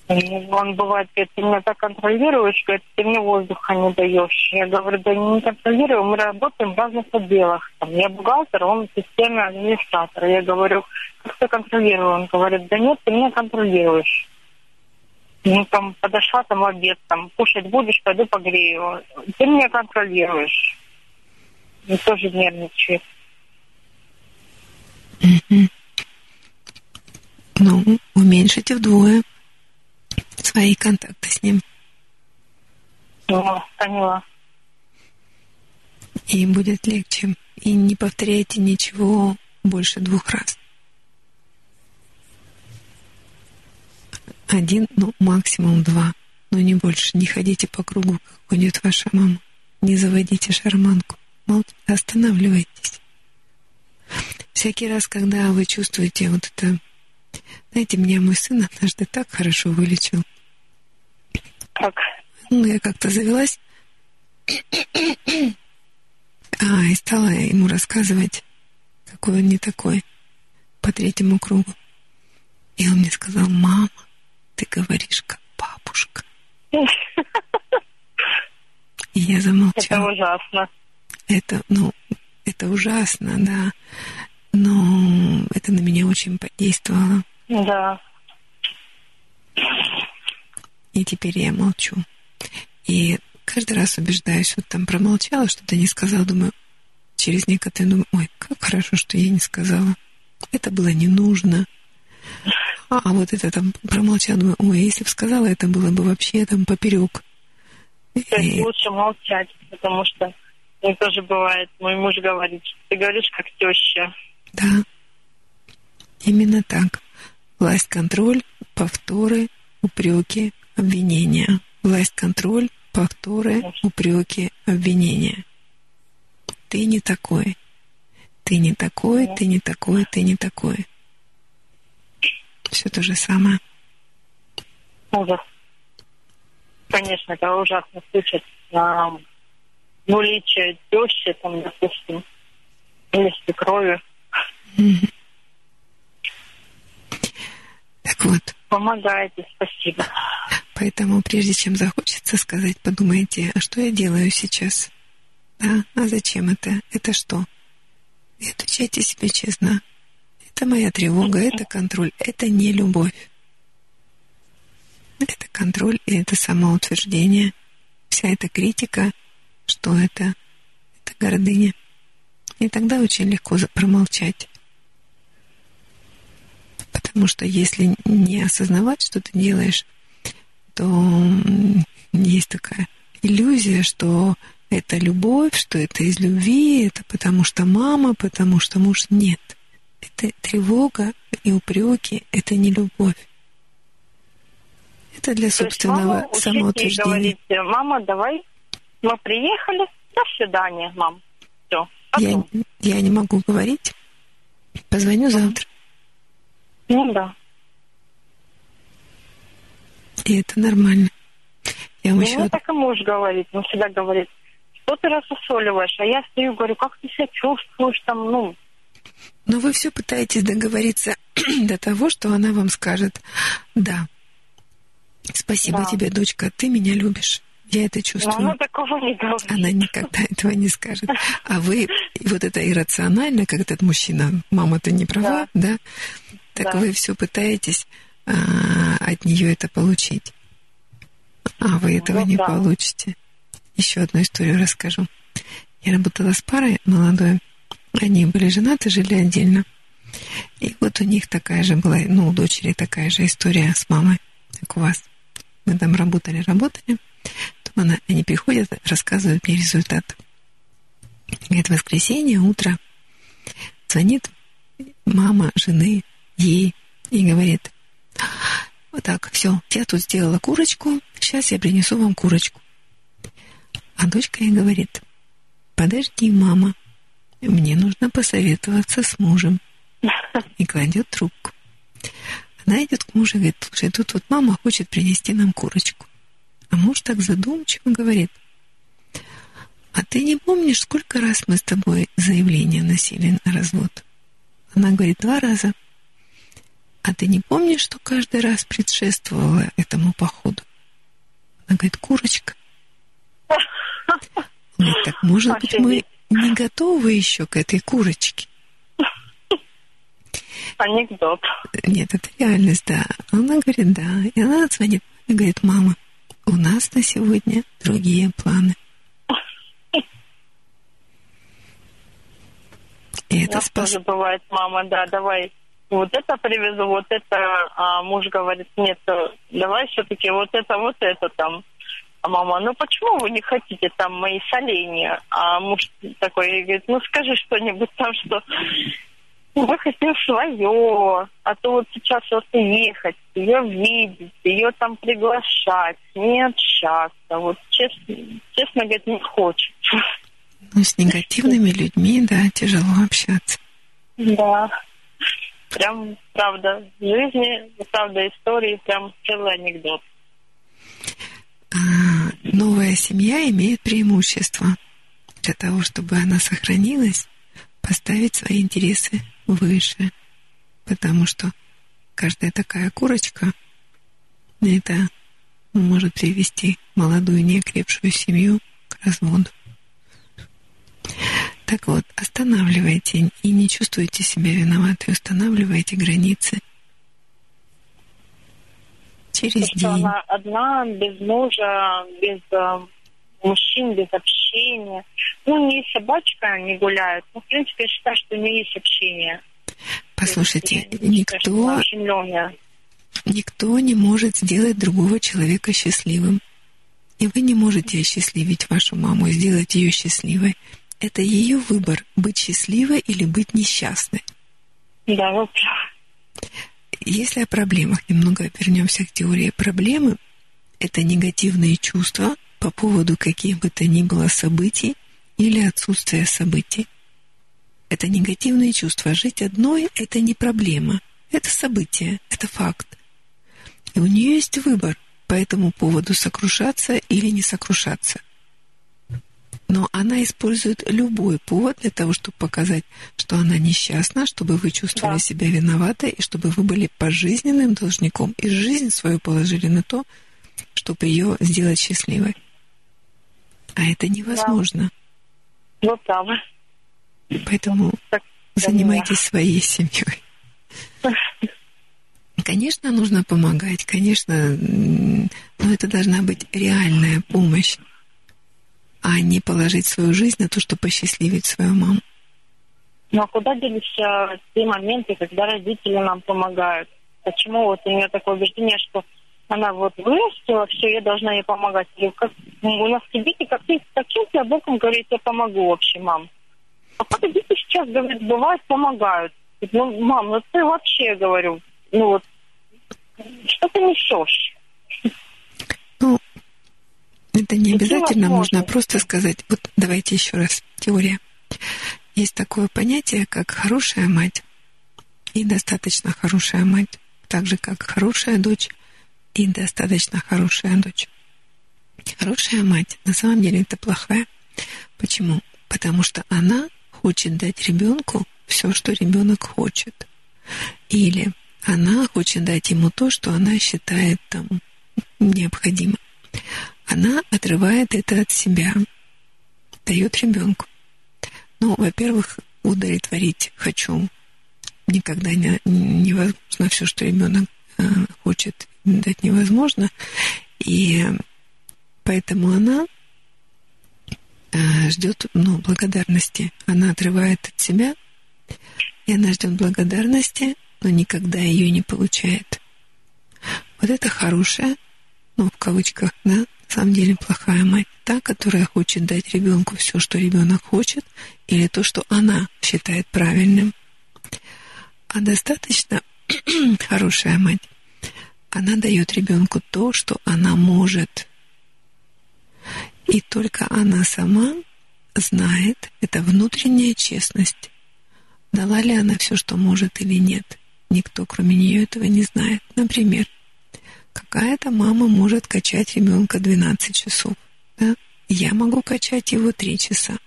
[SPEAKER 4] Он бывает, говорит, ты меня так контролируешь, говорит, ты мне воздуха не даешь. Я говорю, да не контролирую, мы работаем в разных отделах. Там, я бухгалтер, он в системе администратора. Я говорю, как ты контролирую? Он говорит, да нет, ты меня контролируешь. Ну, там, подошла там обед, там, кушать будешь, пойду погрею. Ты меня контролируешь. И тоже нервничает.
[SPEAKER 2] Ну, уменьшите вдвое свои контакты с ним.
[SPEAKER 4] О, поняла.
[SPEAKER 2] И будет легче. И не повторяйте ничего больше двух раз. Один, ну, максимум два, но не больше. Не ходите по кругу, как ходит ваша мама. Не заводите шарманку. Останавливайтесь. Всякий раз, когда вы чувствуете вот это... Знаете, меня мой сын однажды так хорошо вылечил
[SPEAKER 4] как?
[SPEAKER 2] Ну, я как-то завелась. А, и стала ему рассказывать, какой он не такой, по третьему кругу. И он мне сказал, мама, ты говоришь как бабушка. И я замолчала.
[SPEAKER 4] Это ужасно.
[SPEAKER 2] Это, ну, это ужасно, да. Но это на меня очень подействовало.
[SPEAKER 4] Да.
[SPEAKER 2] И теперь я молчу. И каждый раз убеждаюсь, вот там промолчала, что-то не сказала, думаю, через некоторое думаю, ой, как хорошо, что я не сказала. Это было не нужно. А, а вот это там промолчала, думаю, ой, если бы сказала, это было бы вообще там поперек.
[SPEAKER 4] То есть и... лучше молчать, потому что мне тоже бывает, мой муж говорит, ты говоришь как теща.
[SPEAKER 2] Да, именно так. Власть, контроль, повторы, упреки, обвинения. Власть, контроль, повторы, упреки, обвинения. ты не такой. Ты не такой, ты не такой, ты не такой. Все то же самое.
[SPEAKER 4] Ужас. Конечно, это ужасно слышать. А, ну, лечие тещи, там, допустим, или свекрови.
[SPEAKER 2] Так вот.
[SPEAKER 4] Помогаете, спасибо.
[SPEAKER 2] Поэтому прежде чем захочется сказать, подумайте, а что я делаю сейчас? Да, а зачем это? Это что? И отвечайте себе честно. Это моя тревога, это контроль, это не любовь. Это контроль и это самоутверждение. Вся эта критика, что это? Это гордыня. И тогда очень легко промолчать. Потому что если не осознавать, что ты делаешь, то есть такая иллюзия, что это любовь, что это из любви, это потому что мама, потому что муж. Нет. Это тревога и упреки, это не любовь. Это для собственного
[SPEAKER 4] есть,
[SPEAKER 2] самоутверждения.
[SPEAKER 4] Говорите, мама, давай, мы приехали, до свидания, мам. Все.
[SPEAKER 2] Я, я не могу говорить. Позвоню завтра.
[SPEAKER 4] Ну да.
[SPEAKER 2] И это нормально. Я
[SPEAKER 4] ну,
[SPEAKER 2] еще...
[SPEAKER 4] так и муж говорит, он всегда говорит, что ты рассусоливаешь? А я стою, говорю, как ты себя чувствуешь там, ну...
[SPEAKER 2] Но вы все пытаетесь договориться до того, что она вам скажет, да, спасибо да. тебе, дочка, ты меня любишь. Я это чувствую. Но
[SPEAKER 4] она такого не говорит.
[SPEAKER 2] Она никогда этого не скажет. А вы, вот это иррационально, как этот мужчина, мама, ты не права, да? да? Так да. вы все пытаетесь а, от нее это получить. А вы этого ну, не да. получите. Еще одну историю расскажу. Я работала с парой молодой. Они были женаты, жили отдельно. И вот у них такая же была, ну, у дочери такая же история с мамой, как у вас. Мы там работали, работали. Потом она, они приходят, рассказывают мне результат. Говорит, воскресенье, утро. Звонит мама жены ей и говорит, вот так, все, я тут сделала курочку, сейчас я принесу вам курочку. А дочка ей говорит, подожди, мама, мне нужно посоветоваться с мужем. И кладет трубку. Она идет к мужу и говорит, слушай, тут вот мама хочет принести нам курочку. А муж так задумчиво говорит, а ты не помнишь, сколько раз мы с тобой заявление носили на развод? Она говорит, два раза. А ты не помнишь, что каждый раз предшествовало этому походу? Она говорит, курочка. Говорит, так может быть мы не готовы еще к этой курочке?
[SPEAKER 4] Анекдот.
[SPEAKER 2] Нет, это реальность, да. Она говорит, да. И она звонит и говорит, мама, у нас на сегодня другие планы.
[SPEAKER 4] И это спас... тоже бывает, мама, да, давай вот это привезу, вот это, а муж говорит, нет, давай все-таки вот это, вот это там. А мама, ну почему вы не хотите там мои соленья? А муж такой говорит, ну скажи что-нибудь там, что мы хотим свое, а то вот сейчас вот ехать, ее видеть, ее там приглашать, не общаться. Вот честно, честно говоря, не хочет.
[SPEAKER 2] Ну, с негативными людьми, да, тяжело общаться.
[SPEAKER 4] Да. Прям, правда, жизни, правда, истории, прям целый анекдот.
[SPEAKER 2] А, новая семья имеет преимущество. Для того, чтобы она сохранилась, поставить свои интересы выше. Потому что каждая такая курочка, это может привести молодую неокрепшую семью к разводу. Так вот, останавливайте и не чувствуйте себя виноватой, устанавливайте границы. Через
[SPEAKER 4] То, день. она одна, без мужа, без э, мужчин, без общения. Ну, не собачка не гуляет. Ну, в принципе, я считаю, что не есть общение.
[SPEAKER 2] Послушайте, есть, никто, никто не может сделать другого человека счастливым. И вы не можете осчастливить вашу маму и сделать ее счастливой. Это ее выбор — быть счастливой или быть несчастной.
[SPEAKER 4] Да, вот.
[SPEAKER 2] Если о проблемах немного вернемся к теории проблемы, это негативные чувства по поводу каких бы то ни было событий или отсутствие событий. Это негативные чувства. Жить одной – это не проблема. Это событие, это факт. И у нее есть выбор по этому поводу сокрушаться или не сокрушаться. Но она использует любой повод для того, чтобы показать, что она несчастна, чтобы вы чувствовали да. себя виноватой, и чтобы вы были пожизненным должником, и жизнь свою положили на то, чтобы ее сделать счастливой. А это невозможно.
[SPEAKER 4] Да. Ну, правы.
[SPEAKER 2] Поэтому так, занимайтесь своей семьей. Конечно, нужно помогать, конечно, но это должна быть реальная помощь а не положить свою жизнь на то, чтобы посчастливить свою маму.
[SPEAKER 4] Ну а куда делись те моменты, когда родители нам помогают? Почему вот у нее такое убеждение, что она вот вырастила, все, я должна ей помогать. Или как, у нас Тибете как, каким-то боком говорит, я помогу вообще, мам. А как дети сейчас, говорят, бывает, помогают. Ну, мам, ну ты вообще, говорю, ну вот, что ты несешь?
[SPEAKER 2] Ну, это не обязательно можно просто сказать, вот давайте еще раз, теория. Есть такое понятие, как хорошая мать и достаточно хорошая мать, так же как хорошая дочь и достаточно хорошая дочь. Хорошая мать на самом деле это плохая. Почему? Потому что она хочет дать ребенку все, что ребенок хочет. Или она хочет дать ему то, что она считает там необходимым она отрывает это от себя, дает ребенку. Ну, во-первых, удовлетворить хочу никогда не, невозможно. Все, что ребенок э, хочет, дать невозможно. И поэтому она э, ждет ну, благодарности. Она отрывает от себя, и она ждет благодарности, но никогда ее не получает. Вот это хорошая, ну, в кавычках, да, на самом деле плохая мать та, которая хочет дать ребенку все, что ребенок хочет, или то, что она считает правильным. А достаточно хорошая мать, она дает ребенку то, что она может. И только она сама знает, это внутренняя честность, дала ли она все, что может или нет. Никто, кроме нее, этого не знает. Например, Какая-то мама может качать ребенка 12 часов. Да? Я могу качать его 3 часа.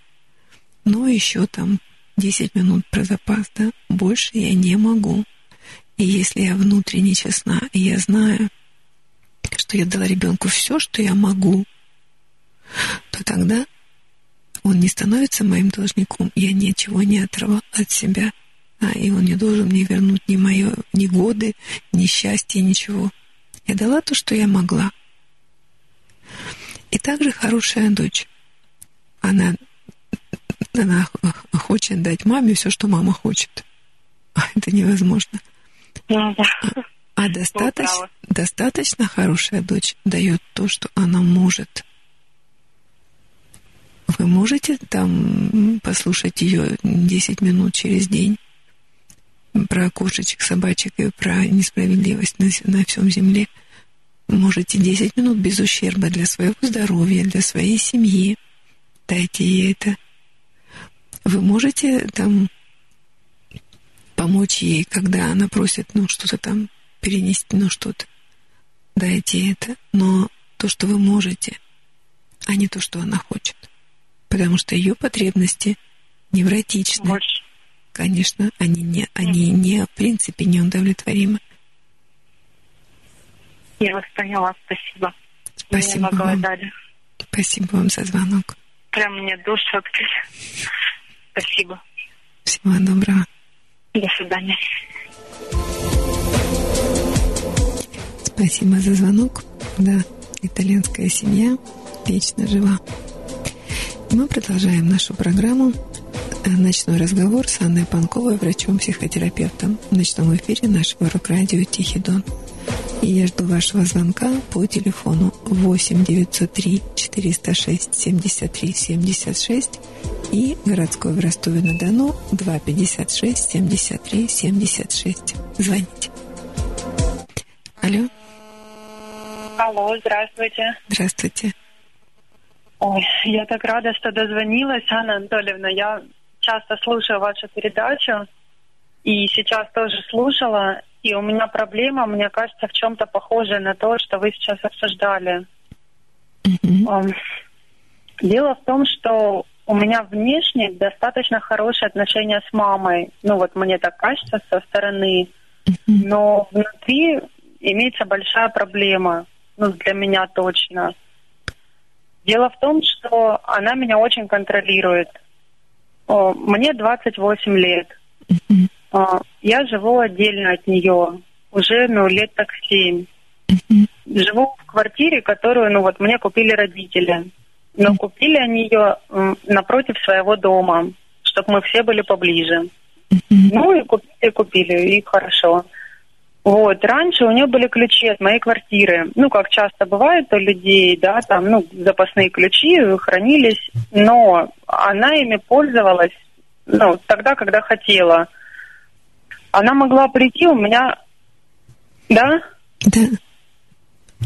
[SPEAKER 2] Но еще там 10 минут про запас, да? Больше я не могу. И если я внутренне честна, и я знаю, что я дала ребенку все, что я могу, то тогда он не становится моим должником. Я ничего не отрывала от себя. А, и он не должен мне вернуть ни мое, ни годы, ни счастье, ничего. Я дала то, что я могла. И также хорошая дочь. Она, она хочет дать маме все, что мама хочет. А это невозможно.
[SPEAKER 4] Ну, да.
[SPEAKER 2] А, а достаточно, достаточно хорошая дочь дает то, что она может. Вы можете там послушать ее 10 минут через день? Про кошечек, собачек и про несправедливость на, на всем земле. Можете 10 минут без ущерба для своего здоровья, для своей семьи. Дайте ей это. Вы можете там помочь ей, когда она просит, ну, что-то там перенести, ну, что-то. Дайте это. Но то, что вы можете, а не то, что она хочет. Потому что ее потребности невротичны. Больше конечно, они не, они не, в принципе, не удовлетворимы.
[SPEAKER 4] Я вас поняла, спасибо.
[SPEAKER 2] Спасибо вам. Спасибо вам за звонок.
[SPEAKER 4] Прям мне душу открыли. Спасибо.
[SPEAKER 2] Всего доброго.
[SPEAKER 4] До свидания.
[SPEAKER 2] Спасибо за звонок. Да, итальянская семья вечно жива. Мы продолжаем нашу программу Ночной разговор с Анной Панковой, врачом-психотерапевтом в ночном эфире нашего рок-радио «Тихий Дон». И я жду вашего звонка по телефону 8 903 406 73 76 и городской в Ростове-на-Дону 256 73 76. Звоните. Алло.
[SPEAKER 4] Алло, здравствуйте.
[SPEAKER 2] Здравствуйте.
[SPEAKER 5] Ой, я так рада, что дозвонилась, Анна Анатольевна. Я часто слушаю вашу передачу и сейчас тоже слушала. И у меня проблема, мне кажется, в чем-то похожая на то, что вы сейчас обсуждали. Mm-hmm. Дело в том, что у меня внешне достаточно хорошие отношения с мамой. Ну вот мне так кажется со стороны. Но внутри имеется большая проблема. Ну, для меня точно. Дело в том, что она меня очень контролирует. Мне 28 лет. Я живу отдельно от нее. Уже, ну, лет так 7. Живу в квартире, которую, ну, вот мне купили родители. Но купили они ее напротив своего дома, чтобы мы все были поближе. Ну и купили, купили, и хорошо. Вот, раньше у нее были ключи от моей квартиры. Ну, как часто бывает у людей, да, там, ну, запасные ключи хранились, но она ими пользовалась, ну, тогда, когда хотела. Она могла прийти у меня, да?
[SPEAKER 2] Да.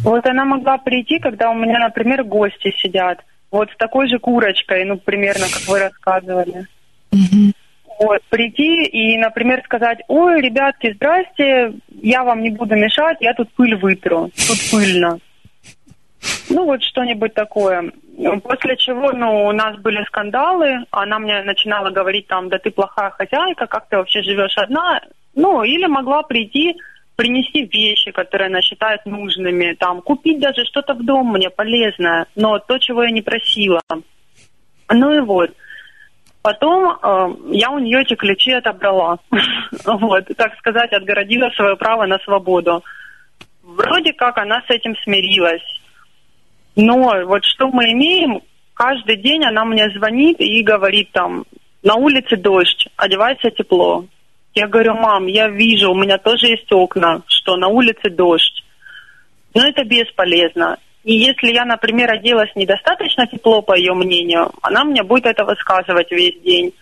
[SPEAKER 5] Вот она могла прийти, когда у меня, например, гости сидят. Вот с такой же курочкой, ну, примерно, как вы рассказывали.
[SPEAKER 2] Угу.
[SPEAKER 5] Прийти и, например, сказать, ой, ребятки, здрасте, я вам не буду мешать, я тут пыль вытру, тут пыльно. Ну, вот что-нибудь такое. После чего, ну, у нас были скандалы, она мне начинала говорить там, да ты плохая хозяйка, как ты вообще живешь одна. Ну, или могла прийти, принести вещи, которые она считает нужными, там, купить даже что-то в дом мне полезное, но то, чего я не просила. Ну и вот. Потом э, я у нее эти ключи отобрала. вот, так сказать, отгородила свое право на свободу. Вроде как она с этим смирилась. Но вот что мы имеем, каждый день она мне звонит и говорит там, на улице дождь, одевайся тепло. Я говорю, мам, я вижу, у меня тоже есть окна, что на улице дождь. Но это бесполезно. И если я, например, оделась недостаточно тепло, по ее мнению, она мне будет это высказывать весь день.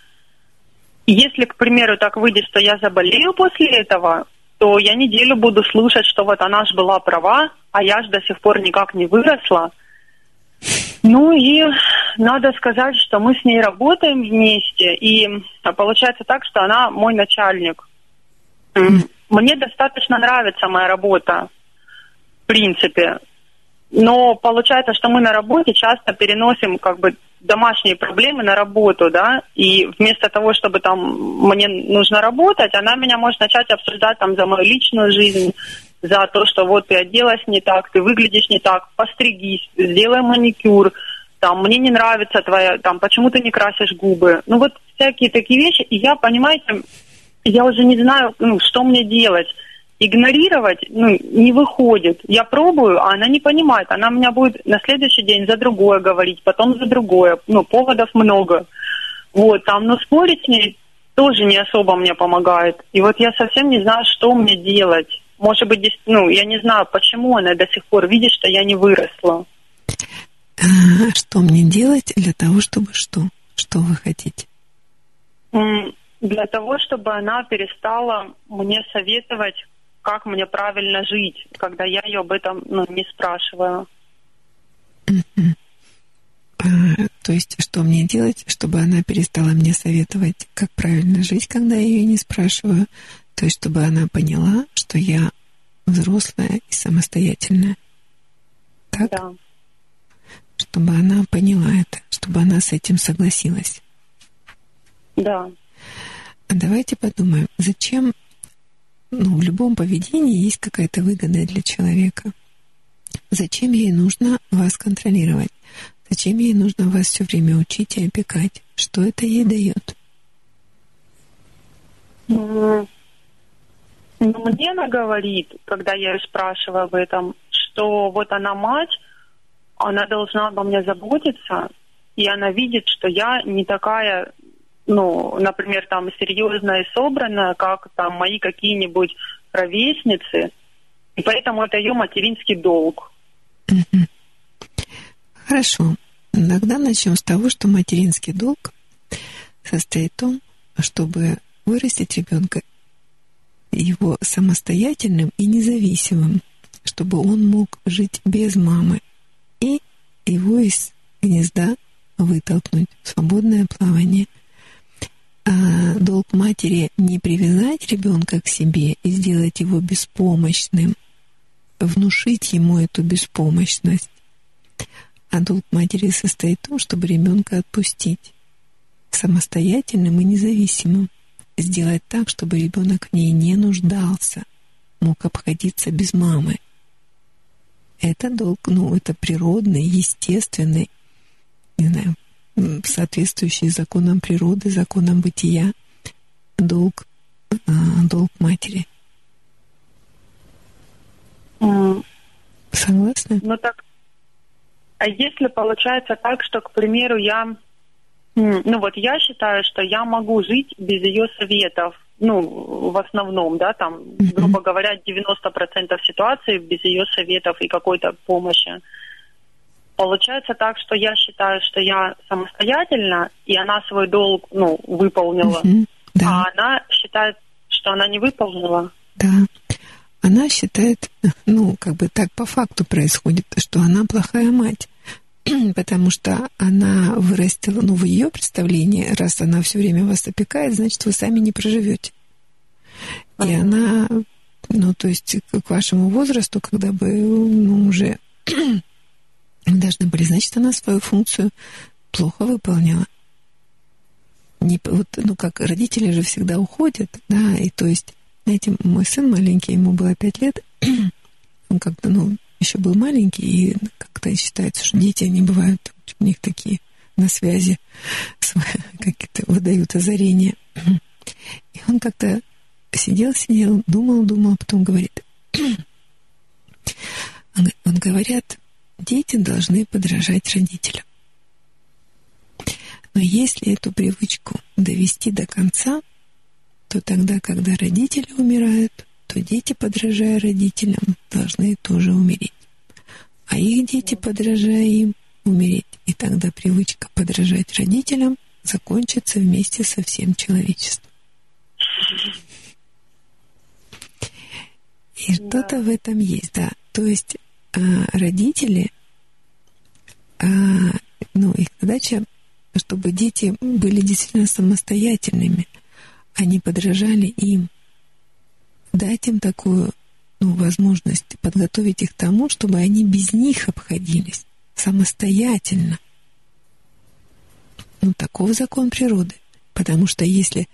[SPEAKER 5] Если, к примеру, так выйдет, что я заболею после этого, то я неделю буду слушать, что вот она же была права, а я же до сих пор никак не выросла. Ну и надо сказать, что мы с ней работаем вместе, и получается так, что она мой начальник. Мне достаточно нравится моя работа, в принципе. Но получается, что мы на работе часто переносим как бы домашние проблемы на работу, да, и вместо того, чтобы там мне нужно работать, она меня может начать обсуждать там за мою личную жизнь, за то, что вот ты оделась не так, ты выглядишь не так, постригись, сделай маникюр, там, мне не нравится твоя, там, почему ты не красишь губы. Ну вот всякие такие вещи, и я, понимаете, я уже не знаю, ну, что мне делать игнорировать ну, не выходит. Я пробую, а она не понимает. Она меня будет на следующий день за другое говорить, потом за другое. Ну, поводов много. Вот, там, но спорить с ней тоже не особо мне помогает. И вот я совсем не знаю, что мне делать. Может быть, здесь, ну, я не знаю, почему она до сих пор видит, что я не выросла.
[SPEAKER 2] Что мне делать для того, чтобы что? Что вы хотите?
[SPEAKER 5] Для того, чтобы она перестала мне советовать, как мне правильно жить, когда я ее об этом ну, не спрашиваю.
[SPEAKER 2] А, то есть, что мне делать, чтобы она перестала мне советовать, как правильно жить, когда я ее не спрашиваю? То есть, чтобы она поняла, что я взрослая и самостоятельная. Так?
[SPEAKER 5] Да.
[SPEAKER 2] Чтобы она поняла это, чтобы она с этим согласилась.
[SPEAKER 5] Да.
[SPEAKER 2] А давайте подумаем, зачем ну, в любом поведении есть какая-то выгода для человека. Зачем ей нужно вас контролировать? Зачем ей нужно вас все время учить и опекать? Что это ей дает?
[SPEAKER 5] Ну, мне она говорит, когда я ее спрашиваю об этом, что вот она мать, она должна обо мне заботиться, и она видит, что я не такая ну, например, там серьезная и собранная, как там мои какие-нибудь ровесницы, и поэтому это ее материнский долг.
[SPEAKER 2] Хорошо. Тогда начнем с того, что материнский долг состоит в том, чтобы вырастить ребенка его самостоятельным и независимым, чтобы он мог жить без мамы. И его гнезда вытолкнуть в свободное плавание. А долг матери не привязать ребенка к себе и сделать его беспомощным, внушить ему эту беспомощность. А долг матери состоит в том, чтобы ребенка отпустить самостоятельным и независимым. Сделать так, чтобы ребенок в ней не нуждался, мог обходиться без мамы. Это долг, ну, это природный, естественный, не знаю, соответствующий законам природы, законам бытия, долг, а, долг матери.
[SPEAKER 5] М,
[SPEAKER 2] Согласны?
[SPEAKER 5] Ну так, а если получается так, что, к примеру, я, ну вот я считаю, что я могу жить без ее советов, ну, в основном, да, там, грубо говоря, 90% ситуаций без ее советов и какой-то помощи. Получается так, что я считаю, что я самостоятельна, и она свой долг, ну, выполнила,
[SPEAKER 2] Мгм. Да.
[SPEAKER 5] а она считает, что она не выполнила.
[SPEAKER 2] Да. Она считает, ну, как бы так по факту происходит, что она плохая мать. Потому что она вырастила, ну, в ее представлении, раз она все время вас опекает, значит, вы сами не проживете. И она, ну, то есть к вашему возрасту, когда бы, ну, уже должны были, значит, она свою функцию плохо выполнила. Не, вот, ну, как родители же всегда уходят, да, и то есть, знаете, мой сын маленький, ему было пять лет, он как-то, ну, еще был маленький, и как-то считается, что дети, они бывают, у них такие на связи, какие-то выдают озарения. И он как-то сидел, сидел, думал, думал, потом говорит, он, он говорят, дети должны подражать родителям. Но если эту привычку довести до конца, то тогда, когда родители умирают, то дети, подражая родителям, должны тоже умереть. А их дети, подражая им, умереть. И тогда привычка подражать родителям закончится вместе со всем человечеством. И что-то в этом есть, да. То есть а, родители, а, ну, их задача, чтобы дети были действительно самостоятельными, они подражали им, дать им такую ну, возможность подготовить их к тому, чтобы они без них обходились самостоятельно. Ну, таков закон природы. Потому что если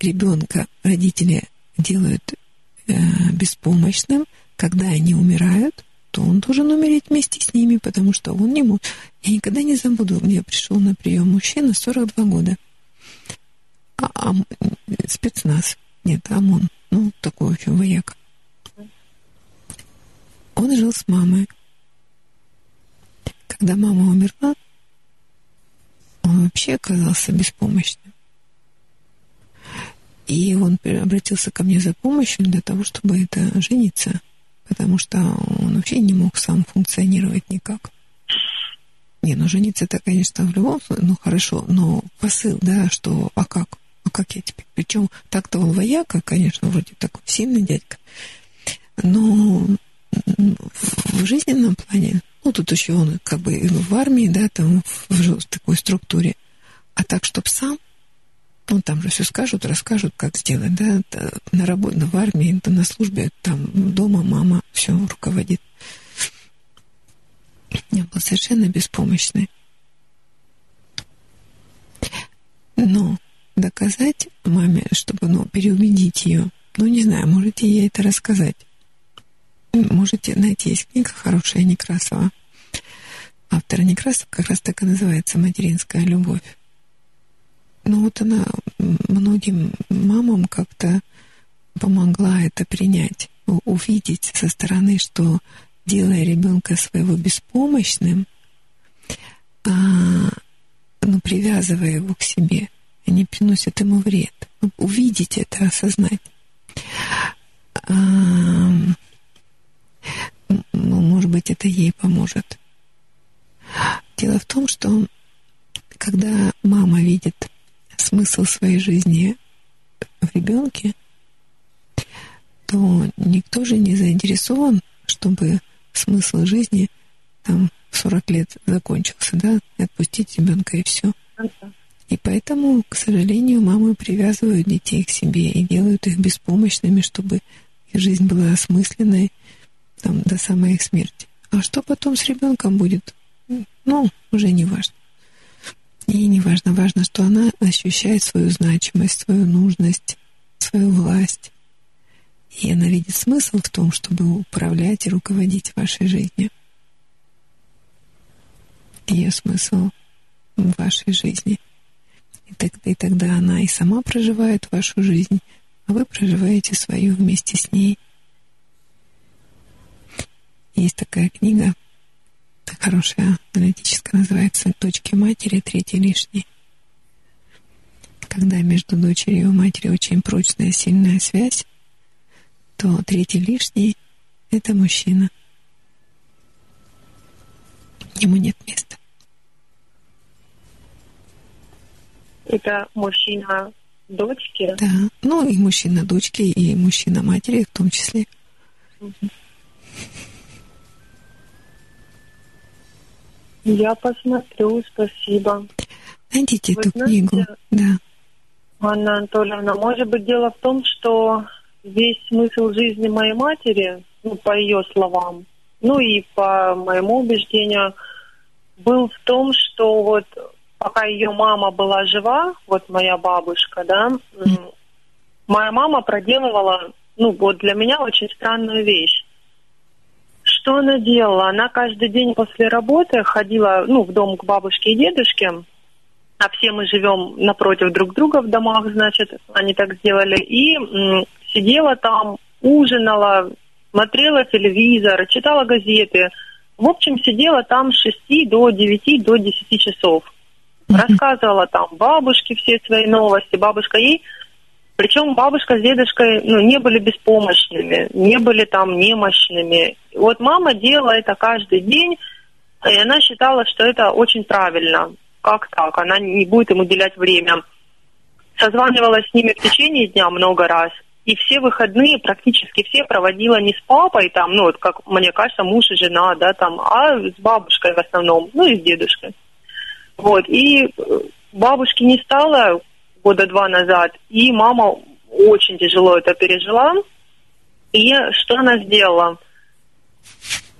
[SPEAKER 2] ребенка родители делают э, беспомощным, когда они умирают, то он должен умереть вместе с ними, потому что он не может. Я никогда не забуду, мне пришел на прием мужчина 42 года. А, ам- спецназ. Нет, ОМОН. Ну, такой очень вояка. Он жил с мамой. Когда мама умерла, он вообще оказался беспомощным. И он обратился ко мне за помощью для того, чтобы это жениться, потому что он вообще не мог сам функционировать никак. Не, ну жениться это, конечно, в любом случае, ну хорошо, но посыл, да, что, а как? А как я теперь? Причем так-то он вояка, конечно, вроде такой сильный дядька, но в жизненном плане, ну тут еще он как бы в армии, да, там в, в такой структуре, а так, чтобы сам, ну там же все скажут, расскажут, как сделать, да, на работе, в армии, на службе, там дома мама все руководит. Я был совершенно беспомощный. Но доказать маме, чтобы, ну, переубедить ее, ну, не знаю, можете ей это рассказать. Можете найти, есть книга хорошая Некрасова. Автора Некрасова как раз так и называется «Материнская любовь». Ну вот она многим мамам как-то помогла это принять, увидеть со стороны, что делая ребенка своего беспомощным, а, ну, привязывая его к себе, они приносят ему вред. Ну, Увидеть это, осознать. А, ну, может быть, это ей поможет. Дело в том, что когда мама видит смысл своей жизни в ребенке, то никто же не заинтересован, чтобы смысл жизни там в 40 лет закончился, да, отпустить ребенка и все. И поэтому, к сожалению, мамы привязывают детей к себе и делают их беспомощными, чтобы их жизнь была осмысленной там, до самой их смерти. А что потом с ребенком будет? Ну, уже не важно. И не важно, важно, что она ощущает свою значимость, свою нужность, свою власть. И она видит смысл в том, чтобы управлять и руководить вашей жизнью. Ее смысл в вашей жизни. И тогда, и тогда она и сама проживает вашу жизнь, а вы проживаете свою вместе с ней. Есть такая книга, хорошая, аналитическая, называется «Точки матери, третий лишний». Когда между дочерью и матерью очень прочная, сильная связь, то третий лишний — это мужчина. Ему нет места.
[SPEAKER 5] Это мужчина дочки?
[SPEAKER 2] Да, ну и мужчина дочки, и мужчина матери в том числе.
[SPEAKER 5] Я посмотрю, спасибо.
[SPEAKER 2] Найдите Вы эту знаете, книгу, да.
[SPEAKER 5] Анна Анатольевна, может быть, дело в том, что весь смысл жизни моей матери, ну, по ее словам, ну и по моему убеждению, был в том, что вот пока ее мама была жива, вот моя бабушка, да, моя мама проделывала, ну вот для меня очень странную вещь. Что она делала? Она каждый день после работы ходила, ну, в дом к бабушке и дедушке, а все мы живем напротив друг друга в домах, значит, они так сделали, и м, сидела там, ужинала, смотрела телевизор, читала газеты. В общем, сидела там с 6 до 9, до 10 часов. Рассказывала там бабушке все свои новости. Бабушка ей... Причем бабушка с дедушкой ну, не были беспомощными, не были там немощными. Вот мама делала это каждый день, и она считала, что это очень правильно. Как так? Она не будет им уделять время. Созванивалась с ними в течение дня много раз. И все выходные практически все проводила не с папой, там, ну, вот как мне кажется, муж и жена, да, там, а с бабушкой в основном, ну и с дедушкой. Вот, и э, бабушки не стало года два назад, и мама очень тяжело это пережила. И что она сделала?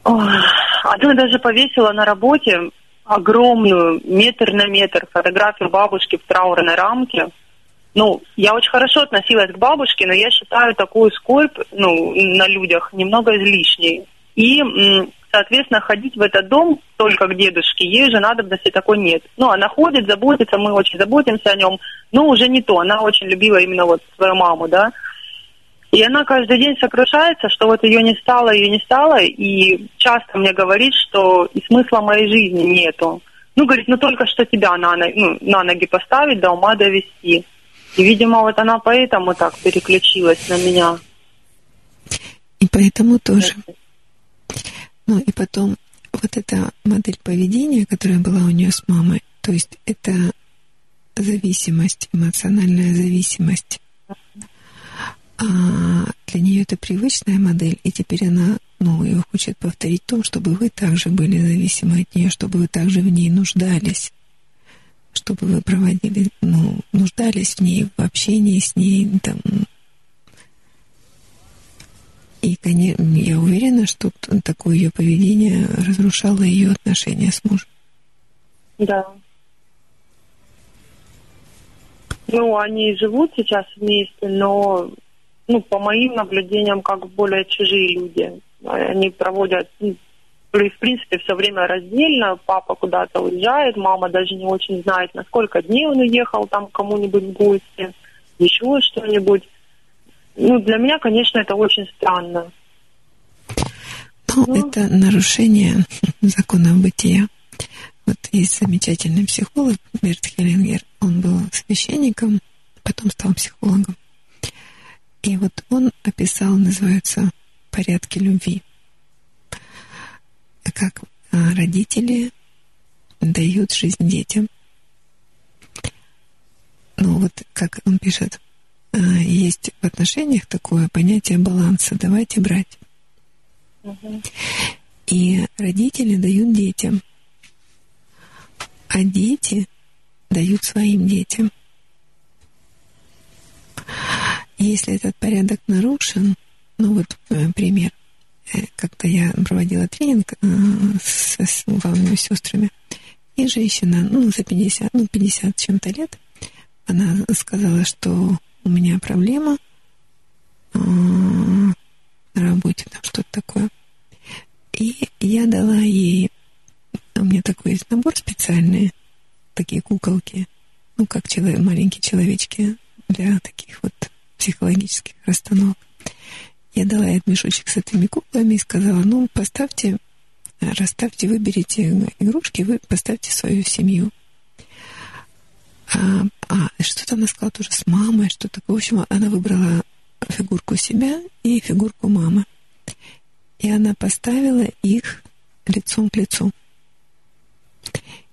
[SPEAKER 5] Она даже повесила на работе огромную, метр на метр, фотографию бабушки в траурной рамке. Ну, я очень хорошо относилась к бабушке, но я считаю такую скорбь ну, на людях немного излишней. И соответственно, ходить в этот дом только к дедушке, ей же надобности такой нет. Ну, она ходит, заботится, мы очень заботимся о нем, но уже не то, она очень любила именно вот свою маму, да. И она каждый день сокрушается, что вот ее не стало, ее не стало, и часто мне говорит, что и смысла моей жизни нету. Ну, говорит, ну только что тебя на, ну, на ноги поставить, до ума довести. И, видимо, вот она поэтому так переключилась на меня.
[SPEAKER 2] И поэтому тоже. Ну и потом вот эта модель поведения, которая была у нее с мамой, то есть это зависимость, эмоциональная зависимость. А для нее это привычная модель, и теперь она ну, ее хочет повторить в чтобы вы также были зависимы от нее, чтобы вы также в ней нуждались, чтобы вы проводили, ну, нуждались в ней, в общении с ней, там, я уверена, что такое ее поведение разрушало ее отношения с мужем.
[SPEAKER 5] Да. Ну, они живут сейчас вместе, но, ну, по моим наблюдениям, как более чужие люди. Они проводят, ну, в принципе, все время раздельно. Папа куда-то уезжает, мама даже не очень знает, на сколько дней он уехал там кому-нибудь в гости, еще что-нибудь. Ну, для меня, конечно, это очень странно.
[SPEAKER 2] Ну, ну, это нарушение закона бытия. Вот есть замечательный психолог Берт Хеллингер. Он был священником, потом стал психологом. И вот он описал, называется, порядки любви. Как а, родители дают жизнь детям. Ну вот, как он пишет, есть в отношениях такое понятие баланса. Давайте брать. И И родители дают детям, а дети дают своим детям. Если этот порядок нарушен, ну вот э, пример, э, как-то я проводила тренинг э, с, с главными сестрами, и женщина, ну, за 50, ну, 50 чем-то лет, она сказала, что у меня проблема на работе, там что-то такое. И я дала ей, у меня такой есть набор специальный, такие куколки, ну, как человек, маленькие человечки для таких вот психологических расстановок. Я дала ей мешочек с этими куклами и сказала, ну, поставьте, расставьте, выберите игрушки, вы поставьте свою семью. А, а что-то она сказала тоже с мамой, что такое. В общем, она выбрала фигурку себя и фигурку мамы. И она поставила их лицом к лицу.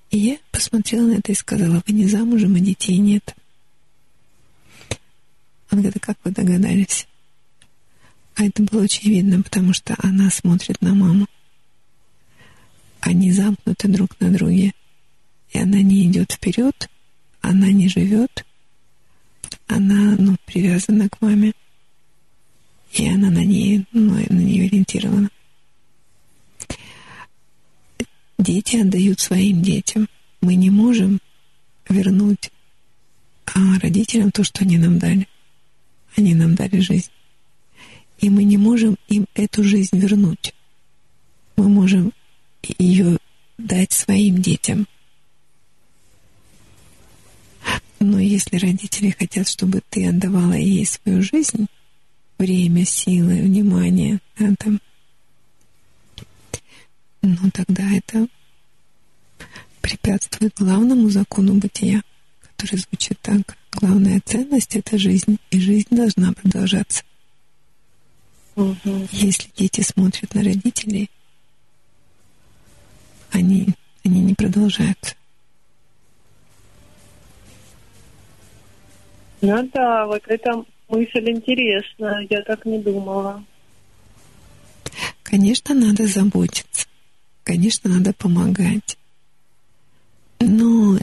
[SPEAKER 2] И я посмотрела на это и сказала, вы не замужем, и детей нет. Она говорит, как вы догадались? А это было очень видно, потому что она смотрит на маму. Они замкнуты друг на друге. И она не идет вперед, она не живет, она ну, привязана к маме, и она на ней, ну, на нее ориентирована. Дети отдают своим детям. Мы не можем вернуть а, родителям то, что они нам дали. Они нам дали жизнь. И мы не можем им эту жизнь вернуть. Мы можем ее дать своим детям. Но если родители хотят, чтобы ты отдавала ей свою жизнь, время, силы, внимание, да, там, ну тогда это препятствует главному закону бытия, который звучит так. Главная ценность — это жизнь, и жизнь должна продолжаться. Угу. Если дети смотрят на родителей, они, они не продолжаются.
[SPEAKER 5] Ну да, вот эта мысль интересная, я так не думала.
[SPEAKER 2] Конечно, надо заботиться, конечно, надо помогать. Но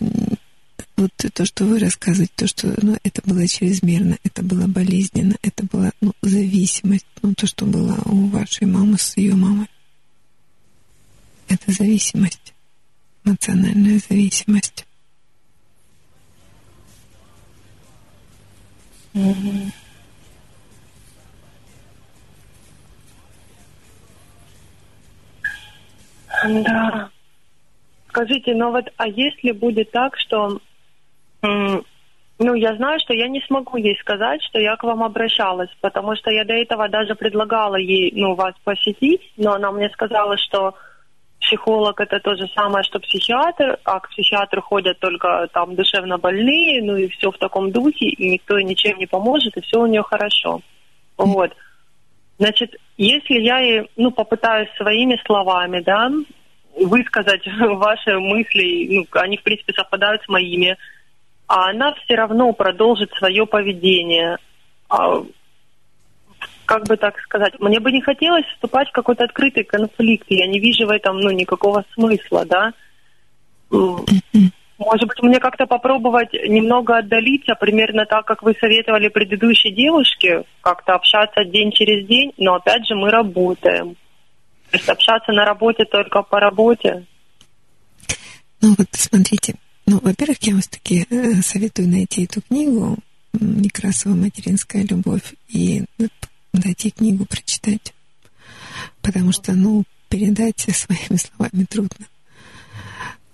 [SPEAKER 2] вот то, что вы рассказываете, то, что ну, это было чрезмерно, это было болезненно, это была ну, зависимость, ну, то, что было у вашей мамы с ее мамой. Это зависимость, эмоциональная зависимость.
[SPEAKER 5] Угу. Да. Скажите, ну вот, а если будет так, что, ну, я знаю, что я не смогу ей сказать, что я к вам обращалась, потому что я до этого даже предлагала ей, ну, вас посетить, но она мне сказала, что психолог это то же самое, что психиатр, а к психиатру ходят только там душевно больные, ну и все в таком духе, и никто ничем не поможет, и все у нее хорошо. Вот. Значит, если я ей, ну, попытаюсь своими словами, да, высказать ваши мысли, ну, они, в принципе, совпадают с моими, а она все равно продолжит свое поведение. А, как бы так сказать, мне бы не хотелось вступать в какой-то открытый конфликт, я не вижу в этом, ну, никакого смысла, да. Может быть, мне как-то попробовать немного отдалиться, примерно так, как вы советовали предыдущей девушке, как-то общаться день через день, но опять же мы работаем. То есть общаться на работе только по работе.
[SPEAKER 2] Ну вот смотрите, ну, во-первых, я вам таки э, советую найти эту книгу «Некрасова материнская любовь» и дайте книгу прочитать. Потому что, ну, передать своими словами трудно.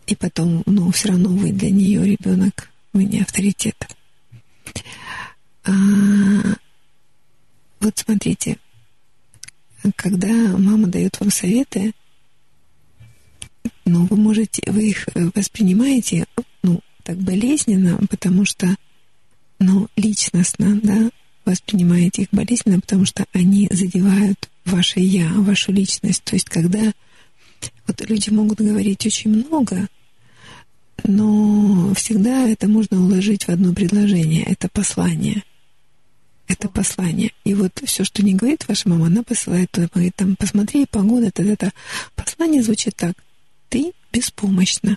[SPEAKER 2] И потом, ну, все равно вы для нее ребенок, вы не авторитет. А, вот смотрите, когда мама дает вам советы, ну, вы можете, вы их воспринимаете, ну, так болезненно, потому что, ну, личностно, да, воспринимаете их болезненно, потому что они задевают ваше «я», вашу личность. То есть, когда вот люди могут говорить очень много, но всегда это можно уложить в одно предложение. Это послание. это послание. И вот все, что не говорит ваша мама, она посылает, говорит, там, посмотри, погода, это, это. Послание звучит так. Ты беспомощна.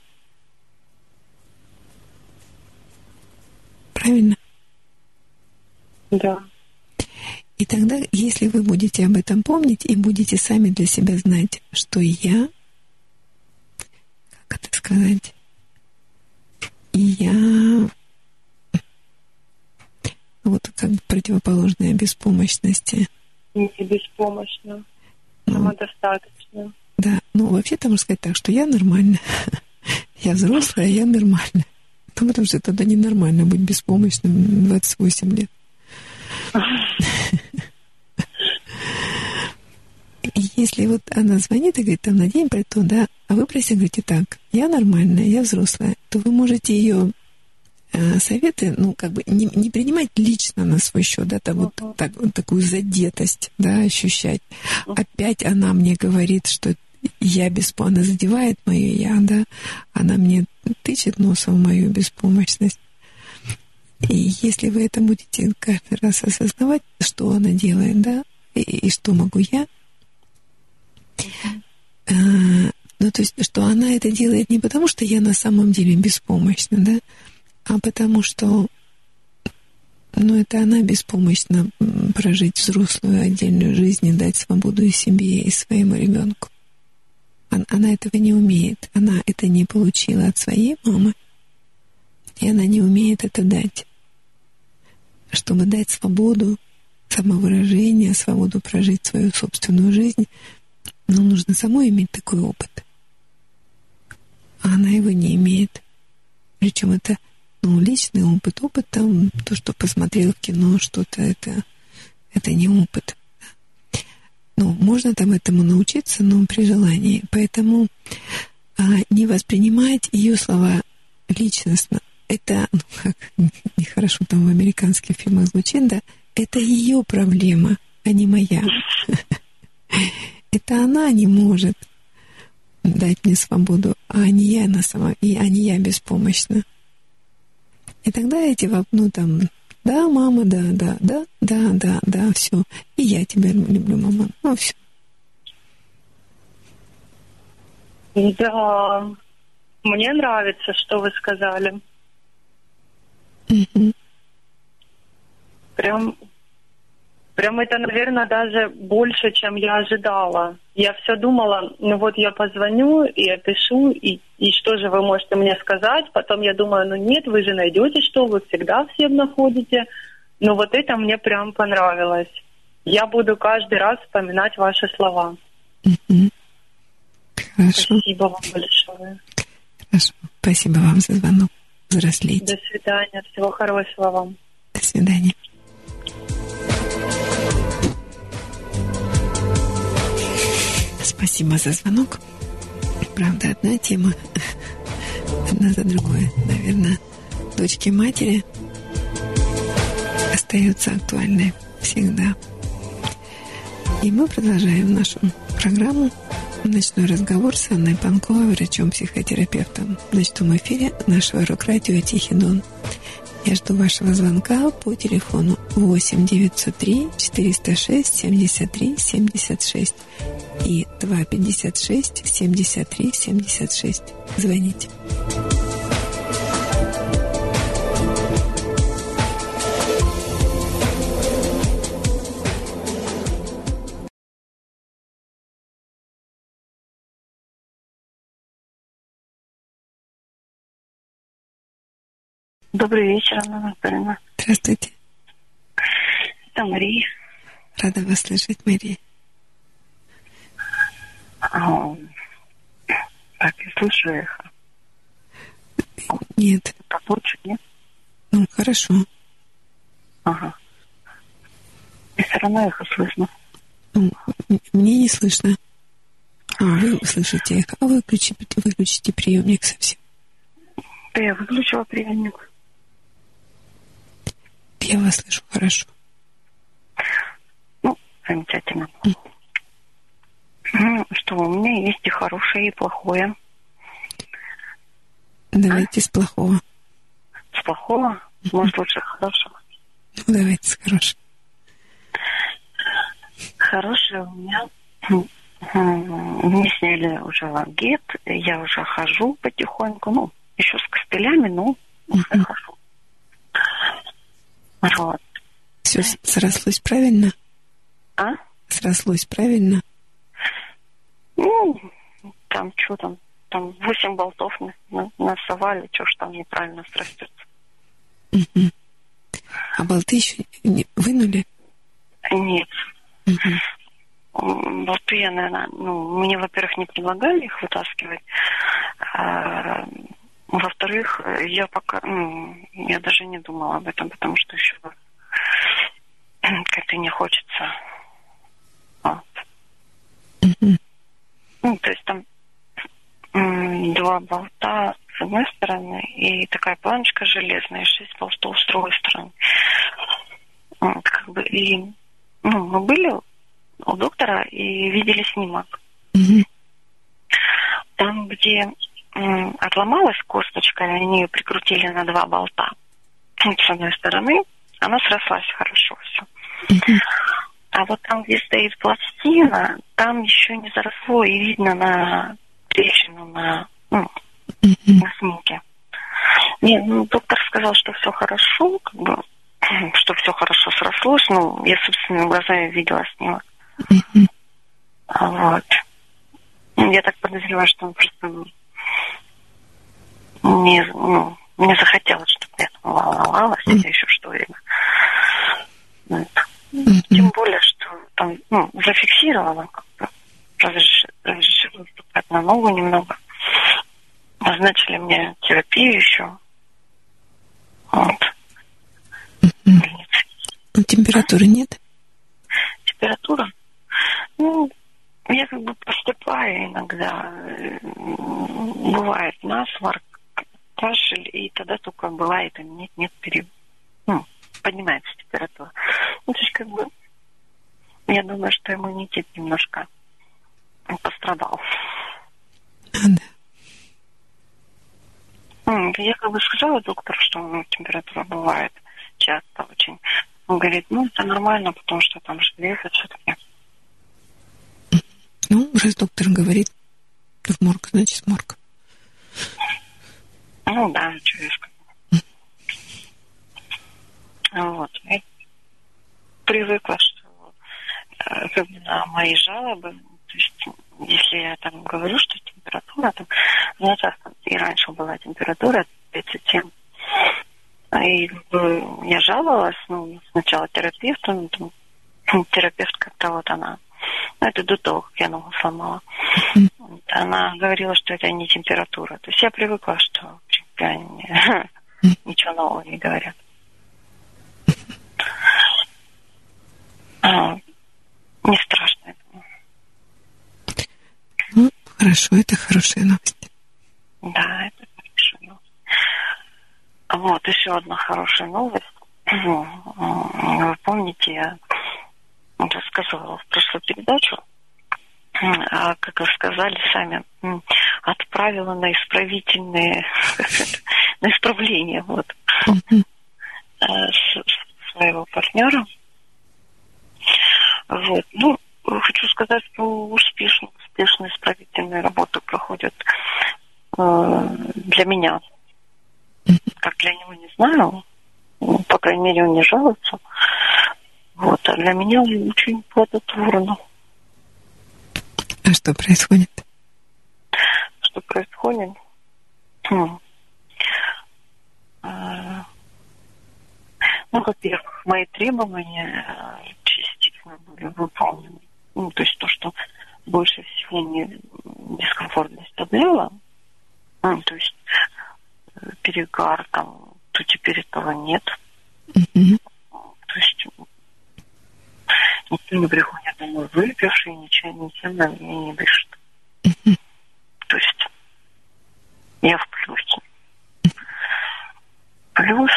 [SPEAKER 2] Правильно?
[SPEAKER 5] Да.
[SPEAKER 2] И тогда, если вы будете об этом помнить и будете сами для себя знать, что я, как это сказать, я вот как противоположная беспомощности.
[SPEAKER 5] Не беспомощна. Ну, Самодостаточно.
[SPEAKER 2] Да, ну вообще-то можно сказать так, что я нормальная. Я взрослая, я нормальная. Ну, потому что тогда ненормально быть беспомощным 28 лет. Если вот она звонит и говорит, там на день то, да, а вы просто говорите так, я нормальная, я взрослая, то вы можете ее э, советы, ну, как бы не, не принимать лично на свой счет, да, там uh-huh. вот, так, вот такую задетость, да, ощущать. Uh-huh. Опять она мне говорит, что я беспомощна, задевает мое я, да, она мне тычет носом мою беспомощность. И если вы это будете каждый раз осознавать, что она делает, да, и, и что могу я, а, ну, то есть, что она это делает не потому, что я на самом деле беспомощна, да, а потому что, ну, это она беспомощна прожить взрослую отдельную жизнь и дать свободу и себе, и своему ребенку. Она, она этого не умеет. Она это не получила от своей мамы, и она не умеет это дать. Чтобы дать свободу самовыражения, свободу прожить свою собственную жизнь, но нужно самой иметь такой опыт. А она его не имеет. Причем это ну, личный опыт. Опыт там, то, что посмотрел в кино, что-то, это, это не опыт. Ну, можно там этому научиться, но при желании. Поэтому а, не воспринимать ее слова личностно. Это, ну как, нехорошо там в американских фильмах звучит, да, это ее проблема, а не моя. Это она не может дать мне свободу, а не я на самом, и а не я беспомощна. И тогда эти, ну там, да, мама, да, да, да, да, да, да, все. И я тебя люблю, мама. Ну, все.
[SPEAKER 5] Да, мне нравится, что вы сказали.
[SPEAKER 2] Угу.
[SPEAKER 5] Прям Прям это, наверное, даже больше, чем я ожидала. Я все думала, ну вот я позвоню и опишу, и, и что же вы можете мне сказать. Потом я думаю, ну нет, вы же найдете, что вы всегда всем находите. Но вот это мне прям понравилось. Я буду каждый раз вспоминать ваши слова.
[SPEAKER 2] Хорошо.
[SPEAKER 5] Спасибо вам большое.
[SPEAKER 2] Хорошо. Спасибо вам за звонок. Взрослейте.
[SPEAKER 5] До свидания. Всего хорошего вам.
[SPEAKER 2] До свидания. Спасибо за звонок. Правда, одна тема, одна за другой. Наверное, дочки матери остаются актуальной всегда. И мы продолжаем нашу программу «Ночной разговор» с Анной Панковой, врачом-психотерапевтом в ночном эфире нашего рок-радио «Тихий Дон». Я жду вашего звонка по телефону 8 903 406 73 76 и 256 73 76. Звоните.
[SPEAKER 6] Добрый вечер, Анна Анатольевна.
[SPEAKER 2] Здравствуйте.
[SPEAKER 6] Это Мария.
[SPEAKER 2] Рада вас слышать, Мария.
[SPEAKER 6] А, так, я слышу эхо.
[SPEAKER 2] Нет.
[SPEAKER 6] Так лучше, нет?
[SPEAKER 2] Ну, хорошо.
[SPEAKER 6] Ага. И все равно эхо слышно.
[SPEAKER 2] Ну, мне не слышно. А, вы слышите эхо. А выключите, выключите приемник совсем.
[SPEAKER 6] Да я выключила приемник.
[SPEAKER 2] Я вас слышу хорошо.
[SPEAKER 6] Ну, замечательно. Mm. Ну, что, у меня есть и хорошее, и плохое.
[SPEAKER 2] Давайте а? с плохого.
[SPEAKER 6] С плохого? Может, лучше хорошего?
[SPEAKER 2] Ну, давайте с хорошего.
[SPEAKER 6] Хорошая у меня. Мне сняли уже лагет, я уже хожу потихоньку, ну, еще с костылями, но уже хожу.
[SPEAKER 2] Вот. Все срослось правильно?
[SPEAKER 6] А?
[SPEAKER 2] Срослось правильно?
[SPEAKER 6] Ну, там что там, там восемь болтов на, насовали, что ж там неправильно срастется.
[SPEAKER 2] Угу. А болты еще не вынули?
[SPEAKER 6] Нет. Угу. Болты я, наверное, ну, мне, во-первых, не предлагали их вытаскивать. А, во-вторых, я пока, ну, я даже не думала об этом, потому что еще как-то не хочется. Вот. Угу. Ну, то есть там два болта с одной стороны и такая планочка железная, шесть болтов с другой стороны. Вот, как бы, и ну, мы были у доктора и видели снимок. Mm-hmm. Там, где отломалась косточка, и они ее прикрутили на два болта. С одной стороны, она срослась хорошо все. А вот там, где стоит пластина, там еще не заросло, и видно на трещину на, ну, на снимке. Нет, ну, доктор сказал, что все хорошо, как бы, что все хорошо срослось. Ну, я собственными глазами видела снимок. Mm-hmm. Вот. Я так подозреваю, что он просто не, ну, не захотелось, чтобы я там волновалась mm-hmm. или еще что-либо. Вот. Mm-hmm. Тем более, что там ну, зафиксировано как-то. Разрешили выступать на ногу немного. Назначили мне терапию еще. Вот.
[SPEAKER 2] Mm-hmm. Температуры нет?
[SPEAKER 6] Температура? Ну, я как бы поступаю иногда. Бывает насморк, кашель, и тогда только бывает, нет, нет, пере... ну, поднимается температура. Ну, то есть как бы я думаю, что иммунитет немножко пострадал.
[SPEAKER 2] Да.
[SPEAKER 6] Я как бы сказала доктору, что ну, температура бывает часто очень. Он говорит, ну, это нормально, потому что там железо все-таки.
[SPEAKER 2] Ну, раз доктор говорит, в морг, значит, в морг.
[SPEAKER 6] Ну, да, скажу. Вот. Я привыкла, что э, как на мои жалобы, то есть если я там говорю, что температура, там, ну, часто и раньше была температура 37, и я жаловалась, ну, сначала терапевту, ну, там, терапевт как-то вот она, ну, это до того, как я ногу сломала. Она говорила, что это не температура. То есть я привыкла, что они ничего нового не говорят. А, не страшно.
[SPEAKER 2] Ну, хорошо, это хорошая новость.
[SPEAKER 6] Да, это хорошая новость. Вот, еще одна хорошая новость. Вы помните, я рассказывала в прошлую передачу, а, как вы сказали сами, отправила на исправительные, на исправление вот, э, своего партнера. Вот. Ну, хочу сказать, что успешно, успешно исправительные работы проходят э, для меня. Как для него, не знаю. Ну, по крайней мере, он не жалуется. Вот. А для меня очень плодотворно.
[SPEAKER 2] А что происходит?
[SPEAKER 6] Что происходит? Хм. А, ну, во-первых, мои требования э, частично были выполнены. Ну, то есть то, что больше всего мне дискомфорт доставляло, ну, то есть э, перегар там, то теперь этого нет. Mm-hmm. То есть не приходит домой выпивший, ничем, ничем на меня не дышит. Mm-hmm. То есть я в плюсе. Плюс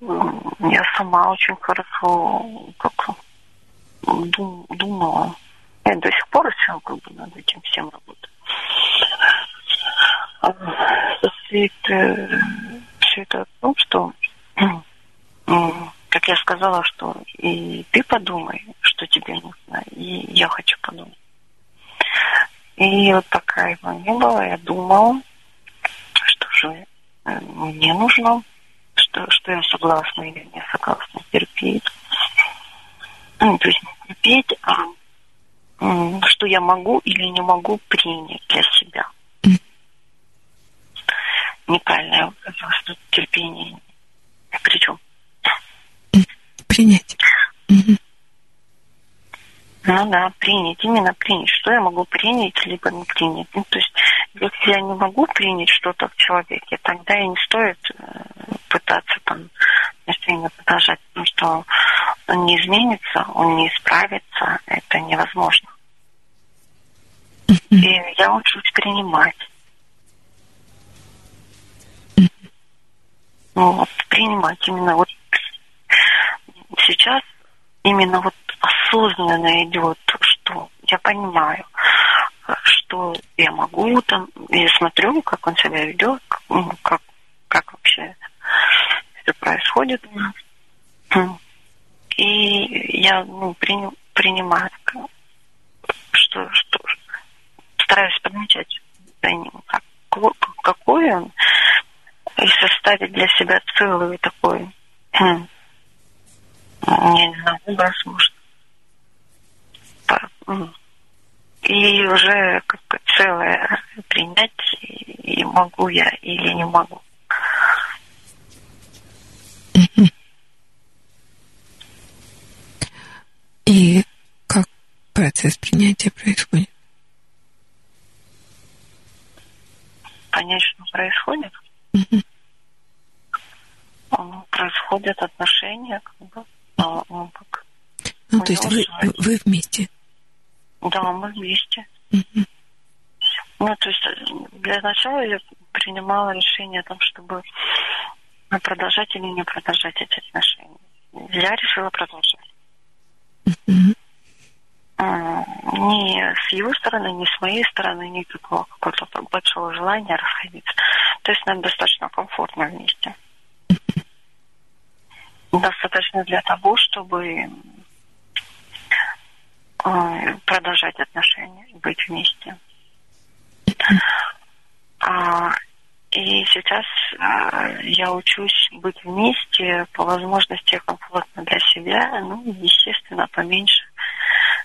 [SPEAKER 6] я сама очень хорошо как дум, думала. Я до сих пор еще как бы над этим всем работаю. А, все это, все это о том, что как я сказала, что и ты подумай, что тебе нужно, и я хочу подумать. И вот такая его не было, я думала, что же э, мне нужно, что, что я согласна или не согласна терпеть. Ну, то есть терпеть, а что я могу или не могу принять для себя. Неправильно я выразилась, что терпение. Причем?
[SPEAKER 2] Принять.
[SPEAKER 6] Ну да, принять, именно принять. Что я могу принять, либо не принять. Ну, то есть, если я не могу принять что-то в человеке, тогда и не стоит э, пытаться там отношения продолжать, потому что он не изменится, он не исправится, это невозможно. И я учусь принимать. Ну, вот, принимать именно вот сейчас именно вот осознанно идет, что я понимаю, что я могу там, я смотрю, как он себя ведет, ну, как, как вообще все происходит. И я ну, при, принимаю, что, что стараюсь подмечать за ним, как, какой он, и составить для себя целую такой, не знаю, образ, может, и уже как целое принять, и могу я или не могу.
[SPEAKER 2] И как процесс принятия происходит?
[SPEAKER 6] Понять, что происходит? Происходят отношения, как бы, ну, ну как.
[SPEAKER 2] Ну, то есть вы, вы вместе?
[SPEAKER 6] Да, мы вместе. Ну, то есть для начала я принимала решение о том, чтобы продолжать или не продолжать эти отношения. Я решила продолжать. Ни с его стороны, ни с моей стороны никакого какого-то большого желания расходиться. То есть нам достаточно комфортно вместе. Достаточно для того, чтобы э, продолжать отношения, быть вместе. А, и сейчас а, я учусь быть вместе по возможности комфортно для себя, ну, естественно, поменьше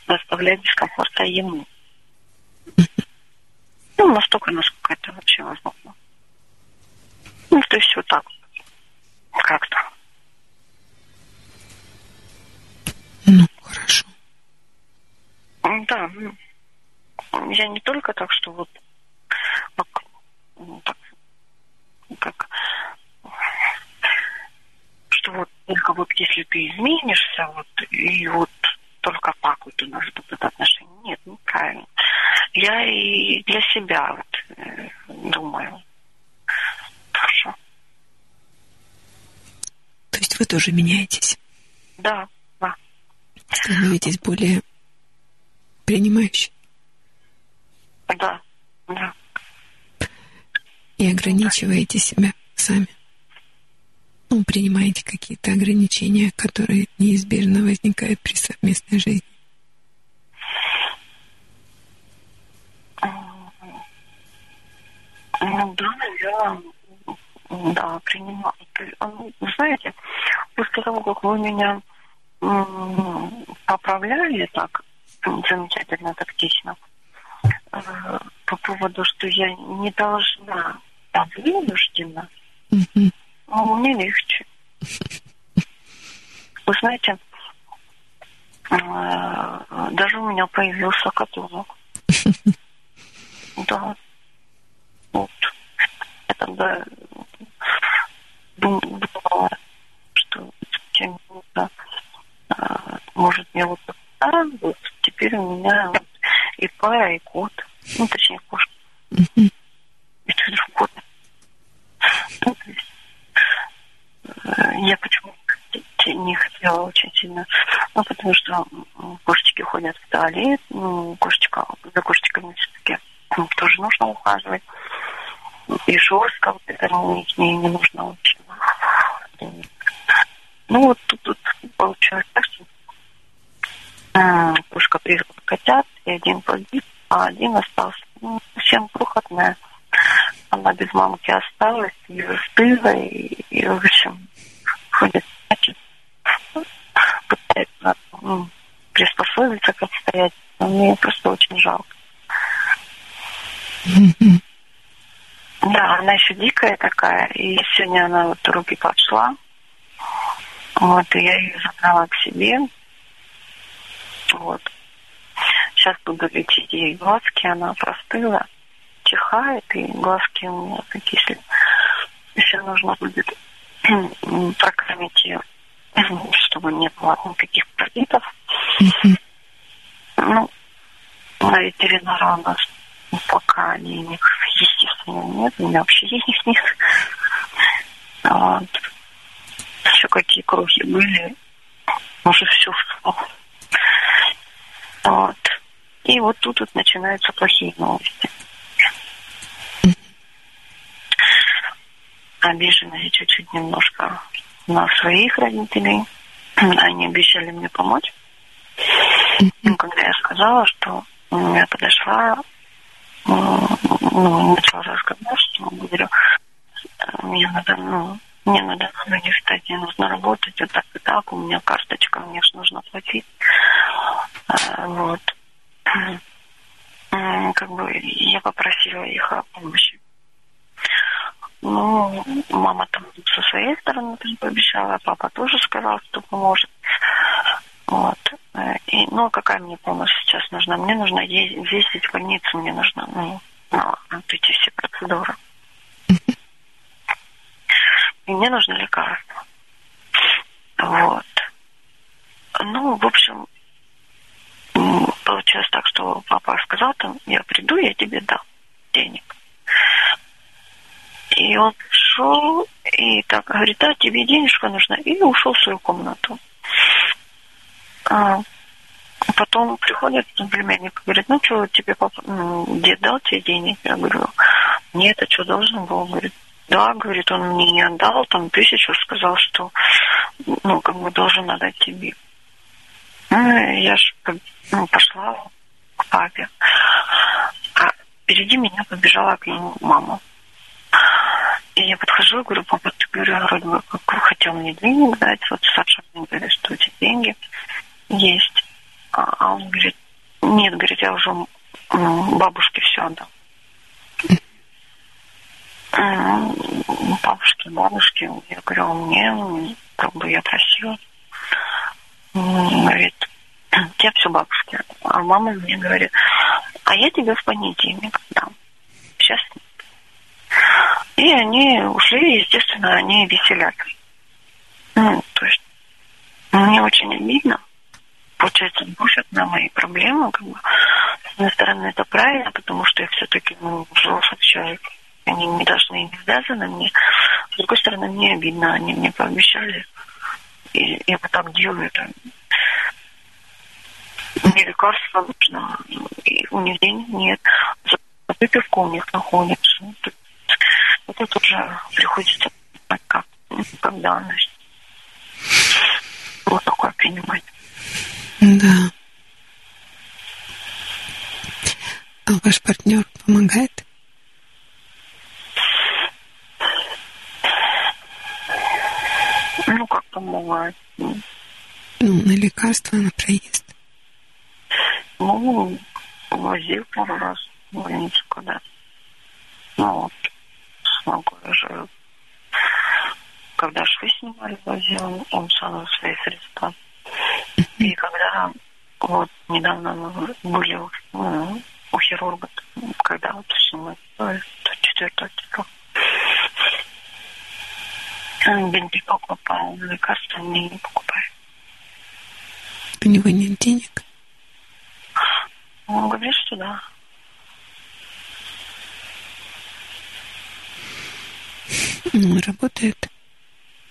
[SPEAKER 6] доставлять дискомфорта ему. Ну, настолько, насколько это вообще возможно. Ну, то есть вот так как-то.
[SPEAKER 2] Хорошо.
[SPEAKER 6] Да, я не только так, что вот как, так, как что вот только вот если ты изменишься, вот и вот только так вот у нас будут отношения. Нет, неправильно. Я и для себя вот э, думаю. Хорошо.
[SPEAKER 2] То есть вы тоже меняетесь?
[SPEAKER 6] Да, да.
[SPEAKER 2] Становитесь более принимающей?
[SPEAKER 6] Да, да.
[SPEAKER 2] И ограничиваете себя сами? ну, принимаете какие-то ограничения, которые неизбежно возникают при совместной жизни?
[SPEAKER 6] Ну да, я да, принимаю. Ну, знаете, после того, как вы меня поправляли так замечательно, тактично, э, по поводу, что я не должна, а вынуждена, mm-hmm ну, мне легче. Вы знаете, э, даже у меня появился котенок. Да. Вот. Я тогда думала, что чем да, может мне вот а, вот теперь у меня вот и пая, и кот. Ну, точнее, кошка. И что кот. Ну, то есть я почему не хотела очень сильно, ну, потому что кошечки ходят в туалет, ну, кошечка, за кошечками все-таки тоже нужно ухаживать. И жестко вот это к ней не нужно очень. Ну, вот тут, тут получилось так, что кошка котят, и один погиб, а один остался. Ну, совсем крохотная. Она без мамки осталась, и застыла, и, в общем, ходит, значит, пытается ну, приспособиться к обстоятельствам. Мне просто очень жалко. Да, она еще дикая такая, и сегодня она вот руки пошла. Вот, и я ее забрала к себе. Вот. Сейчас буду лечить ей глазки, она простыла, чихает, и глазки у меня такие, еще нужно будет прокормить ее, чтобы не было никаких паразитов. Ну, на ветеринара у нас пока денег, естественно, нет, у меня вообще денег нет. Вот. Еще какие крохи были, уже все Вот. И вот тут вот начинаются плохие новости. Обижена я чуть-чуть немножко на своих родителей. Они обещали мне помочь. Но когда я сказала, что я подошла ну, начала разговор, что говорю, мне надо, ну, мне надо на ноги встать, мне нужно работать, вот так и так, у меня карточка, мне же нужно платить. А, вот. Как бы я попросила их о помощи. Ну, мама там со своей стороны тоже пообещала, а папа тоже сказал, что поможет. Вот. И, ну, какая мне помощь сейчас нужна? Мне нужно ездить в больницу, мне нужно, ну, ну вот эти все процедуры. И мне нужны лекарства. Вот. Ну, в общем, получилось так, что папа сказал там, я приду, я тебе дам денег. И он пришел и так говорит, да, тебе денежка нужна, и ушел в свою комнату. А, потом приходит племянник, говорит, ну что, тебе папа, ну, дед дал тебе денег? Я говорю, нет, а что должен был? Говорит, да, говорит, он мне не отдал, там тысячу, сказал, что, ну, как бы должен отдать тебе. Ну, я же ну, пошла к папе. А впереди меня побежала к нему мама. И я подхожу и говорю, папа, ты, говорю, вроде бы как хотел мне денег дать, вот Саша мне говорит, что эти деньги есть. А, а он говорит, нет, говорит, я уже бабушке все отдал. Бабушке, бабушке, я говорю, а мне, как бы я просила. Говорит, я все бабушке. А мама мне говорит, а я тебе в понедельник дам. Сейчас нет. И они ушли, естественно, они веселятся. Ну, то есть мне очень обидно получается, бушат на мои проблемы. Как бы. С одной стороны, это правильно, потому что я все-таки ну, взрослый человек. Они не должны и не обязаны мне. С другой стороны, мне обидно. Они мне пообещали. И я вот так делаю. Это мне лекарства нужно. И у них денег нет. Выпивка у них находится. Вот это уже приходится как, как данность. Вот такое принимать.
[SPEAKER 2] Да. А ваш партнер помогает?
[SPEAKER 6] Ну, как помогает? Ну,
[SPEAKER 2] на лекарства, на проезд.
[SPEAKER 6] Ну, возил пару раз в больницу когда. Ну, вот, смогу уже. Когда швы снимали, возил, он сам свои средства. И когда вот недавно мы были ну, у хирурга, когда вот все мы, четвертого числа, бинты покупал, лекарства мне не покупает.
[SPEAKER 2] У него нет денег?
[SPEAKER 6] Он говорит, что да.
[SPEAKER 2] Ну, работает?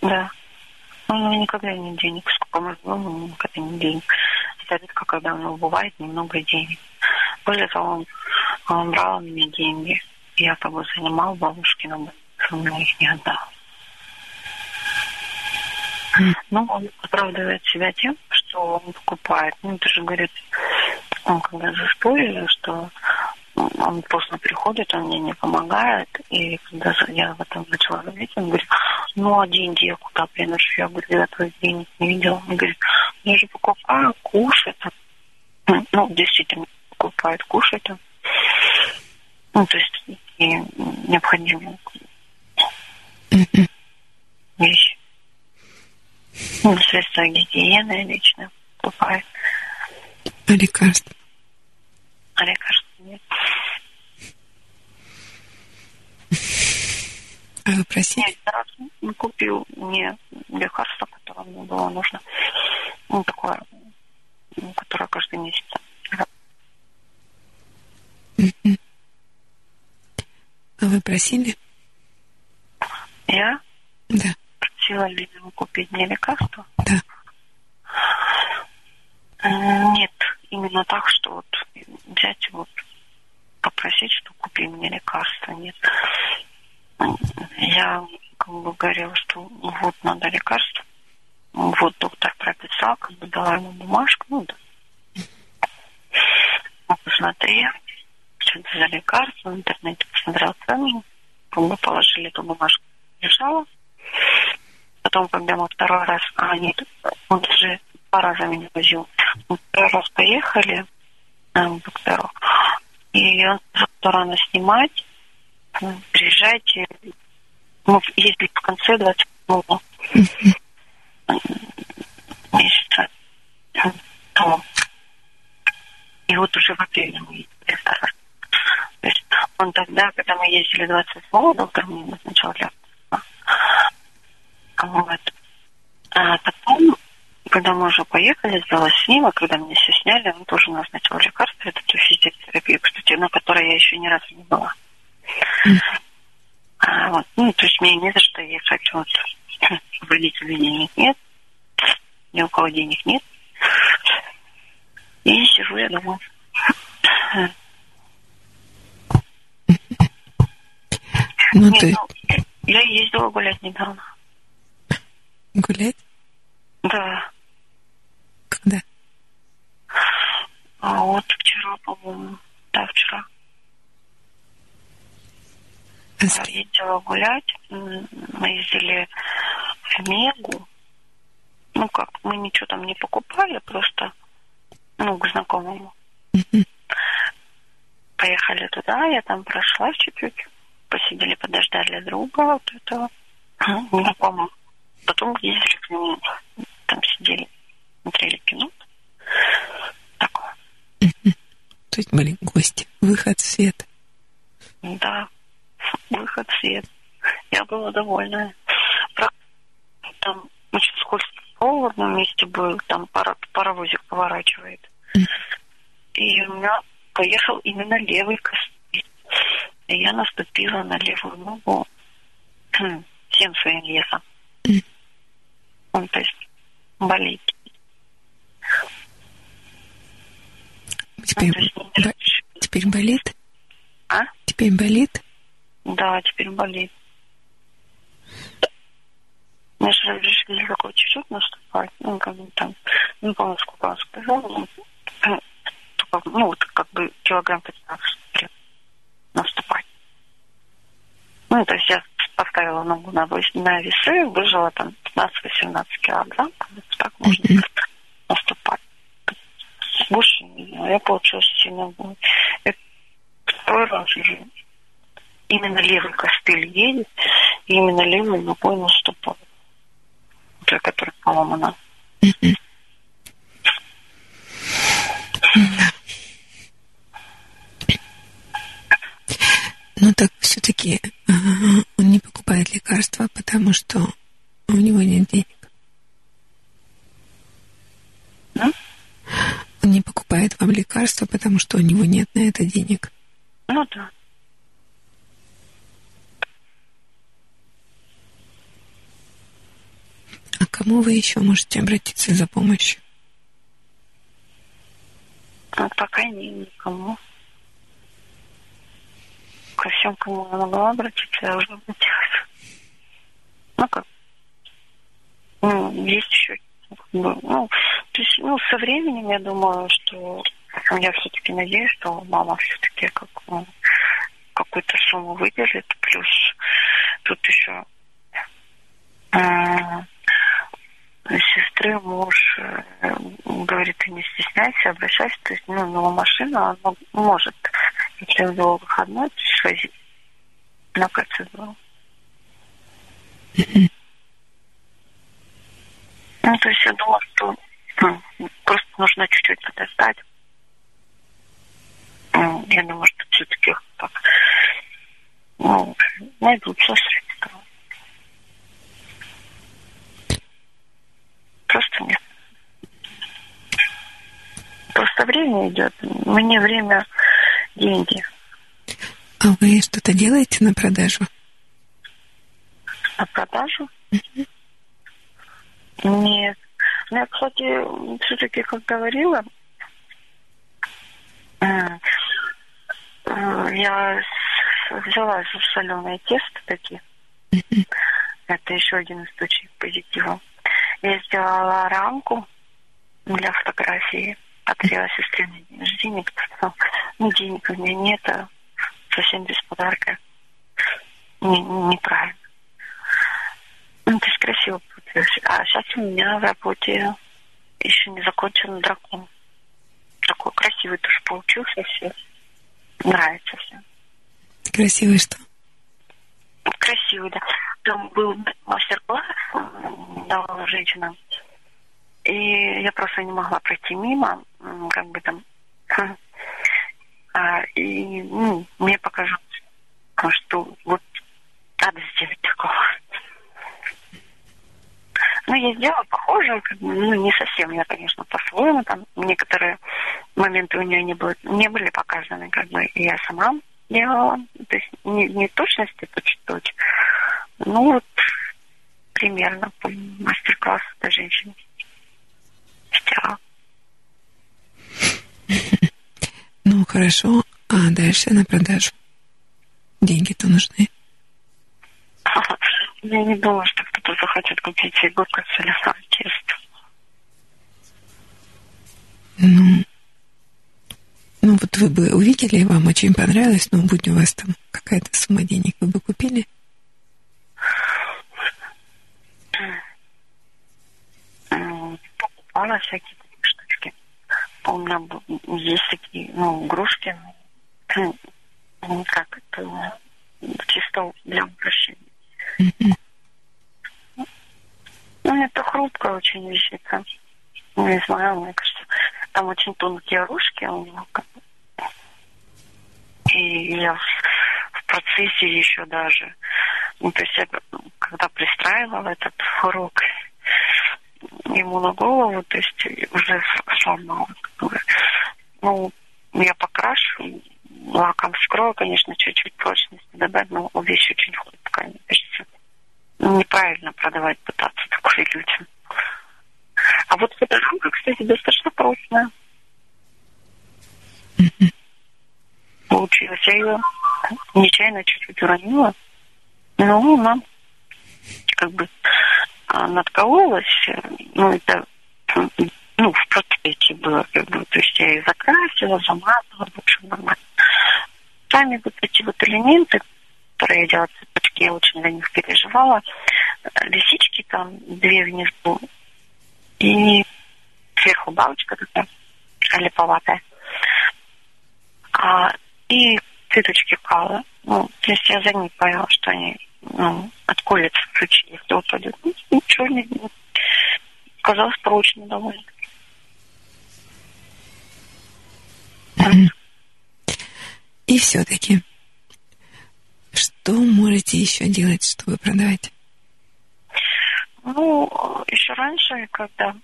[SPEAKER 6] Да. У него никогда нет денег. Сколько мы живем, у него никогда нет денег. Это редко, когда у него бывает немного денег. Более того, он, он брал у меня деньги. Я бы занимал бабушки, но он их не отдал. Ну, он оправдывает себя тем, что он покупает. Ну, это же, говорит, он когда заспорили, что он поздно приходит, он мне не помогает. И когда я в этом начала говорить, он говорит, ну а деньги я куда приношу? Я говорю, я твоих денег не видела. Он говорит, я же покупаю, кушать. Ну, действительно, покупает, кушать. Ну, то есть и необходимые вещи. Ну, средства гигиены лично покупает.
[SPEAKER 2] А лекарства?
[SPEAKER 6] А лекарства нет.
[SPEAKER 2] А вы просили?
[SPEAKER 6] Нет, купил мне лекарство, которое мне было нужно. Ну, такое, которое каждый месяц.
[SPEAKER 2] А вы просили?
[SPEAKER 6] Я?
[SPEAKER 2] Да.
[SPEAKER 6] Просила ли его купить мне лекарство?
[SPEAKER 2] Да.
[SPEAKER 6] Нет, именно так, что вот взять вот попросить, что купи мне лекарство. Нет. Я как бы говорила, что вот надо лекарство. Вот доктор прописал, как бы дала ему бумажку, ну да. Посмотри, что это за лекарство, в интернете посмотрел цену, бы положили эту бумажку, лежала. Потом, когда мы второй раз, а нет, он даже два раза меня возил. Мы второй раз поехали э, к доктору, и сказал, рано снимать, приезжайте, мы ездили в конце 28 месяца. И вот уже в апреле мы ездили второй раз. То есть он тогда, когда мы ездили 28-го, доктор мне назначал лекарство. Вот. А потом, когда мы уже поехали, сделала снимок, когда мне все сняли, он тоже назначил лекарство, это физиотерапию, кстати, на которой я еще ни разу не была. А, вот. Ну, то есть мне не за что ехать. Вот. Родителей денег нет, ни у кого денег нет. И сижу я дома.
[SPEAKER 2] Ну, Нет, ты...
[SPEAKER 6] ну, я ездила гулять недавно.
[SPEAKER 2] Гулять?
[SPEAKER 6] Да.
[SPEAKER 2] Когда?
[SPEAKER 6] А вот вчера, по-моему. Да, вчера.
[SPEAKER 2] А
[SPEAKER 6] Я ездила гулять. Мы ездили в Мегу. Ну как, мы ничего там не покупали, просто ну, к знакомому. Поехали туда, я там прошла чуть-чуть посидели, подождали друга вот этого знакомого. Потом ездили к нему, там сидели, смотрели кино.
[SPEAKER 2] То есть были гости. Выход в свет.
[SPEAKER 6] Да, выход в свет. Я была довольна. Там очень скользко в одном месте был, там пара, паровозик поворачивает. И у меня поехал именно левый костыль. И я наступила на левую ногу всем своим весом. Он, то есть, болит.
[SPEAKER 2] Теперь, бо- теперь болит?
[SPEAKER 6] А?
[SPEAKER 2] Теперь болит?
[SPEAKER 6] Да, теперь болит. Мне же разрешили такой чуть-чуть наступать. Ну, как бы там, не помню, сколько он сказал. Ну, ну вот как бы килограмм 15 наступать. Ну, то есть я поставила ногу на, на весы, выжила там 15-18 килограмм, так можно наступать. Больше не знаю, я получилась сильно второй раз уже именно левый костыль едет, и именно левый ногой наступал. Та, которая поломана.
[SPEAKER 2] Mm-hmm. Ну так все-таки э, он не покупает лекарства, потому что у него нет денег.
[SPEAKER 6] А?
[SPEAKER 2] Не покупает вам лекарства, потому что у него нет на это денег.
[SPEAKER 6] Ну да.
[SPEAKER 2] А кому вы еще можете обратиться за помощью?
[SPEAKER 6] Ну, пока не никому ко всем, кому я могла обратиться, я уже обратилась. Ну как? Ну, есть еще ну, то есть, ну, со временем, я думаю, что я все-таки надеюсь, что мама все-таки как, ну, какую-то сумму выделит. Плюс тут еще э, сестры муж э, говорит, ты не стесняйся, обращайся. То есть, ну, его машина, она может, если у него выходной, свозить на процедуру. Ну, то есть я думала, что ну, просто нужно чуть-чуть подождать. Ну, я думаю, что все-таки так, ну, найдутся средства. Просто нет. Просто время идет. Мне время деньги.
[SPEAKER 2] А вы что-то делаете на продажу?
[SPEAKER 6] На продажу? Mm-hmm. Нет. Ну, я, кстати, все-таки, как говорила, Э, я взяла соленое тесто такие. Это еще один источник позитива. Я сделала рамку для фотографии. Подарила сестре на день рождения, потому ну, денег у меня нет, а совсем без подарка. Не, неправильно. Ну, то есть красиво. А сейчас у меня в работе еще не закончен дракон такой красивый тоже получился все. Нравится все.
[SPEAKER 2] Красивый что?
[SPEAKER 6] Красивый, да. Там был мастер-класс, давала женщина. И я просто не могла пройти мимо, как бы там. А, и ну, мне показалось, что вот надо сделать такого. Ну, я сделала похоже, ну, не совсем, я, конечно, по-своему, там некоторые моменты у нее не, были, не были показаны, как бы, и я сама делала, то есть не, не точности точь-точь, ну, вот примерно по мастер-классу для женщин сделала.
[SPEAKER 2] Ну, хорошо. А дальше на продажу? Деньги-то нужны.
[SPEAKER 6] Я не думаю, что кто-то захочет купить фигурку теста.
[SPEAKER 2] Ну, ну вот вы бы увидели, вам очень понравилось, но будь у вас там какая-то сумма денег, вы бы купили?
[SPEAKER 6] Покупала всякие такие штучки. У меня есть такие, ну, игрушки, ну, как это, чисто для упрощения. Ну, это хрупкая очень вещица. Ну, не знаю, мне кажется, там очень тонкие ружки у него. И я в процессе еще даже, ну, то есть я когда пристраивала этот урок ему на голову, то есть уже сломала. Ну, я покрашу, лаком скрою, конечно, чуть-чуть прочности добавить, но вещь очень хрупкая, мне кажется. Неправильно продавать пытаться такое людям. А вот фотография, кстати, достаточно прочная. Получилось. Я ее нечаянно чуть-чуть уронила. Ну, она как бы а, надкололась. Ну, это ну, в процессе было, как бы, то есть я ее закрасила, замазала, в общем, нормально. Сами вот эти вот элементы, которые я делала цветочки, я очень для них переживала. Лисички там две внизу и сверху бабочка такая липоватая. А, и цветочки кала. Ну, то есть я за них поняла, что они ну, отколятся случае, если упадет. Ну, ничего не казалось прочно довольно.
[SPEAKER 2] И все-таки, что можете еще делать, чтобы продавать?
[SPEAKER 6] Ну, еще раньше, когда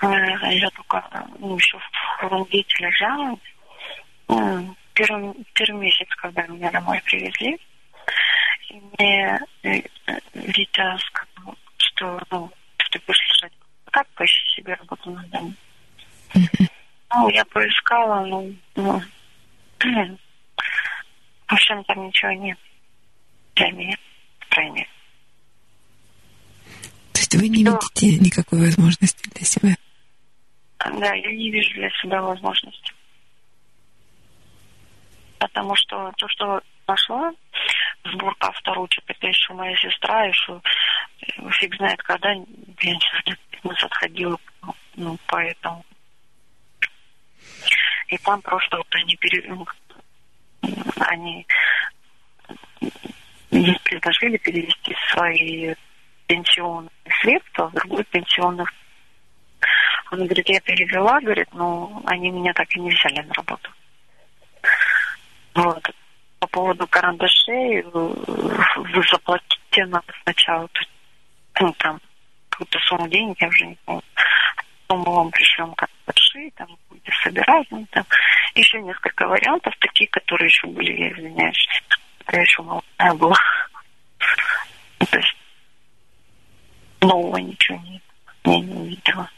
[SPEAKER 6] э, я только ну, еще в Хурунгите лежала, э, первый, первый месяц, когда меня домой привезли, и мне э, Витя сказал, что ну, ты будешь лежать так, поищи себе работу на дому. Ну, я поискала, ну, ну в общем, там ничего нет для меня, мере.
[SPEAKER 2] То есть вы не Что? видите никакой возможности для себя?
[SPEAKER 6] Да, я не вижу для себя возможности. потому что то, что нашла, сборка авторучек, это еще моя сестра, еще э, фиг знает когда, я не знаю, 15 отходила, ну, поэтому. И там просто вот они пере... Они ей предложили перевести свои пенсионные средства в другой пенсионный он говорит, я перевела, говорит, но они меня так и не взяли на работу. Вот. По поводу карандашей, вы заплатите надо сначала, ну, там, какую-то сумму денег, я уже не помню. Потом мы вам пришлем карандаши, там, будете собирать, ну, там, еще несколько вариантов, такие, которые еще были, я извиняюсь, я еще молодая была. То есть нового ничего не, не, не увидела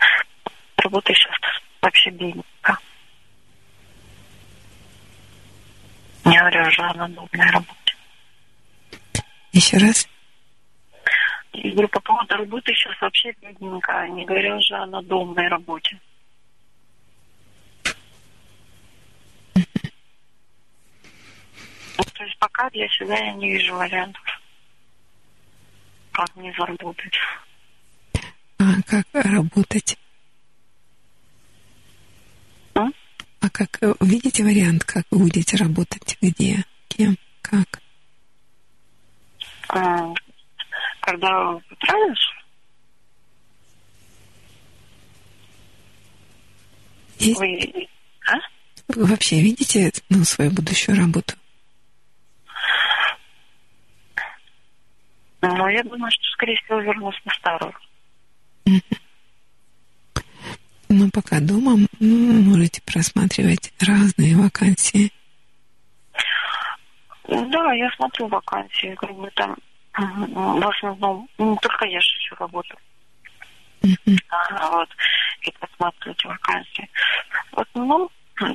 [SPEAKER 6] работа сейчас вообще бедненько. Не говорю уже о надобной работе.
[SPEAKER 2] Еще раз.
[SPEAKER 6] Я говорю, по поводу работы сейчас вообще бедненько, не говоря уже о надомной работе. То есть пока для себя я не вижу вариантов, как мне заработать.
[SPEAKER 2] А как работать? А как э, видите вариант, как вы будете работать, где, кем, как?
[SPEAKER 6] А, когда устраиваешь?
[SPEAKER 2] Есть? Вы, а? вы вообще видите ну, свою будущую работу?
[SPEAKER 6] Ну, я думаю, что, скорее всего, вернусь на старую.
[SPEAKER 2] Но пока дома можете просматривать разные вакансии.
[SPEAKER 6] Да, я смотрю вакансии, как бы там в основном не только я же еще работаю. Uh-huh. А, вот, и посматривать вакансии. В основном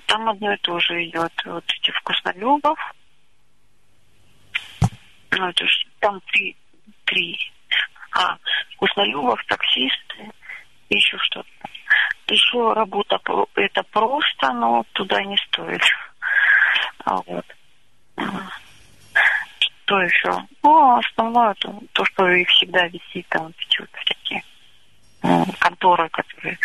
[SPEAKER 6] там одно и то же идет. Вот эти вкуснолюбов. Ну, это ж, там три, три. А, вкуснолюбов, таксисты, еще что-то. Еще работа это просто, но туда не стоит. А вот. Что еще? Ну, основное то, то что и всегда висит там вот всякие конторы, которые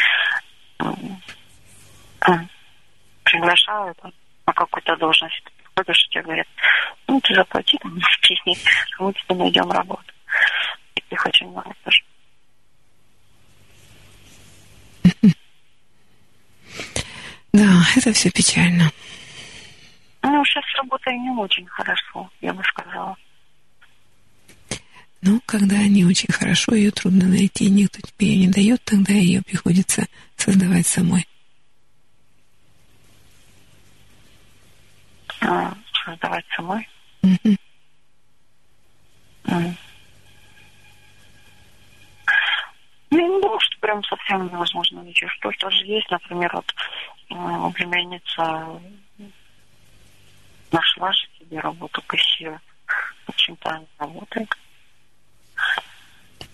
[SPEAKER 6] приглашают на какую-то должность. Приходишь, тебе говорят, ну, ты заплати там в честь, мы тебе найдем работу. И ты очень много тоже.
[SPEAKER 2] Да, это все печально.
[SPEAKER 6] Ну, сейчас работа не очень хорошо, я бы сказала.
[SPEAKER 2] Ну, когда не очень хорошо, ее трудно найти, никто тебе ее не дает, тогда ее приходится создавать самой.
[SPEAKER 6] А, создавать самой? Угу. Mm. Я не думаю, что прям совсем невозможно ничего. Что-то же есть, например, вот э, племянница нашла же себе работу кассира. Очень-то она работает.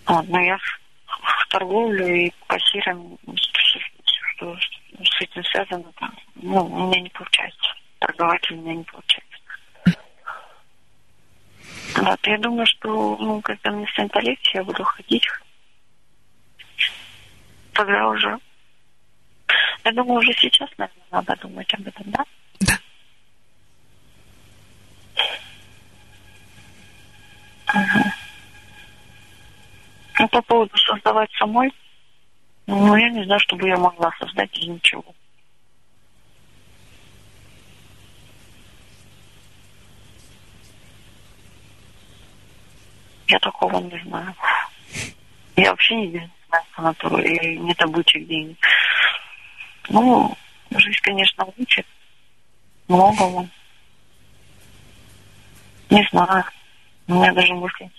[SPEAKER 6] Вот, но я в, в торговлю и кассиром, что, что с этим связано, там, ну, у меня не получается. Торговать у меня не получается. Вот, я думаю, что, ну, когда мне станет легче, я буду ходить тогда уже... Я думаю, уже сейчас, наверное, надо думать об этом, да?
[SPEAKER 2] Да.
[SPEAKER 6] Угу. Ну, по поводу создавать самой, ну, я не знаю, чтобы я могла создать из ничего. Я такого не знаю. Я вообще не знаю санаторию, и нет обычных денег. Ну, жизнь, конечно, учит многому. Не знаю. У меня даже мысли.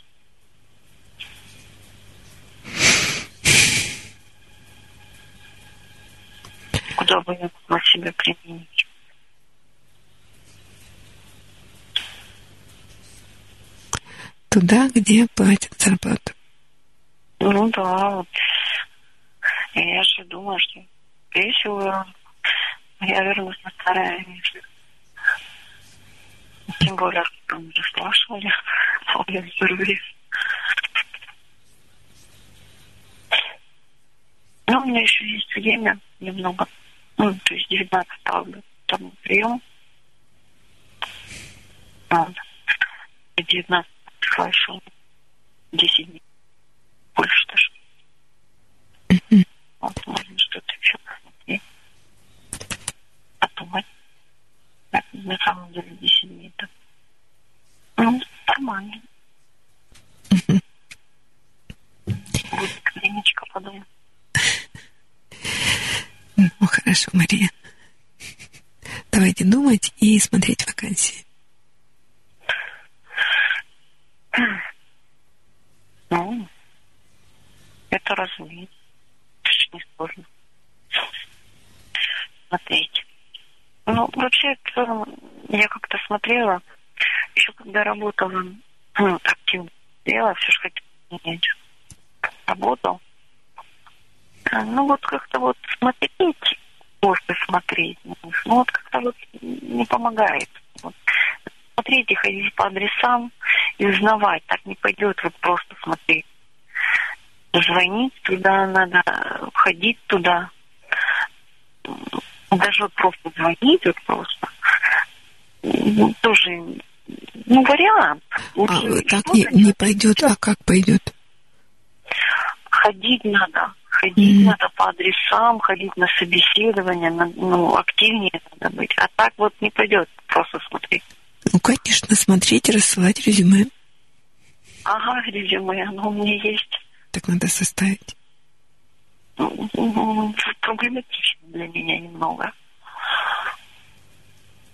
[SPEAKER 6] Куда бы я могла себя применить?
[SPEAKER 2] Туда, где платят зарплату.
[SPEAKER 6] Ну да, вот. Я же думаю, что всего я вернусь на старое место. Тем более, что мы уже спрашивали о моем здоровье. Ну, у меня еще есть время немного. Ну, то есть 19 ставлю там прием. Вот. 19 хорошо. 10 дней. Больше даже. Вот, можно что-то еще посмотреть. Подумать. На самом деле 10 дней это ну, нормально. Будет клиничка, подумать.
[SPEAKER 2] Ну, хорошо, Мария. Давайте думать и смотреть вакансии.
[SPEAKER 6] Ну, это разумеется. Это не сложно. Смотреть. Ну, вообще, я как-то смотрела, еще когда работала, ну, активно делала, все же хотела менять работу. А, ну, вот как-то вот смотреть, просто смотреть, ну, вот как-то вот не помогает. Вот. Смотреть и ходить по адресам и узнавать, так не пойдет вот просто смотреть. Звонить туда надо, ходить туда. Даже вот просто звонить, вот просто. Ну, тоже, ну, вариант.
[SPEAKER 2] Лучше а, так не, не пойдет, а как пойдет?
[SPEAKER 6] Ходить надо ходить mm-hmm. надо по адресам, ходить на собеседование, на, ну, активнее надо быть. А так вот не пойдет просто смотреть.
[SPEAKER 2] Ну, конечно, смотреть, рассылать резюме.
[SPEAKER 6] Ага, резюме, оно у меня есть.
[SPEAKER 2] Так надо составить.
[SPEAKER 6] Ну, проблематично для меня немного.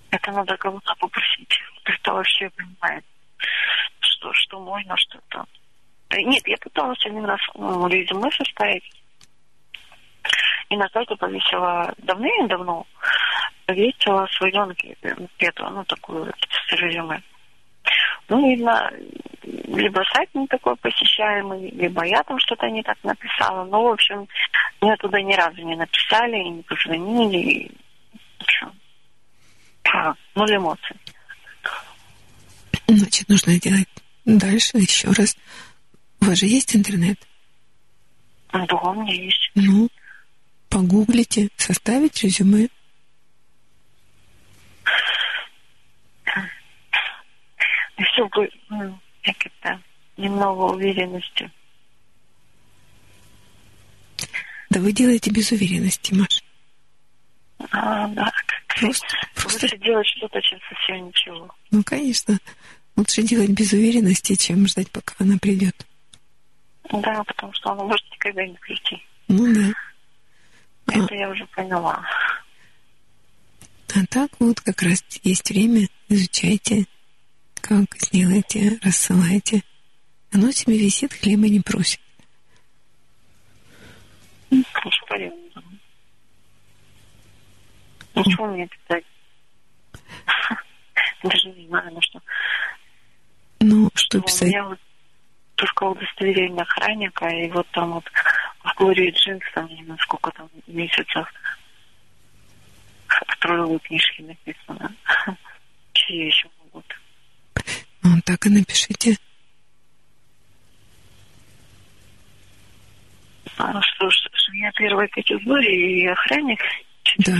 [SPEAKER 6] Это надо кого-то попросить, кто вообще понимает, что, что можно, что-то. Нет, я пыталась один раз ну, резюме составить. И на сайте повесила давным-давно, повесила свою анкету, ну, такую резюме. Ну, видно, либо сайт не такой посещаемый, либо я там что-то не так написала. Ну, в общем, мне туда ни разу не написали, и не позвонили. И... Общем, а, ноль эмоций.
[SPEAKER 2] Значит, нужно делать дальше еще раз. У вас же есть интернет?
[SPEAKER 6] Да, у меня есть.
[SPEAKER 2] Ну, погуглите, составить резюме.
[SPEAKER 6] Все бы, ну, как это, немного уверенности.
[SPEAKER 2] Да вы делаете без уверенности, Маш.
[SPEAKER 6] А, да. Просто, просто... Лучше делать что-то, чем совсем ничего.
[SPEAKER 2] Ну, конечно. Лучше делать без уверенности, чем ждать, пока она придет.
[SPEAKER 6] Да, потому что она может никогда не прийти.
[SPEAKER 2] Ну да.
[SPEAKER 6] Это я уже поняла.
[SPEAKER 2] А так вот как раз есть время, изучайте, как сделайте, рассылайте. Оно себе висит, хлеба не просит.
[SPEAKER 6] Конечно, понятно. Ничего мне писать. Даже не знаю, на что.
[SPEAKER 2] Ну, что писать? У
[SPEAKER 6] меня вот только удостоверение охранника, и вот там вот в Глории Джинс, там, не знаю, сколько там месяцев в трудовой книжке написано. Чьи еще
[SPEAKER 2] так и напишите.
[SPEAKER 6] А, что, что, что я первой категории и охранник?
[SPEAKER 2] Да.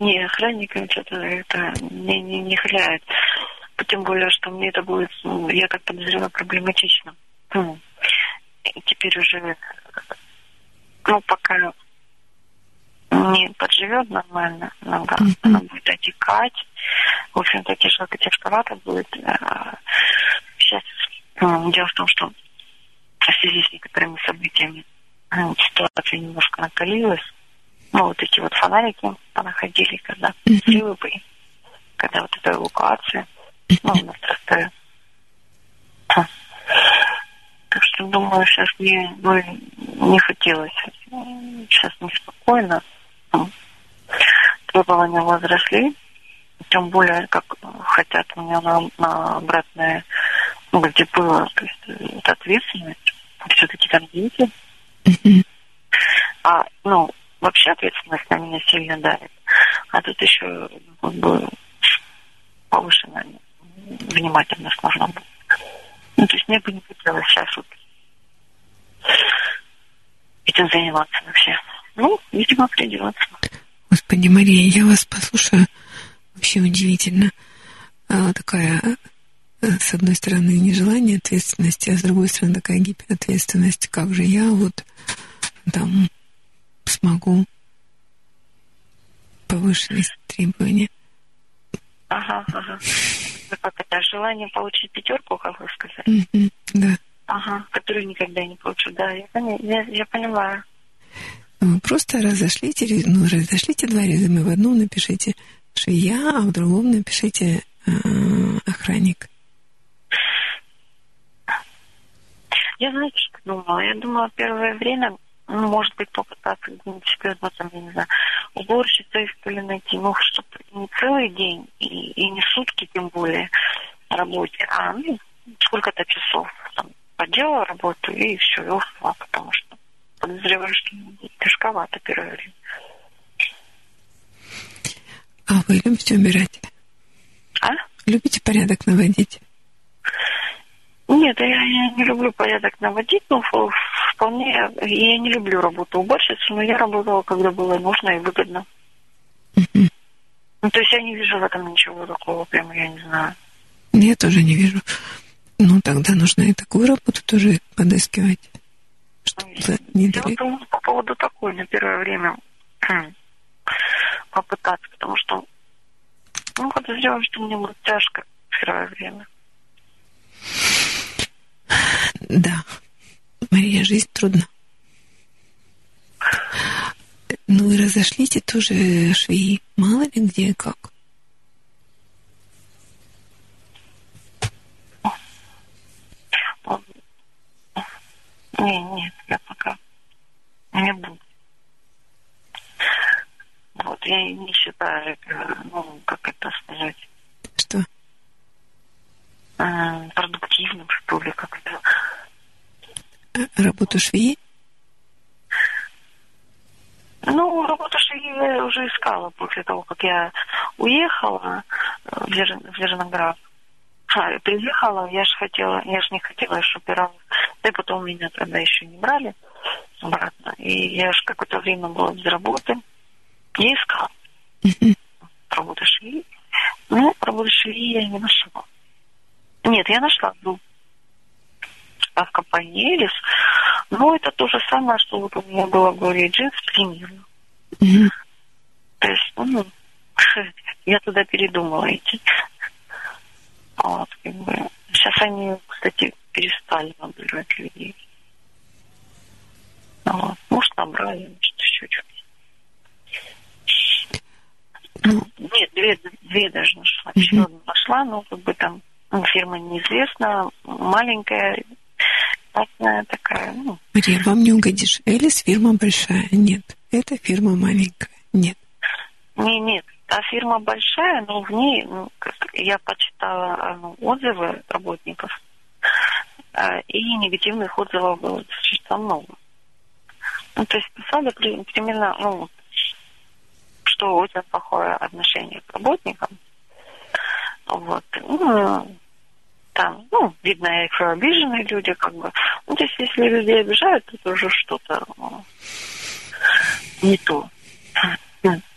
[SPEAKER 6] Не, охранникам что-то это не, не, не хляет. Тем более, что мне это будет, ну, я так подозреваю, проблематично. Ну, теперь уже, ну, пока не подживет нормально, mm-hmm. она будет отекать. В общем-то, тяжело экскаватор будет. Сейчас ну, дело в том, что в связи с некоторыми событиями ну, ситуация немножко накалилась. Ну, вот эти вот фонарики понаходили, когда взрывы mm-hmm. были, когда вот эта эвакуация ну, у нас растает. Так что, думаю, сейчас мне ну, не хотелось. Сейчас неспокойно. Требования возросли. Тем более, как хотят у меня на, на обратное, ну, где было, то есть это ответственность. Все-таки там дети. А, ну, вообще ответственность на меня сильно давит. А тут еще как бы повышенная внимательность нужна быть. Ну, то есть мне бы не хотелось сейчас вот этим заниматься вообще. Ну, видимо, придется.
[SPEAKER 2] Господи, Мария, я вас послушаю. Вообще удивительно. А, такая, э, с одной стороны, нежелание ответственности, а с другой стороны, такая гиперответственность. Как же я вот там смогу повышенность требования?
[SPEAKER 6] Ага, ага. Ну, как это, желание получить пятерку, как вы сказали?
[SPEAKER 2] Mm-hmm, да.
[SPEAKER 6] Ага, которую никогда не получу, да, я, я, я понимаю.
[SPEAKER 2] Вы просто разошлите, ну, разошлите два резюме. В одном напишите швея, а в другом напишите э, охранник.
[SPEAKER 6] Я, знаете, что думала? Я думала, первое время, ну, может быть, попытаться где-нибудь ну, там, я не знаю, уборщицей, что ли, найти, ну, чтобы не целый день и, и не сутки, тем более, работе, а, ну, сколько-то часов, там, поделала работу и все, и ушла, потому что подозреваю, что тяжковато первое время.
[SPEAKER 2] А вы любите убирать?
[SPEAKER 6] А?
[SPEAKER 2] Любите порядок наводить?
[SPEAKER 6] Нет, я, я не люблю порядок наводить, но вполне я не люблю работу уборщицы, но я работала, когда было нужно и выгодно. Ну, то есть я не вижу в этом ничего такого, прямо я не знаю.
[SPEAKER 2] Я тоже не вижу. Ну, тогда нужно и такую работу тоже подыскивать. Чтобы не
[SPEAKER 6] Я вот по поводу такой на первое время попытаться, потому что ну, подозреваю, что мне будет тяжко в первое время.
[SPEAKER 2] Да. Мария, жизнь трудна. Ну и разошлите тоже швеи. Мало ли где и как.
[SPEAKER 6] Не, нет, я пока не буду. Вот, я не считаю это, ну, как это сказать.
[SPEAKER 2] Что?
[SPEAKER 6] Э, продуктивным, что ли, как это.
[SPEAKER 2] А, работу швеи?
[SPEAKER 6] Ну, работу швеи я уже искала после того, как я уехала э, в, Зерноград. А, приехала, я же хотела, я же не хотела шопировать. Да и потом меня тогда еще не брали обратно. И я же какое-то время была без работы. Я искала. Работу швеи. Ну, работу швеи я не нашла. Нет, я нашла ну, а в компании Элис. Но это то же самое, что вот у меня было в Glory Jeans примерно. То есть, ну, я туда передумала идти. Вот, как бы. Сейчас они, кстати, перестали набирать людей. Вот. Может, набрали, может, еще что-то. Ну, нет, две, две даже нашла. Еще одну нашла, но как бы там ну, фирма неизвестна, маленькая, платная такая. Ну.
[SPEAKER 2] Мария, вам не угодишь. Элис фирма большая. Нет, это фирма маленькая. Нет.
[SPEAKER 6] Не, нет, та фирма большая, но в ней, ну, как я почитала ну, отзывы работников, э, и негативных отзывов было достаточно много. Ну, то есть писали примерно, ну, что очень плохое отношение к работникам. Вот. Ну, там, ну, видно, их обиженные люди, как бы. Ну, то есть, если людей обижают, это уже что-то ну, не то.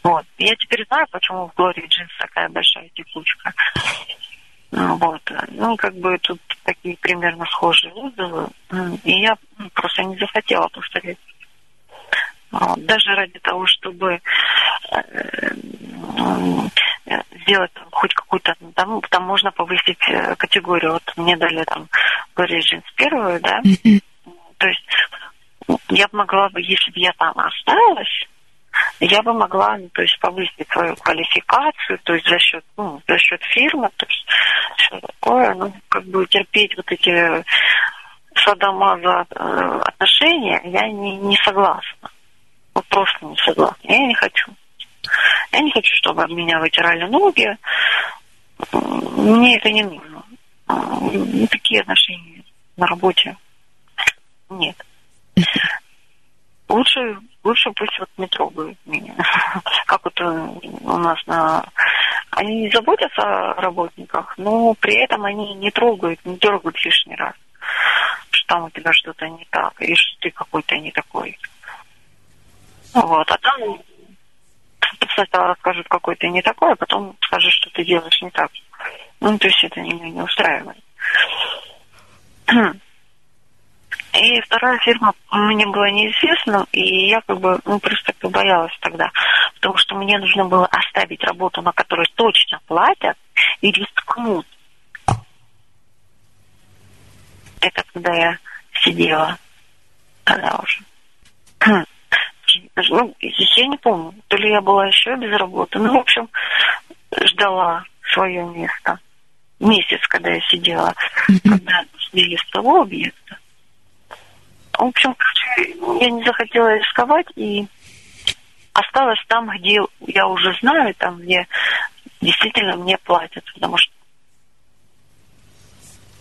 [SPEAKER 6] Вот. Я теперь знаю, почему в Глории Джинс такая большая текучка. Ну, вот. Ну, как бы тут такие примерно схожие отзывы. И я просто не захотела повторять. Вот. Даже ради того, чтобы э, сделать хоть какую-то, там, там можно повысить э, категорию. Вот мне дали там Glory Jeans первую, да. То есть я бы могла бы, если бы я там осталась, я бы могла, ну, то есть, повысить свою квалификацию, то есть за счет, ну, за счет фирмы, то есть все такое, ну, как бы терпеть вот эти садомаза э, отношения, я не, не согласна. Вот просто не согласна. Я не хочу. Я не хочу, чтобы об меня вытирали ноги. Мне это не нужно. Такие отношения на работе нет. Лучше лучше пусть вот не трогают меня. Как вот э, у нас на... Они не заботятся о работниках, но при этом они не трогают, не дергают лишний раз. Что там у тебя что-то не так, или что ты какой-то не такой. Вот, а там сначала расскажут, какой ты не такой, а потом скажут, что ты делаешь не так. Ну, то есть это меня не устраивает. И вторая фирма мне была неизвестна, и я как бы ну, просто побоялась тогда, потому что мне нужно было оставить работу, на которой точно платят, и рискнуть. Это когда я сидела тогда уже. Ну, я не помню, то ли я была еще без работы, ну, в общем, ждала свое место. Месяц, когда я сидела, когда снели с того объекта. В общем, я не захотела рисковать и осталась там, где я уже знаю, там, где действительно мне платят, потому что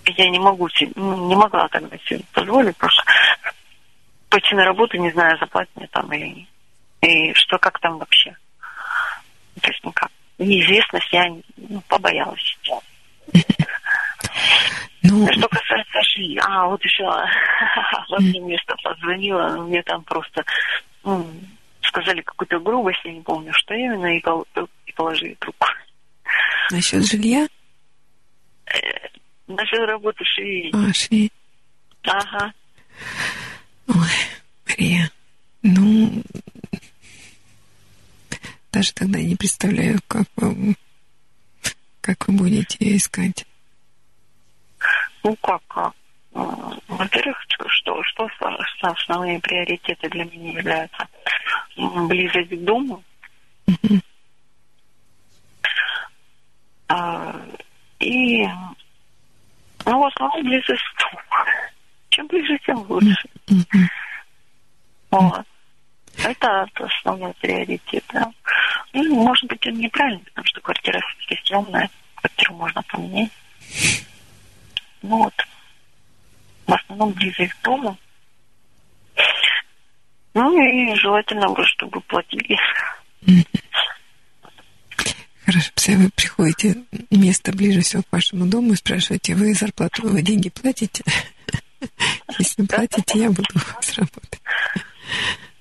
[SPEAKER 6] я не могу не могла тогда себе позволить просто пойти на работу, не знаю, заплатят мне там или и что как там вообще. То есть, ну как, неизвестность я ну, побоялась. Ну... Что касается Ши, а вот еще одно место позвонила, мне там просто ну, сказали какую-то грубость, я не помню, что именно, и, пол, и положили трубку.
[SPEAKER 2] Насчет жилья?
[SPEAKER 6] Э, насчет работы швеи.
[SPEAKER 2] А, швеи.
[SPEAKER 6] Ага.
[SPEAKER 2] Ой, Мария, ну, даже тогда не представляю, как вы, как вы будете искать.
[SPEAKER 6] Ну как, как? Во-первых, что, что основные приоритеты для меня являются? Близость к дому. А, и ну, в основном близость к дому. Чем ближе, тем лучше. Вот. Это основной приоритет, да. Ну, может быть, он неправильный, потому что квартира съемная, квартиру можно поменять. Ну вот, в основном близко к дому. Ну и желательно бы, чтобы платили.
[SPEAKER 2] Хорошо, все вы приходите место ближе всего к вашему дому и спрашиваете, вы зарплату, вы деньги платите? Если платите, я буду с работы.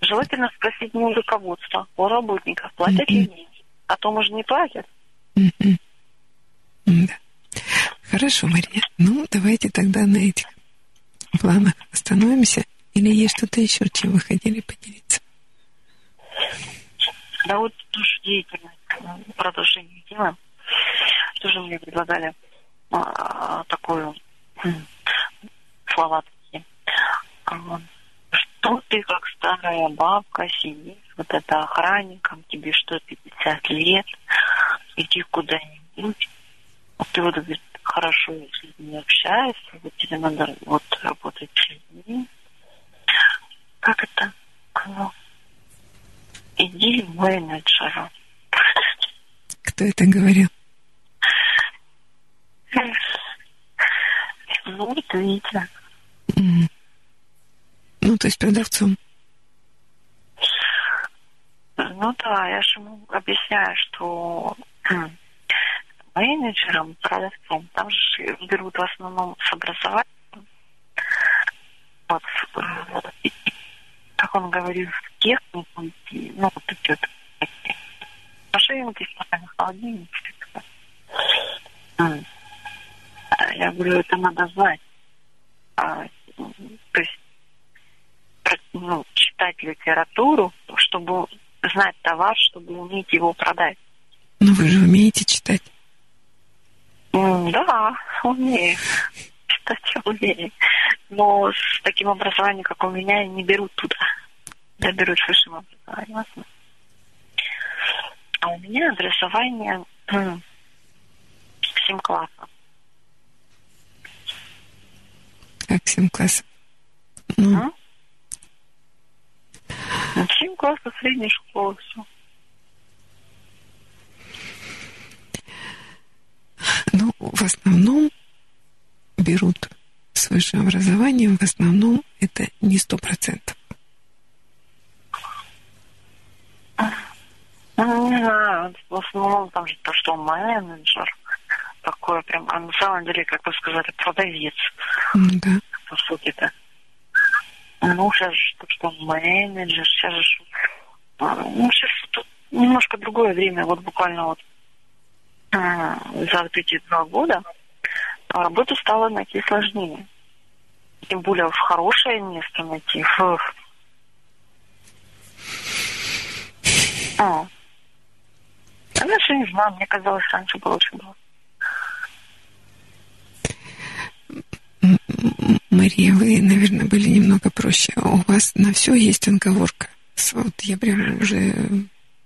[SPEAKER 6] Желательно спросить не у руководства, а у работников, платят ли деньги. А то, может, не платят.
[SPEAKER 2] Да. Хорошо, Мария. Ну, давайте тогда на этих планах остановимся. Или есть что-то еще, чем вы хотели поделиться?
[SPEAKER 6] Да вот тоже деятельность, продолжение дела. Тоже мне предлагали а, такую слова такие. А, что ты, как старая бабка, сидишь, вот это охранником, тебе что, 50 лет, иди куда-нибудь. Вот ты вот говорит, хорошо с людьми вот тебе надо вот работать с людьми. Как это? Ну, иди менеджером.
[SPEAKER 2] Кто это говорил?
[SPEAKER 6] Ну, вот видите.
[SPEAKER 2] Mm. Ну, то есть продавцом.
[SPEAKER 6] Ну да, я же ему объясняю, что менеджером, продавцом, там же берут в основном с образованием. Вот, как он говорил, с техникой, ну, вот эти вот машинки, холодильники. Я говорю, это надо знать. А, то есть ну, читать литературу, чтобы знать товар, чтобы уметь его продать.
[SPEAKER 2] Ну, вы же умеете читать.
[SPEAKER 6] Да, умею. Читать умею. Но с таким образованием, как у меня, не берут туда. Я беру с высшим образованием. А у меня образование 7 классов.
[SPEAKER 2] Как 7 классов? Ну,
[SPEAKER 6] а? 7 классов средней школы, все.
[SPEAKER 2] Ну, в основном берут с высшим образованием, в основном это не сто процентов.
[SPEAKER 6] не знаю, в основном там же то, что менеджер, такое прям, а на самом деле, как вы сказали, продавец.
[SPEAKER 2] Ну да.
[SPEAKER 6] По сути-то. Ну, сейчас же то, что менеджер, сейчас же... Ну, сейчас тут немножко другое время, вот буквально вот за вот эти два года работу стало найти сложнее. Тем более в хорошее место найти. Фух. А. А раньше не знаю, мне казалось, раньше очень было.
[SPEAKER 2] Мария, вы, наверное, были немного проще. А у вас на все есть отговорка. Вот я прям уже...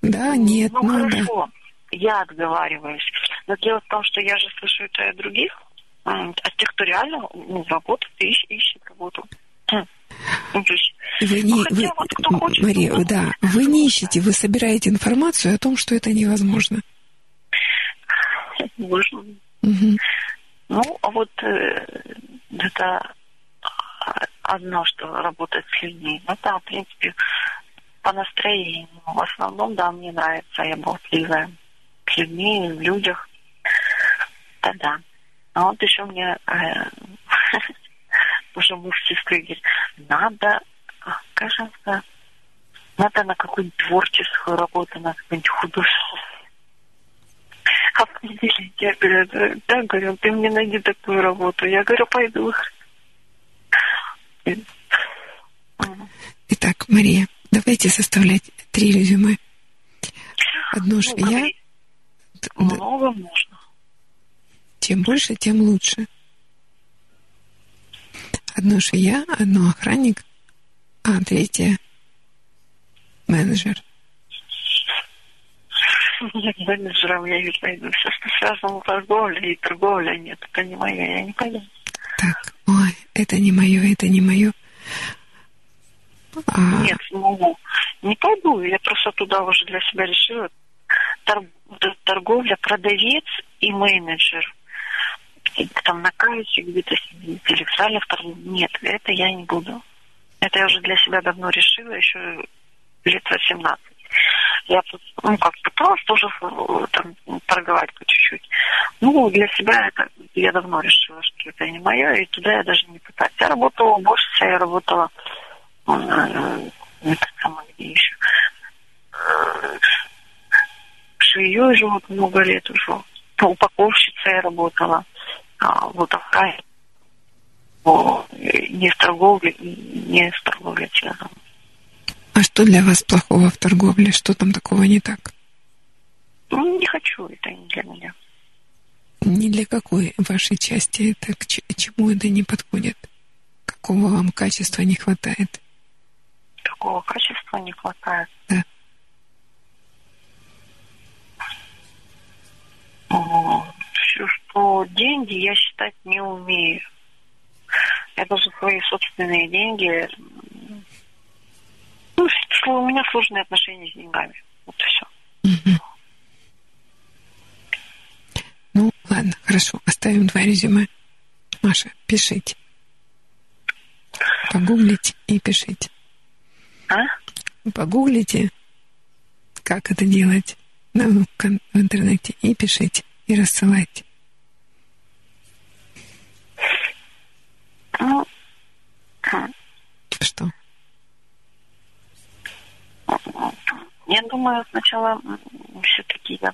[SPEAKER 2] Да, нет,
[SPEAKER 6] ну,
[SPEAKER 2] ну
[SPEAKER 6] хорошо. Да. Я отговариваюсь. Но дело в том, что я же слышу это от других, от тех, кто реально ну, работает и ищет, ищет работу. Ну,
[SPEAKER 2] вы не, ну, вы, вот хочет, Мария, ну, да, вы не ищете, вы собираете информацию о том, что это невозможно.
[SPEAKER 6] Можно. Угу. Ну, а вот э, это одно, что работает с людьми. Ну да, в принципе, по настроению. В основном, да, мне нравится, я болтливая. С людьми, в людях. Да-да. А вот еще мне уже муж сестры говорит, надо, кажется, надо на какую-нибудь творческую работу, на какую-нибудь художественную. Определить. Я говорю, да, говорю, ты мне найди такую работу. Я говорю, пойду.
[SPEAKER 2] Итак, Мария, давайте составлять три резюме. Одно ну, я...
[SPEAKER 6] Много можно.
[SPEAKER 2] Чем больше, тем лучше. Одно же я, одно охранник, а третье менеджер.
[SPEAKER 6] Менеджером я не пойду. Все, что связано с торговлей, и торговля нет, это не мое, я не пойду.
[SPEAKER 2] Так, ой, это не мое, это не мое.
[SPEAKER 6] А... Нет, могу. Не пойду, я просто туда уже для себя решила. Тор... Торговля, продавец и менеджер. Там на кассе где-то сидит или в зале втором. Нет, это я не буду. Это я уже для себя давно решила, еще лет 18 я ну, как пыталась тоже э, там торговать по чуть-чуть. Ну, для себя это я давно решила, что это не мое, и туда я даже не пытаюсь. Я работала больше, я работала э, это самое, где еще швеей вот много лет уже. Упаковщицей я работала. А, вот охране. Не в торговле, не в торговле связано.
[SPEAKER 2] А что для вас плохого в торговле? Что там такого не так?
[SPEAKER 6] Ну, не хочу, это не для меня.
[SPEAKER 2] Ни для какой вашей части это, к чему это не подходит? Какого вам качества не хватает?
[SPEAKER 6] Какого качества не хватает?
[SPEAKER 2] Да.
[SPEAKER 6] Все, что деньги, я считать не умею. Я даже свои собственные деньги ну, у меня сложные отношения с деньгами. Вот и все.
[SPEAKER 2] Ну, ладно, хорошо. Оставим два резюме. Маша, пишите. Погуглите и пишите.
[SPEAKER 6] А?
[SPEAKER 2] Погуглите, как это делать в интернете, и пишите, и рассылайте.
[SPEAKER 6] Ну,
[SPEAKER 2] что?
[SPEAKER 6] Я думаю, сначала все-таки я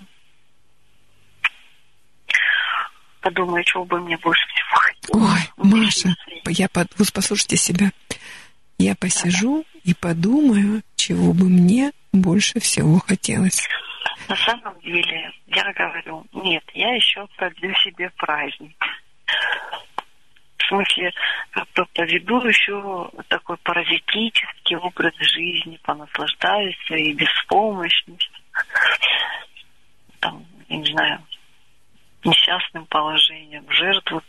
[SPEAKER 6] подумаю, чего бы мне больше всего
[SPEAKER 2] хотелось. Ой, Маша, я под... вы послушайте себя. Я посижу да. и подумаю, чего бы мне больше всего хотелось.
[SPEAKER 6] На самом деле, я говорю, нет, я еще продлю себе праздник смысле поведу еще такой паразитический образ жизни, понаслаждаюсь своей беспомощностью, там, я не знаю, несчастным положением, жертву,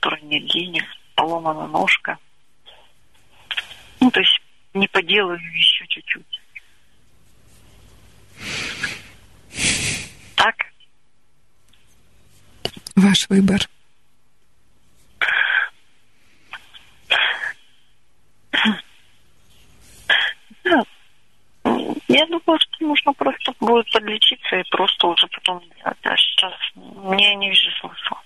[SPEAKER 6] которой нет денег, поломана ножка. Ну, то есть не поделаю еще чуть-чуть. Так?
[SPEAKER 2] Ваш выбор.
[SPEAKER 6] Да. Я думаю, что нужно просто будет подлечиться и просто уже потом делать. А сейчас мне не вижу смысла.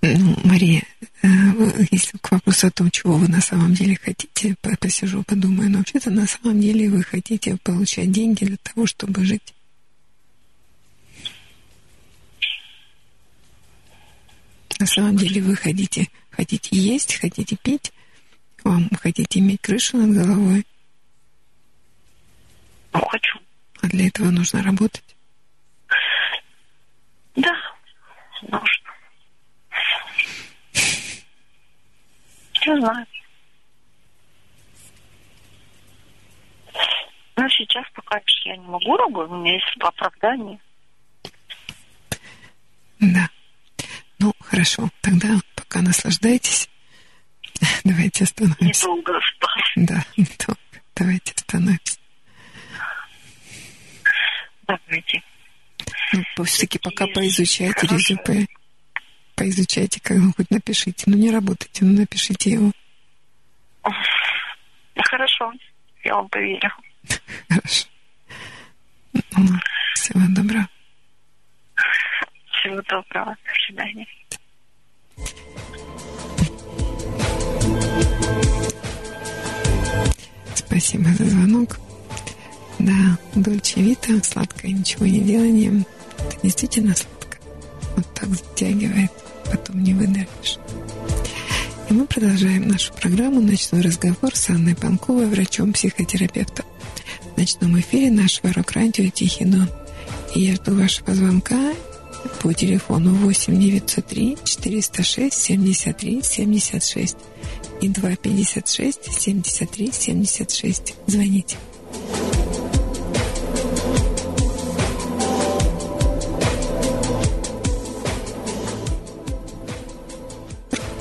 [SPEAKER 2] Ну, Мария, э, если к вопросу о том, чего вы на самом деле хотите, посижу, подумаю, но вообще-то на самом деле вы хотите получать деньги для того, чтобы жить. На самом деле вы хотите, хотите есть, хотите пить, вам хотите иметь крышу над головой.
[SPEAKER 6] Ну, хочу.
[SPEAKER 2] А для этого нужно работать?
[SPEAKER 6] Да, нужно. Я знаю. Но сейчас пока я не могу работать, у меня есть оправдание.
[SPEAKER 2] Да. Ну, хорошо. Тогда пока наслаждайтесь. Давайте остановимся.
[SPEAKER 6] Недолго осталось.
[SPEAKER 2] Да, недолго. Давайте остановимся.
[SPEAKER 6] Давайте.
[SPEAKER 2] Ну, все-таки пока поизучайте резюме. Поизучайте, как вы хоть напишите. Ну, не работайте, но напишите его.
[SPEAKER 6] Хорошо, я вам поверю.
[SPEAKER 2] Хорошо. Ну, всего доброго.
[SPEAKER 6] Всего доброго. До свидания.
[SPEAKER 2] Спасибо за звонок. Да, Дольче Вита, сладкое ничего не деланием. Это действительно сладко. Вот так затягивает, потом не выдавишь. И мы продолжаем нашу программу «Ночной разговор» с Анной Панковой, врачом-психотерапевтом. В ночном эфире нашего рок-радио «Тихий дон». И я жду вашего звонка по телефону 8 903 406 73 76 и 256 73 76. Звоните.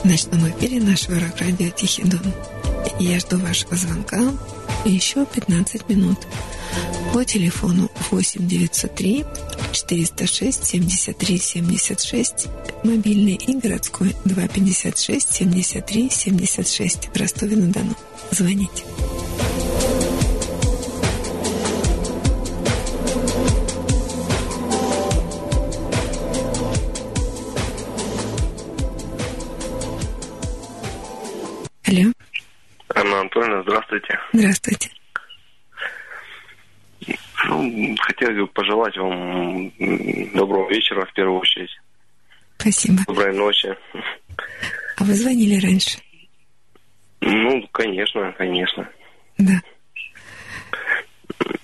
[SPEAKER 2] В ночном эфире нашего рок-радио «Тихий дон». Я жду вашего звонка еще 15 минут по телефону 8 903 406 73 76, мобильный и городской 256 73 76 в Ростове-на-Дону. Звоните. Алло.
[SPEAKER 7] Анна Анатольевна, здравствуйте.
[SPEAKER 2] Здравствуйте.
[SPEAKER 7] Ну, хотел бы пожелать вам доброго вечера в первую очередь.
[SPEAKER 2] Спасибо.
[SPEAKER 7] Доброй ночи.
[SPEAKER 2] А вы звонили раньше?
[SPEAKER 7] Ну, конечно, конечно.
[SPEAKER 2] Да.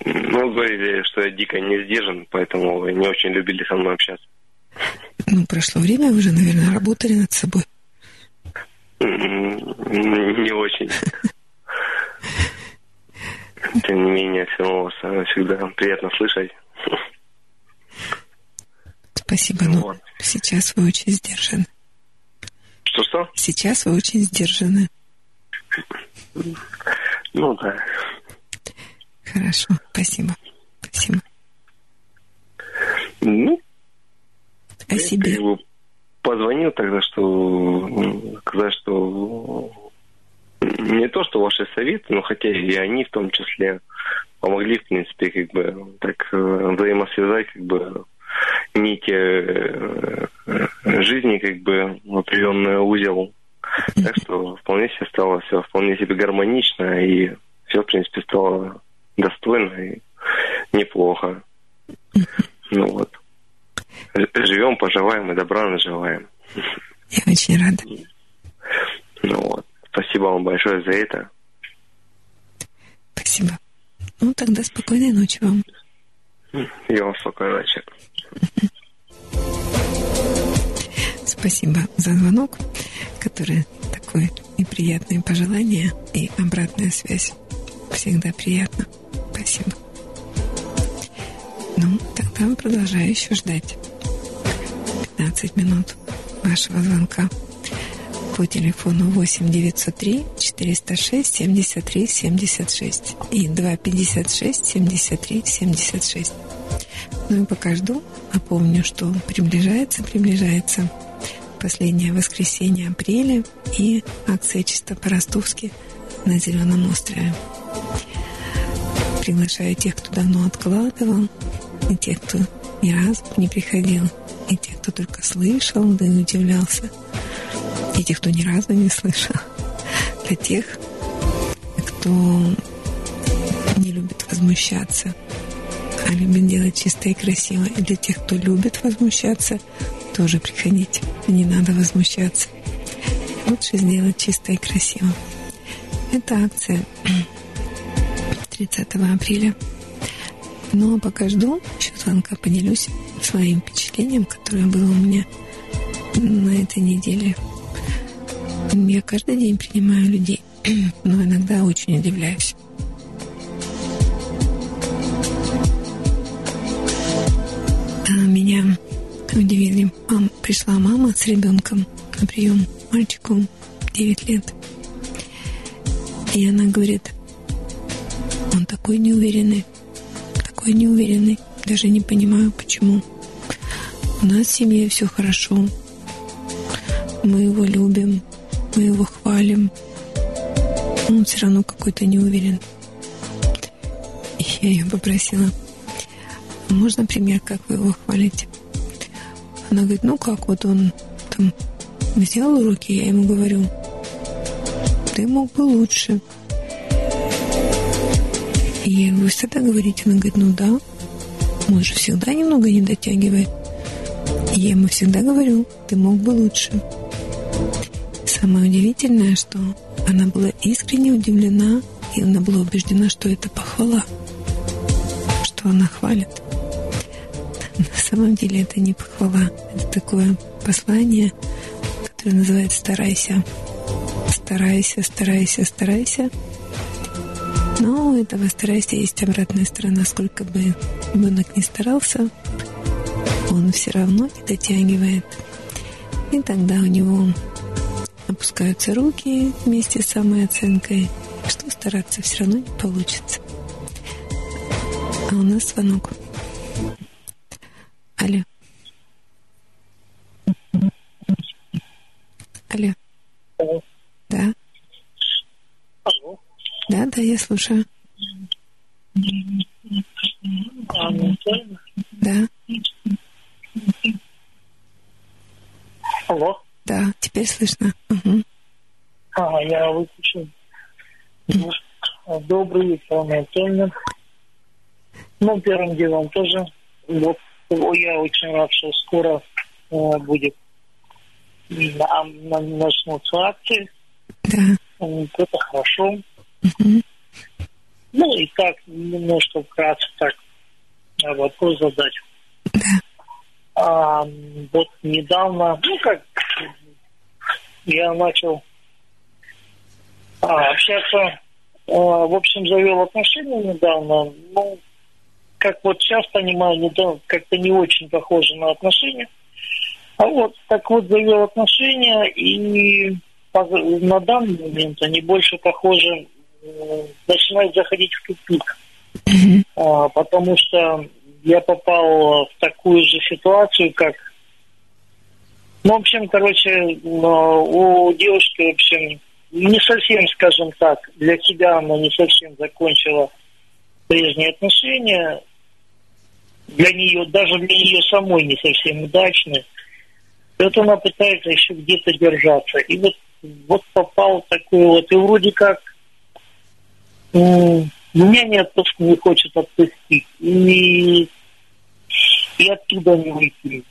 [SPEAKER 7] Ну, говорили, что я дико не сдержан, поэтому вы не очень любили со мной общаться.
[SPEAKER 2] Ну, прошло время, вы уже, наверное, работали над собой.
[SPEAKER 7] Не очень. Тем не менее, все равно всегда приятно слышать.
[SPEAKER 2] Спасибо, но вот. сейчас вы очень сдержаны.
[SPEAKER 7] Что-что?
[SPEAKER 2] Сейчас вы очень сдержаны.
[SPEAKER 7] Ну да.
[SPEAKER 2] Хорошо, спасибо. Спасибо.
[SPEAKER 7] Ну,
[SPEAKER 2] о себе.
[SPEAKER 7] Позвонил тогда, что сказать, что не то, что ваши советы, но хотя и они в том числе помогли, в принципе, как бы так э, взаимосвязать, как бы нити э, жизни, как бы в определенный узел. Так что вполне себе стало все вполне себе гармонично, и все, в принципе, стало достойно и неплохо. Ну вот. Живем, поживаем и добра наживаем.
[SPEAKER 2] Я очень рада.
[SPEAKER 7] Ну вот. Спасибо вам большое за это.
[SPEAKER 2] Спасибо. Ну, тогда спокойной ночи вам.
[SPEAKER 7] И вам спокойной ночи.
[SPEAKER 2] Спасибо за звонок, который такое неприятное пожелание и обратная связь. Всегда приятно. Спасибо. Ну, тогда продолжаю еще ждать 15 минут вашего звонка по телефону 8 903 406 73 76 и 256 73 76. Ну и пока жду, напомню, что приближается, приближается последнее воскресенье апреля и акция чисто по-ростовски на Зеленом острове. приглашаю тех, кто давно откладывал, и тех, кто ни разу не приходил, и тех, кто только слышал, да и удивлялся, и тех, кто ни разу не слышал, для тех, кто не любит возмущаться, а любит делать чисто и красиво. И для тех, кто любит возмущаться, тоже приходите. Не надо возмущаться. Лучше сделать чисто и красиво. Это акция 30 апреля. Ну а пока жду, еще звонка поделюсь своим впечатлением, которое было у меня на этой неделе. Я каждый день принимаю людей, но иногда очень удивляюсь. А меня удивили. Мам, пришла мама с ребенком на прием мальчику 9 лет. И она говорит, он такой неуверенный, такой неуверенный, даже не понимаю, почему. У нас в семье все хорошо, мы его любим, мы его хвалим, он все равно какой-то неуверен. Я ее попросила, можно пример, как вы его хвалите? Она говорит, ну как, вот он там взял уроки, я ему говорю, ты мог бы лучше. И я вы всегда говорите? Она говорит, ну да, он же всегда немного не дотягивает. И я ему всегда говорю, ты мог бы лучше. Самое удивительное, что она была искренне удивлена, и она была убеждена, что это похвала, что она хвалит. На самом деле это не похвала, это такое послание, которое называется «старайся» старайся, старайся, старайся. Но у этого старайся есть обратная сторона. Сколько бы ребенок не старался, он все равно не дотягивает. И тогда у него опускаются руки вместе с самой оценкой. Что стараться все равно не получится. А у нас звонок. Алло. Алло. Да.
[SPEAKER 8] Алло.
[SPEAKER 2] Да, да, я слушаю. Да.
[SPEAKER 8] Алло.
[SPEAKER 2] Да, теперь слышно. Угу.
[SPEAKER 8] А, я выключил. Добрый вечер, Анатольевна. Ну, первым делом тоже. Вот я очень рад, что скоро э, будет на, на, начнутся акции.
[SPEAKER 2] Да.
[SPEAKER 8] Это хорошо.
[SPEAKER 2] Угу.
[SPEAKER 8] Ну и так, немножко вкратце так вопрос задать.
[SPEAKER 2] Да.
[SPEAKER 8] А, вот недавно, ну как, я начал а, общаться, а, в общем, завел отношения недавно, ну, как вот сейчас понимаю, недавно как-то не очень похоже на отношения. А вот, так вот, завел отношения, и на данный момент они больше похожи, начинают заходить в тупик. А, потому что я попал в такую же ситуацию, как... Ну, в общем, короче, у девушки, в общем, не совсем, скажем так, для себя она не совсем закончила прежние отношения. Для нее, даже для нее самой не совсем удачные. И вот она пытается еще где-то держаться. И вот, вот попал такой вот, и вроде как меня не отпуск не хочет отпустить. И, и оттуда не выйти.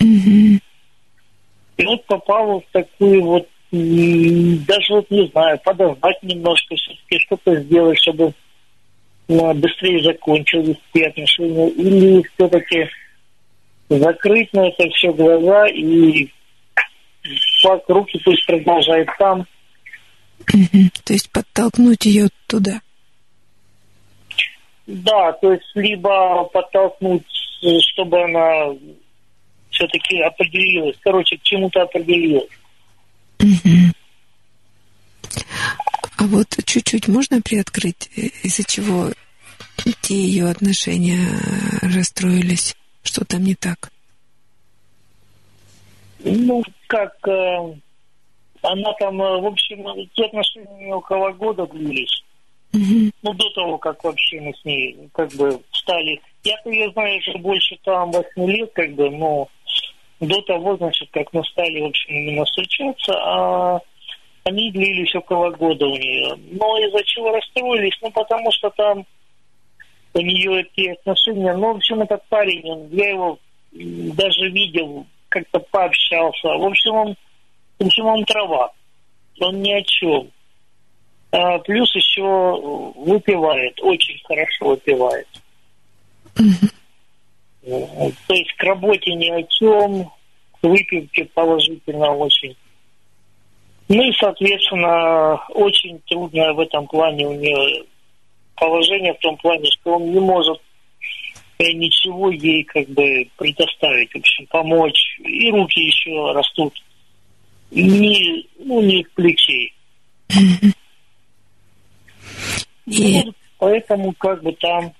[SPEAKER 2] Угу.
[SPEAKER 8] И вот попал в такую вот, даже вот не знаю, подождать немножко, все-таки что-то сделать, чтобы ну, быстрее закончились те отношения. Или все-таки закрыть на это все глаза и факт руки пусть продолжает там.
[SPEAKER 2] То есть подтолкнуть ее туда.
[SPEAKER 8] Да, то есть либо подтолкнуть, чтобы она все-таки определилась, короче, к чему-то определилась.
[SPEAKER 2] А вот чуть-чуть можно приоткрыть, из-за чего те ее отношения расстроились? Что там не так?
[SPEAKER 8] Ну, как э, она там, э, в общем, те отношения около года длились. Ну, до того, как вообще мы с ней как бы стали... Я-то ее знаю уже больше там 8 лет, как бы, но до того, значит, как мы стали, в общем, именно встречаться, а они длились около года у нее. Но из-за чего расстроились? Ну, потому что там у нее эти отношения. Ну, в общем, этот парень, он, я его даже видел, как-то пообщался. В общем, он, в общем, он трава. Он ни о чем. А, плюс еще выпивает, очень хорошо выпивает. То есть к работе ни о чем, к выпивке положительно очень. Ну и, соответственно, очень трудное в этом плане у нее положение в том плане, что он не может э, ничего ей как бы предоставить, в общем, помочь. И руки еще растут не, ну, не к плечей. И... Ну, поэтому как бы там...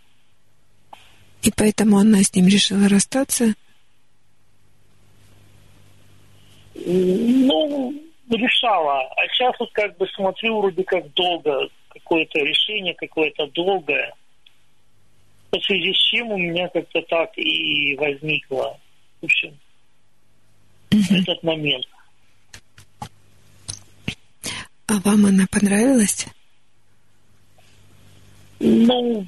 [SPEAKER 2] И поэтому она с ним решила расстаться?
[SPEAKER 8] Ну, решала. А сейчас вот как бы смотрю вроде как долго, какое-то решение какое-то долгое. В связи с чем у меня как-то так и возникло, в общем, mm этот момент.
[SPEAKER 2] А вам она понравилась?
[SPEAKER 8] Ну,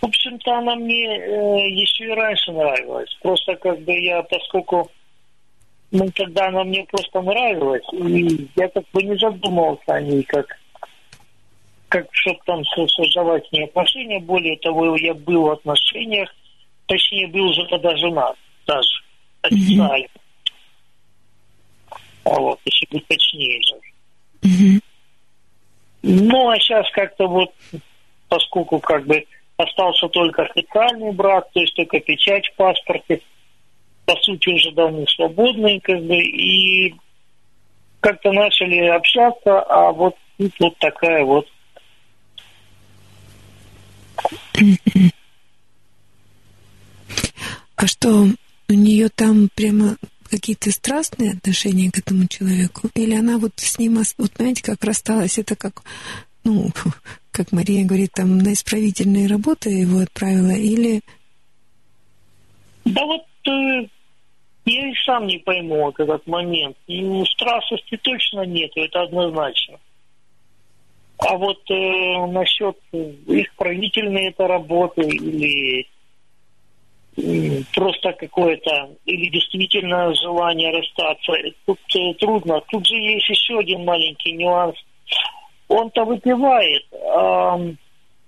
[SPEAKER 8] в общем-то, она мне э, еще и раньше нравилась. Просто как бы я, поскольку ну, тогда она мне просто нравилась, и я как бы не задумывался о ней как как чтобы там создавать с ней отношения. Более того, я был в отношениях, точнее, был уже тогда женат даже, официально. Mm-hmm. А вот, если быть точнее же. Ну, а сейчас как-то вот, поскольку как бы остался только официальный брак, то есть только печать в паспорте, по сути, уже давно свободные, как бы, и как-то начали общаться, а вот тут вот такая вот.
[SPEAKER 2] А что, у нее там прямо какие-то страстные отношения к этому человеку? Или она вот с ним, вот знаете, как рассталась, это как, ну, как Мария говорит, там на исправительные работы его отправила, или...
[SPEAKER 8] Да вот э, я и сам не пойму этот момент. Ну, страстности точно нет, это однозначно. А вот э, насчет их правительной это работы или просто какое-то, или действительно желание расстаться, тут э, трудно. Тут же есть еще один маленький нюанс. Он-то выпивает, а,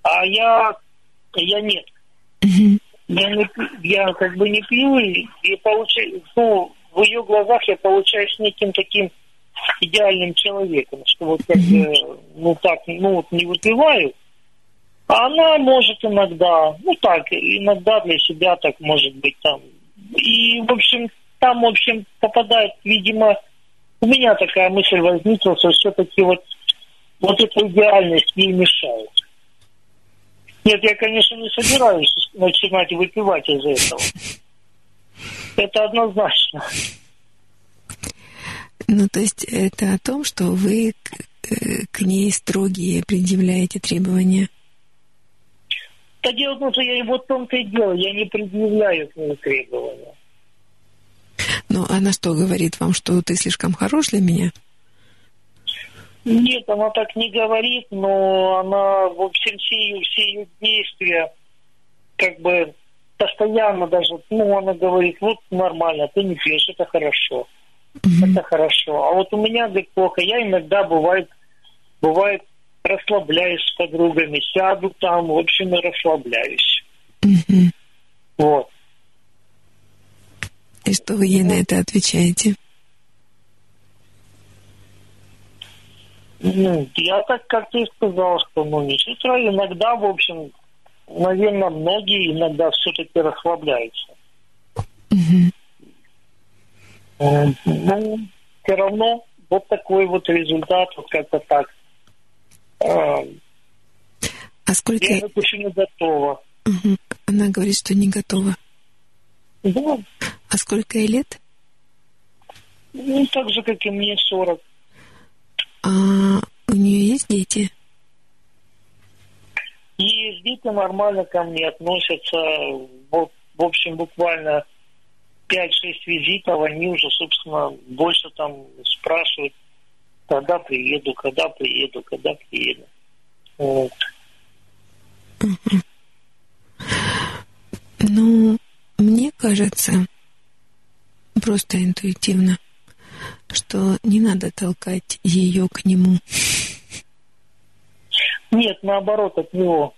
[SPEAKER 8] а я, я нет. Я, не, я как бы не пью и, и получаю, ну, в ее глазах я получаюсь неким таким идеальным человеком, что вот как бы, ну так, ну вот не выпиваю, она может иногда, ну так, иногда для себя так может быть там. И, в общем, там, в общем, попадает, видимо, у меня такая мысль возникла, что все-таки вот, вот эта идеальность ей мешает. Нет, я, конечно, не собираюсь начинать выпивать из-за этого. Это однозначно.
[SPEAKER 2] Ну, то есть это о том, что вы к, э, к ней строгие предъявляете требования?
[SPEAKER 8] Да дело в том, что я в том-то и дело, я не предъявляю к ней требования.
[SPEAKER 2] Ну, она что говорит вам, что ты слишком хорош для меня?
[SPEAKER 8] Нет, она так не говорит, но она, в общем, все ее, все ее действия, как бы, постоянно даже, ну, она говорит, вот нормально, ты не пьешь, это хорошо. Mm-hmm. Это хорошо. А вот у меня, говорит, плохо. Я иногда бывает, бывает расслабляюсь с подругами, сяду там, в общем, и расслабляюсь. Mm-hmm. Вот.
[SPEAKER 2] И что вы ей на это отвечаете?
[SPEAKER 8] Ну, я так как ты сказал, что ну не сестра, иногда, в общем, наверное, многие иногда все-таки расслабляются. Mm-hmm. Ну, все равно вот такой вот результат, вот как-то так.
[SPEAKER 2] А, сколько...
[SPEAKER 8] Я еще не готова.
[SPEAKER 2] Угу. Она говорит, что не готова.
[SPEAKER 8] Да.
[SPEAKER 2] А сколько ей лет?
[SPEAKER 8] Ну, так же, как и мне, 40. А у нее есть дети?
[SPEAKER 2] у нее есть дети?
[SPEAKER 8] И дети нормально ко мне относятся. Вот, в общем, буквально 5-6 визитов, они уже, собственно, больше там спрашивают, когда приеду, когда приеду, когда приеду. Вот.
[SPEAKER 2] Ну, мне кажется, просто интуитивно, что не надо толкать ее к нему.
[SPEAKER 8] Нет, наоборот, от него.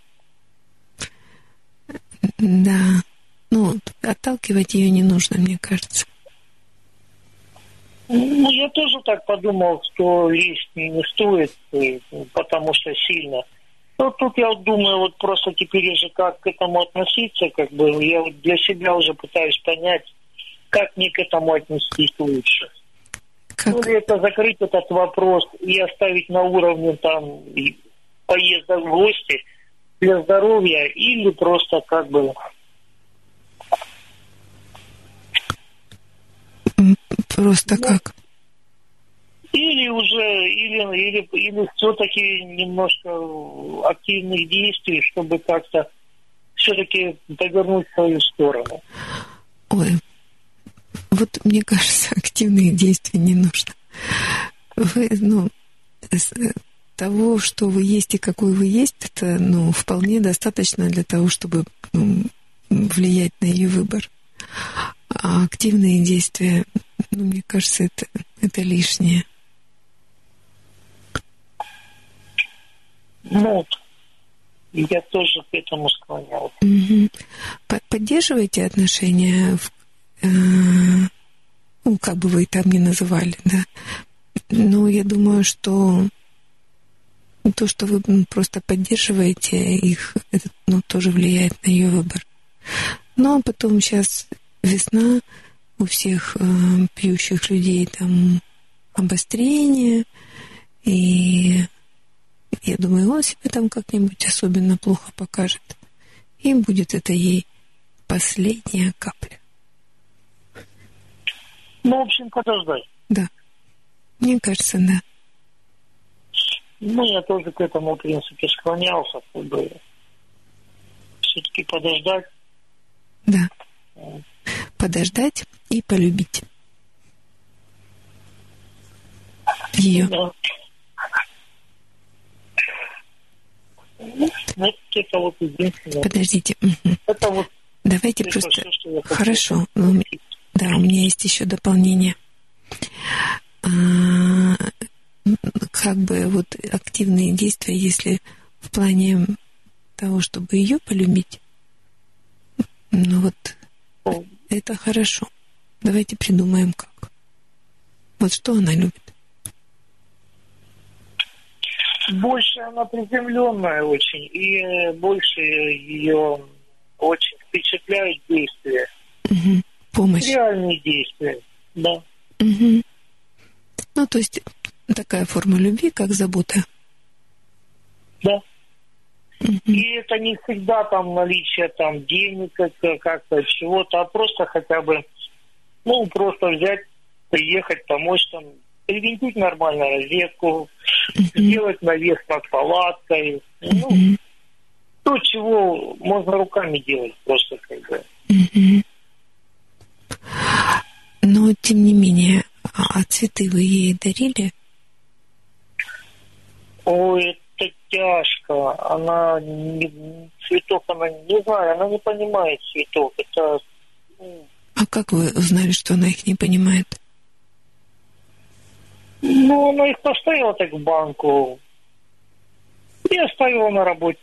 [SPEAKER 2] Да. Ну, отталкивать ее не нужно, мне кажется.
[SPEAKER 8] Ну, я тоже так подумал, что лезть не, стоит, э, потому что сильно. Ну, тут я вот думаю, вот просто теперь уже как к этому относиться, как бы я вот для себя уже пытаюсь понять, как мне к этому отнестись лучше. Как? Ну, это закрыть этот вопрос и оставить на уровне там поезда в гости для здоровья или просто как бы
[SPEAKER 2] Просто ну, как?
[SPEAKER 8] Или уже, или, или, или все-таки немножко активных действий, чтобы как-то все-таки повернуть в свою сторону.
[SPEAKER 2] Ой, вот мне кажется, активных действий не нужно. Вы, ну, того, что вы есть и какой вы есть, это, ну, вполне достаточно для того, чтобы ну, влиять на ее выбор. А активные действия, ну, мне кажется, это, это лишнее.
[SPEAKER 8] Ну, я тоже к этому склонялся.
[SPEAKER 2] Угу. Поддерживаете отношения, в, э, ну, как бы вы там ни называли, да? Ну, я думаю, что то, что вы просто поддерживаете их, это ну, тоже влияет на ее выбор. Ну, а потом сейчас весна, у всех э, пьющих людей там обострение, и я думаю, он себя там как-нибудь особенно плохо покажет. И будет это ей последняя капля.
[SPEAKER 8] Ну, в общем, подождать.
[SPEAKER 2] Да. Мне кажется, да.
[SPEAKER 8] Ну, я тоже к этому, в принципе, склонялся, чтобы все-таки подождать.
[SPEAKER 2] Да. Подождать и полюбить. Ее. Да.
[SPEAKER 8] Ну, это вот единственное.
[SPEAKER 2] Подождите. Это вот Давайте просто... Все, Хорошо. Да, у меня есть еще дополнение. А, как бы вот активные действия, если в плане того, чтобы ее полюбить, ну вот это хорошо. Давайте придумаем как. Вот что она любит.
[SPEAKER 8] Больше она приземленная очень, и больше ее очень впечатляют действия.
[SPEAKER 2] Угу. Помощь.
[SPEAKER 8] Реальные действия, да.
[SPEAKER 2] Угу. Ну, то есть такая форма любви, как забота.
[SPEAKER 8] Да. И это не всегда там наличие там денег, как-то чего-то, а просто хотя бы, ну, просто взять, приехать, помочь там, привинтить нормально розетку, сделать навес над палаткой. Ну, то, чего можно руками делать просто как бы.
[SPEAKER 2] Но, тем не менее, а цветы вы ей дарили?
[SPEAKER 8] Ой, это тяжко. Она не, цветов, она не знаю, она не понимает цветов. Это...
[SPEAKER 2] Ну, а как вы узнали, что она их не понимает?
[SPEAKER 8] Ну, она их поставила так в банку и оставила на работе.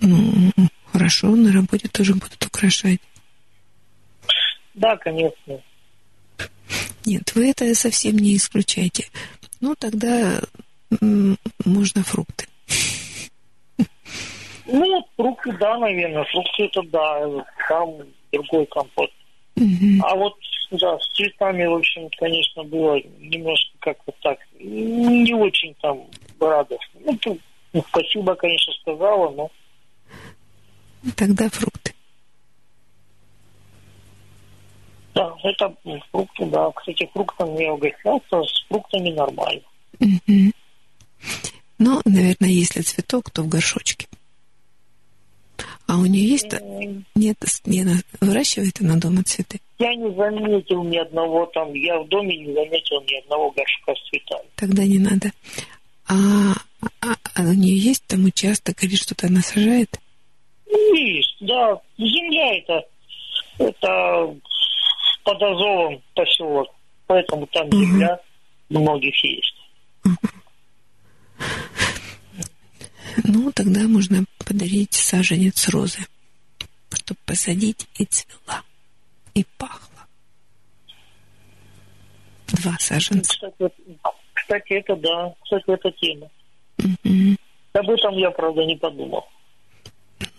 [SPEAKER 2] Ну, хорошо, на работе тоже будут украшать.
[SPEAKER 8] Да, конечно.
[SPEAKER 2] Нет, вы это совсем не исключаете. Ну, тогда можно фрукты.
[SPEAKER 8] Ну, фрукты, да, наверное. Фрукты это да, там другой компот. Угу. А вот, да, с цветами, в общем, конечно, было немножко как-то так, не очень там радостно. Ну, тут, ну, спасибо, конечно, сказала, но...
[SPEAKER 2] Тогда фрукты.
[SPEAKER 8] Да, это фрукты, да. Кстати, фруктами я угощался, с фруктами нормально.
[SPEAKER 2] Угу. Но, наверное, если цветок, то в горшочке. А у нее есть... Нет, Лена, выращивает она дома цветы?
[SPEAKER 8] Я не заметил ни одного там, я в доме не заметил ни одного горшка с цветами.
[SPEAKER 2] Тогда не надо. А, а, а у нее есть там участок или что-то она сажает?
[SPEAKER 8] Есть, да. Земля это, это под Азовом поселок, поэтому там угу. земля многих есть. Угу.
[SPEAKER 2] Ну, тогда можно подарить саженец розы, чтобы посадить и цвела, и пахло. Два саженца.
[SPEAKER 8] Кстати, кстати, это да, кстати, это тема. Угу. Об этом я, правда, не подумал.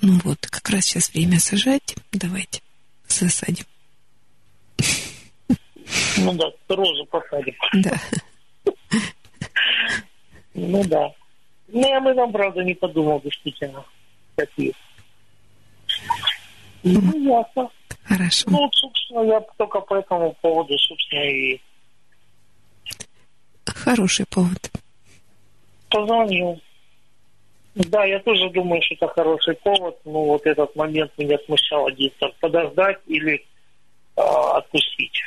[SPEAKER 2] Ну вот, как раз сейчас время сажать. Давайте засадим.
[SPEAKER 8] Ну да, розу посадим.
[SPEAKER 2] Да.
[SPEAKER 8] Ну да. Ну, я об этом, правда, не подумал, действительно. Какие. Ну, ясно.
[SPEAKER 2] Хорошо.
[SPEAKER 8] Ну, собственно, я только по этому поводу, собственно, и...
[SPEAKER 2] Хороший повод.
[SPEAKER 8] Позвонил. Да, я тоже думаю, что это хороший повод. Ну, вот этот момент меня смущал один. Подождать или э, отпустить.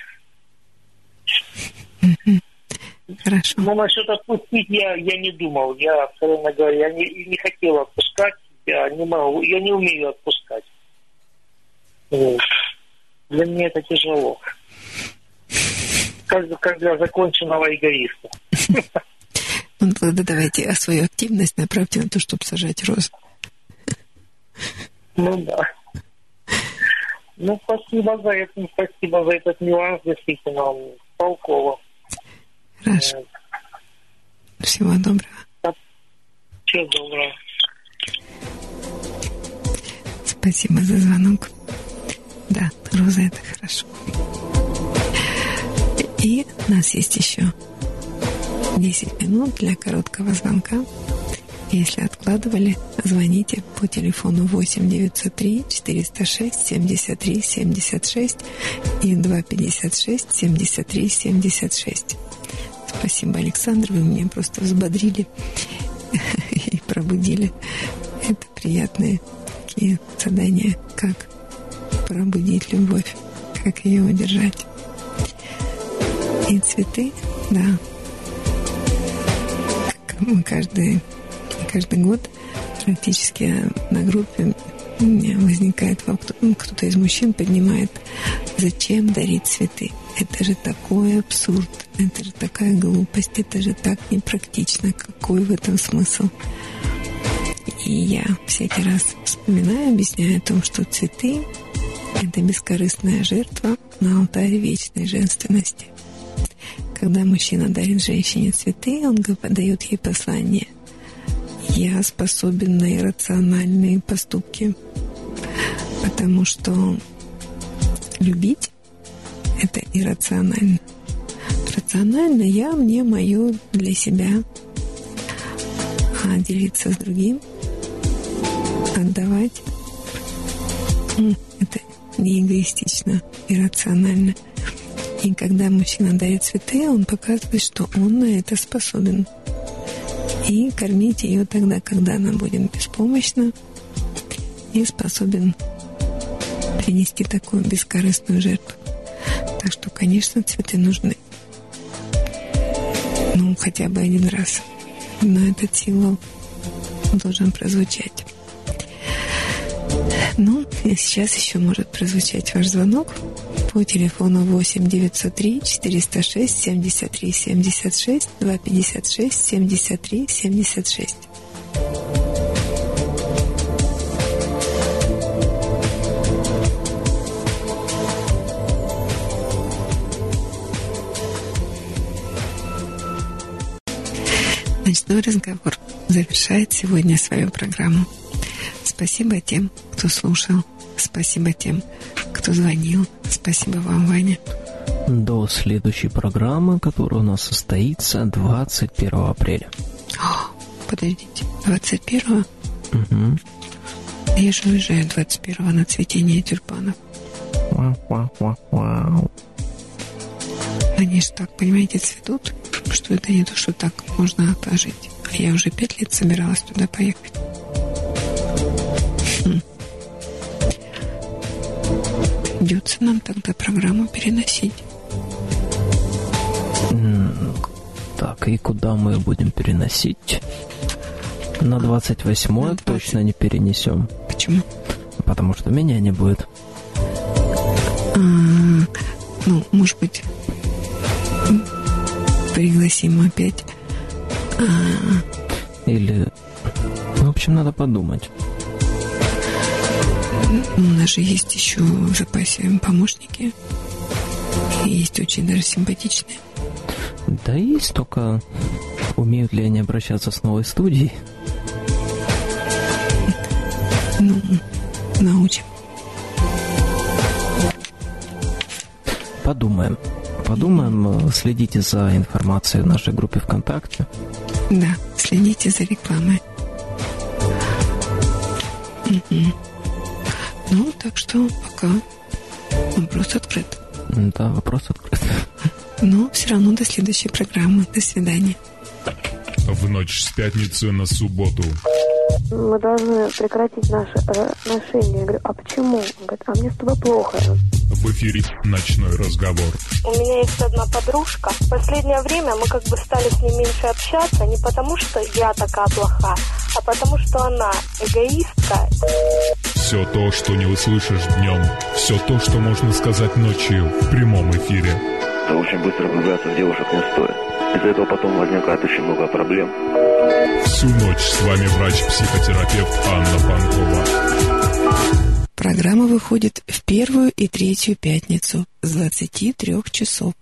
[SPEAKER 2] Хорошо.
[SPEAKER 8] Ну, насчет отпустить я, я не думал. Я, откровенно говоря, я не, не хотел отпускать. Я не могу, я не умею отпускать. Вот. Для меня это тяжело. Как, как для законченного эгоиста.
[SPEAKER 2] Ну, тогда давайте а свою активность направьте на то, чтобы сажать розы.
[SPEAKER 8] Ну да. Ну, спасибо за это, спасибо за этот нюанс, действительно, толково.
[SPEAKER 2] Хорошо. Всего доброго.
[SPEAKER 8] Всего доброго.
[SPEAKER 2] Спасибо за звонок. Да, роза это хорошо. И у нас есть еще 10 минут для короткого звонка. Если откладывали, звоните по телефону 8 903 406 73 76 и 256 73 76. Спасибо, Александр, вы меня просто взбодрили и пробудили. Это приятные такие задания, как пробудить любовь, как ее удержать. И цветы, да, мы каждый, каждый год практически на группе возникает вопрос, ну, кто-то из мужчин поднимает, зачем дарить цветы? Это же такой абсурд, это же такая глупость, это же так непрактично. Какой в этом смысл? И я всякий раз вспоминаю, объясняю о том, что цветы — это бескорыстная жертва на алтаре вечной женственности. Когда мужчина дарит женщине цветы, он дает ей послание. Я способен на иррациональные поступки, потому что любить – это иррационально. Рационально я мне мое для себя, а делиться с другим, отдавать – это не эгоистично, иррационально – и когда мужчина дает цветы, он показывает, что он на это способен. И кормить ее тогда, когда она будет беспомощна и способен принести такую бескорыстную жертву. Так что, конечно, цветы нужны. Ну, хотя бы один раз. Но этот символ должен прозвучать. Ну, и сейчас еще может прозвучать ваш звонок по телефону 8 903 406 73 76 256 73 76. Ночной разговор завершает сегодня свою программу. Спасибо тем, кто слушал. Спасибо тем, кто звонил. Спасибо вам, Ваня.
[SPEAKER 9] До следующей программы, которая у нас состоится 21 апреля.
[SPEAKER 2] О, подождите, 21? Угу. Я же уезжаю 21 на цветение тюльпанов.
[SPEAKER 9] Вау, вау, вау, вау.
[SPEAKER 2] Они же так, понимаете, цветут что это не то, что так можно отложить. А я уже пять лет собиралась туда поехать. Хм. Придется нам тогда программу переносить.
[SPEAKER 9] Так, и куда мы будем переносить? На 28 На 20... точно не перенесем.
[SPEAKER 2] Почему?
[SPEAKER 9] Потому что меня не будет.
[SPEAKER 2] А, ну, может быть, пригласим опять.
[SPEAKER 9] А... Или... В общем, надо подумать.
[SPEAKER 2] У нас же есть еще в запасе помощники. Есть очень даже симпатичные.
[SPEAKER 9] Да есть, только умеют ли они обращаться с новой студией?
[SPEAKER 2] Ну, научим.
[SPEAKER 9] Подумаем. Подумаем, следите за информацией в нашей группе ВКонтакте.
[SPEAKER 2] Да, следите за рекламой. Угу. Ну, так что пока вопрос открыт.
[SPEAKER 9] Да, вопрос открыт.
[SPEAKER 2] Но все равно до следующей программы. До свидания.
[SPEAKER 10] В ночь с пятницы на субботу.
[SPEAKER 11] Мы должны прекратить наши э, отношения. Я говорю, а почему? Он говорит, а мне с тобой плохо.
[SPEAKER 10] В эфире «Ночной разговор».
[SPEAKER 11] У меня есть одна подружка. В последнее время мы как бы стали с ней меньше общаться, не потому что я такая плохая, а потому что она эгоистка.
[SPEAKER 10] Все то, что не услышишь днем, все то, что можно сказать ночью в прямом эфире.
[SPEAKER 12] Очень быстро влюбляться в девушек не стоит. Из-за этого потом возникает очень много проблем.
[SPEAKER 10] Всю ночь с вами врач-психотерапевт Анна Панкова.
[SPEAKER 2] Программа выходит в первую и третью пятницу с 23 часов.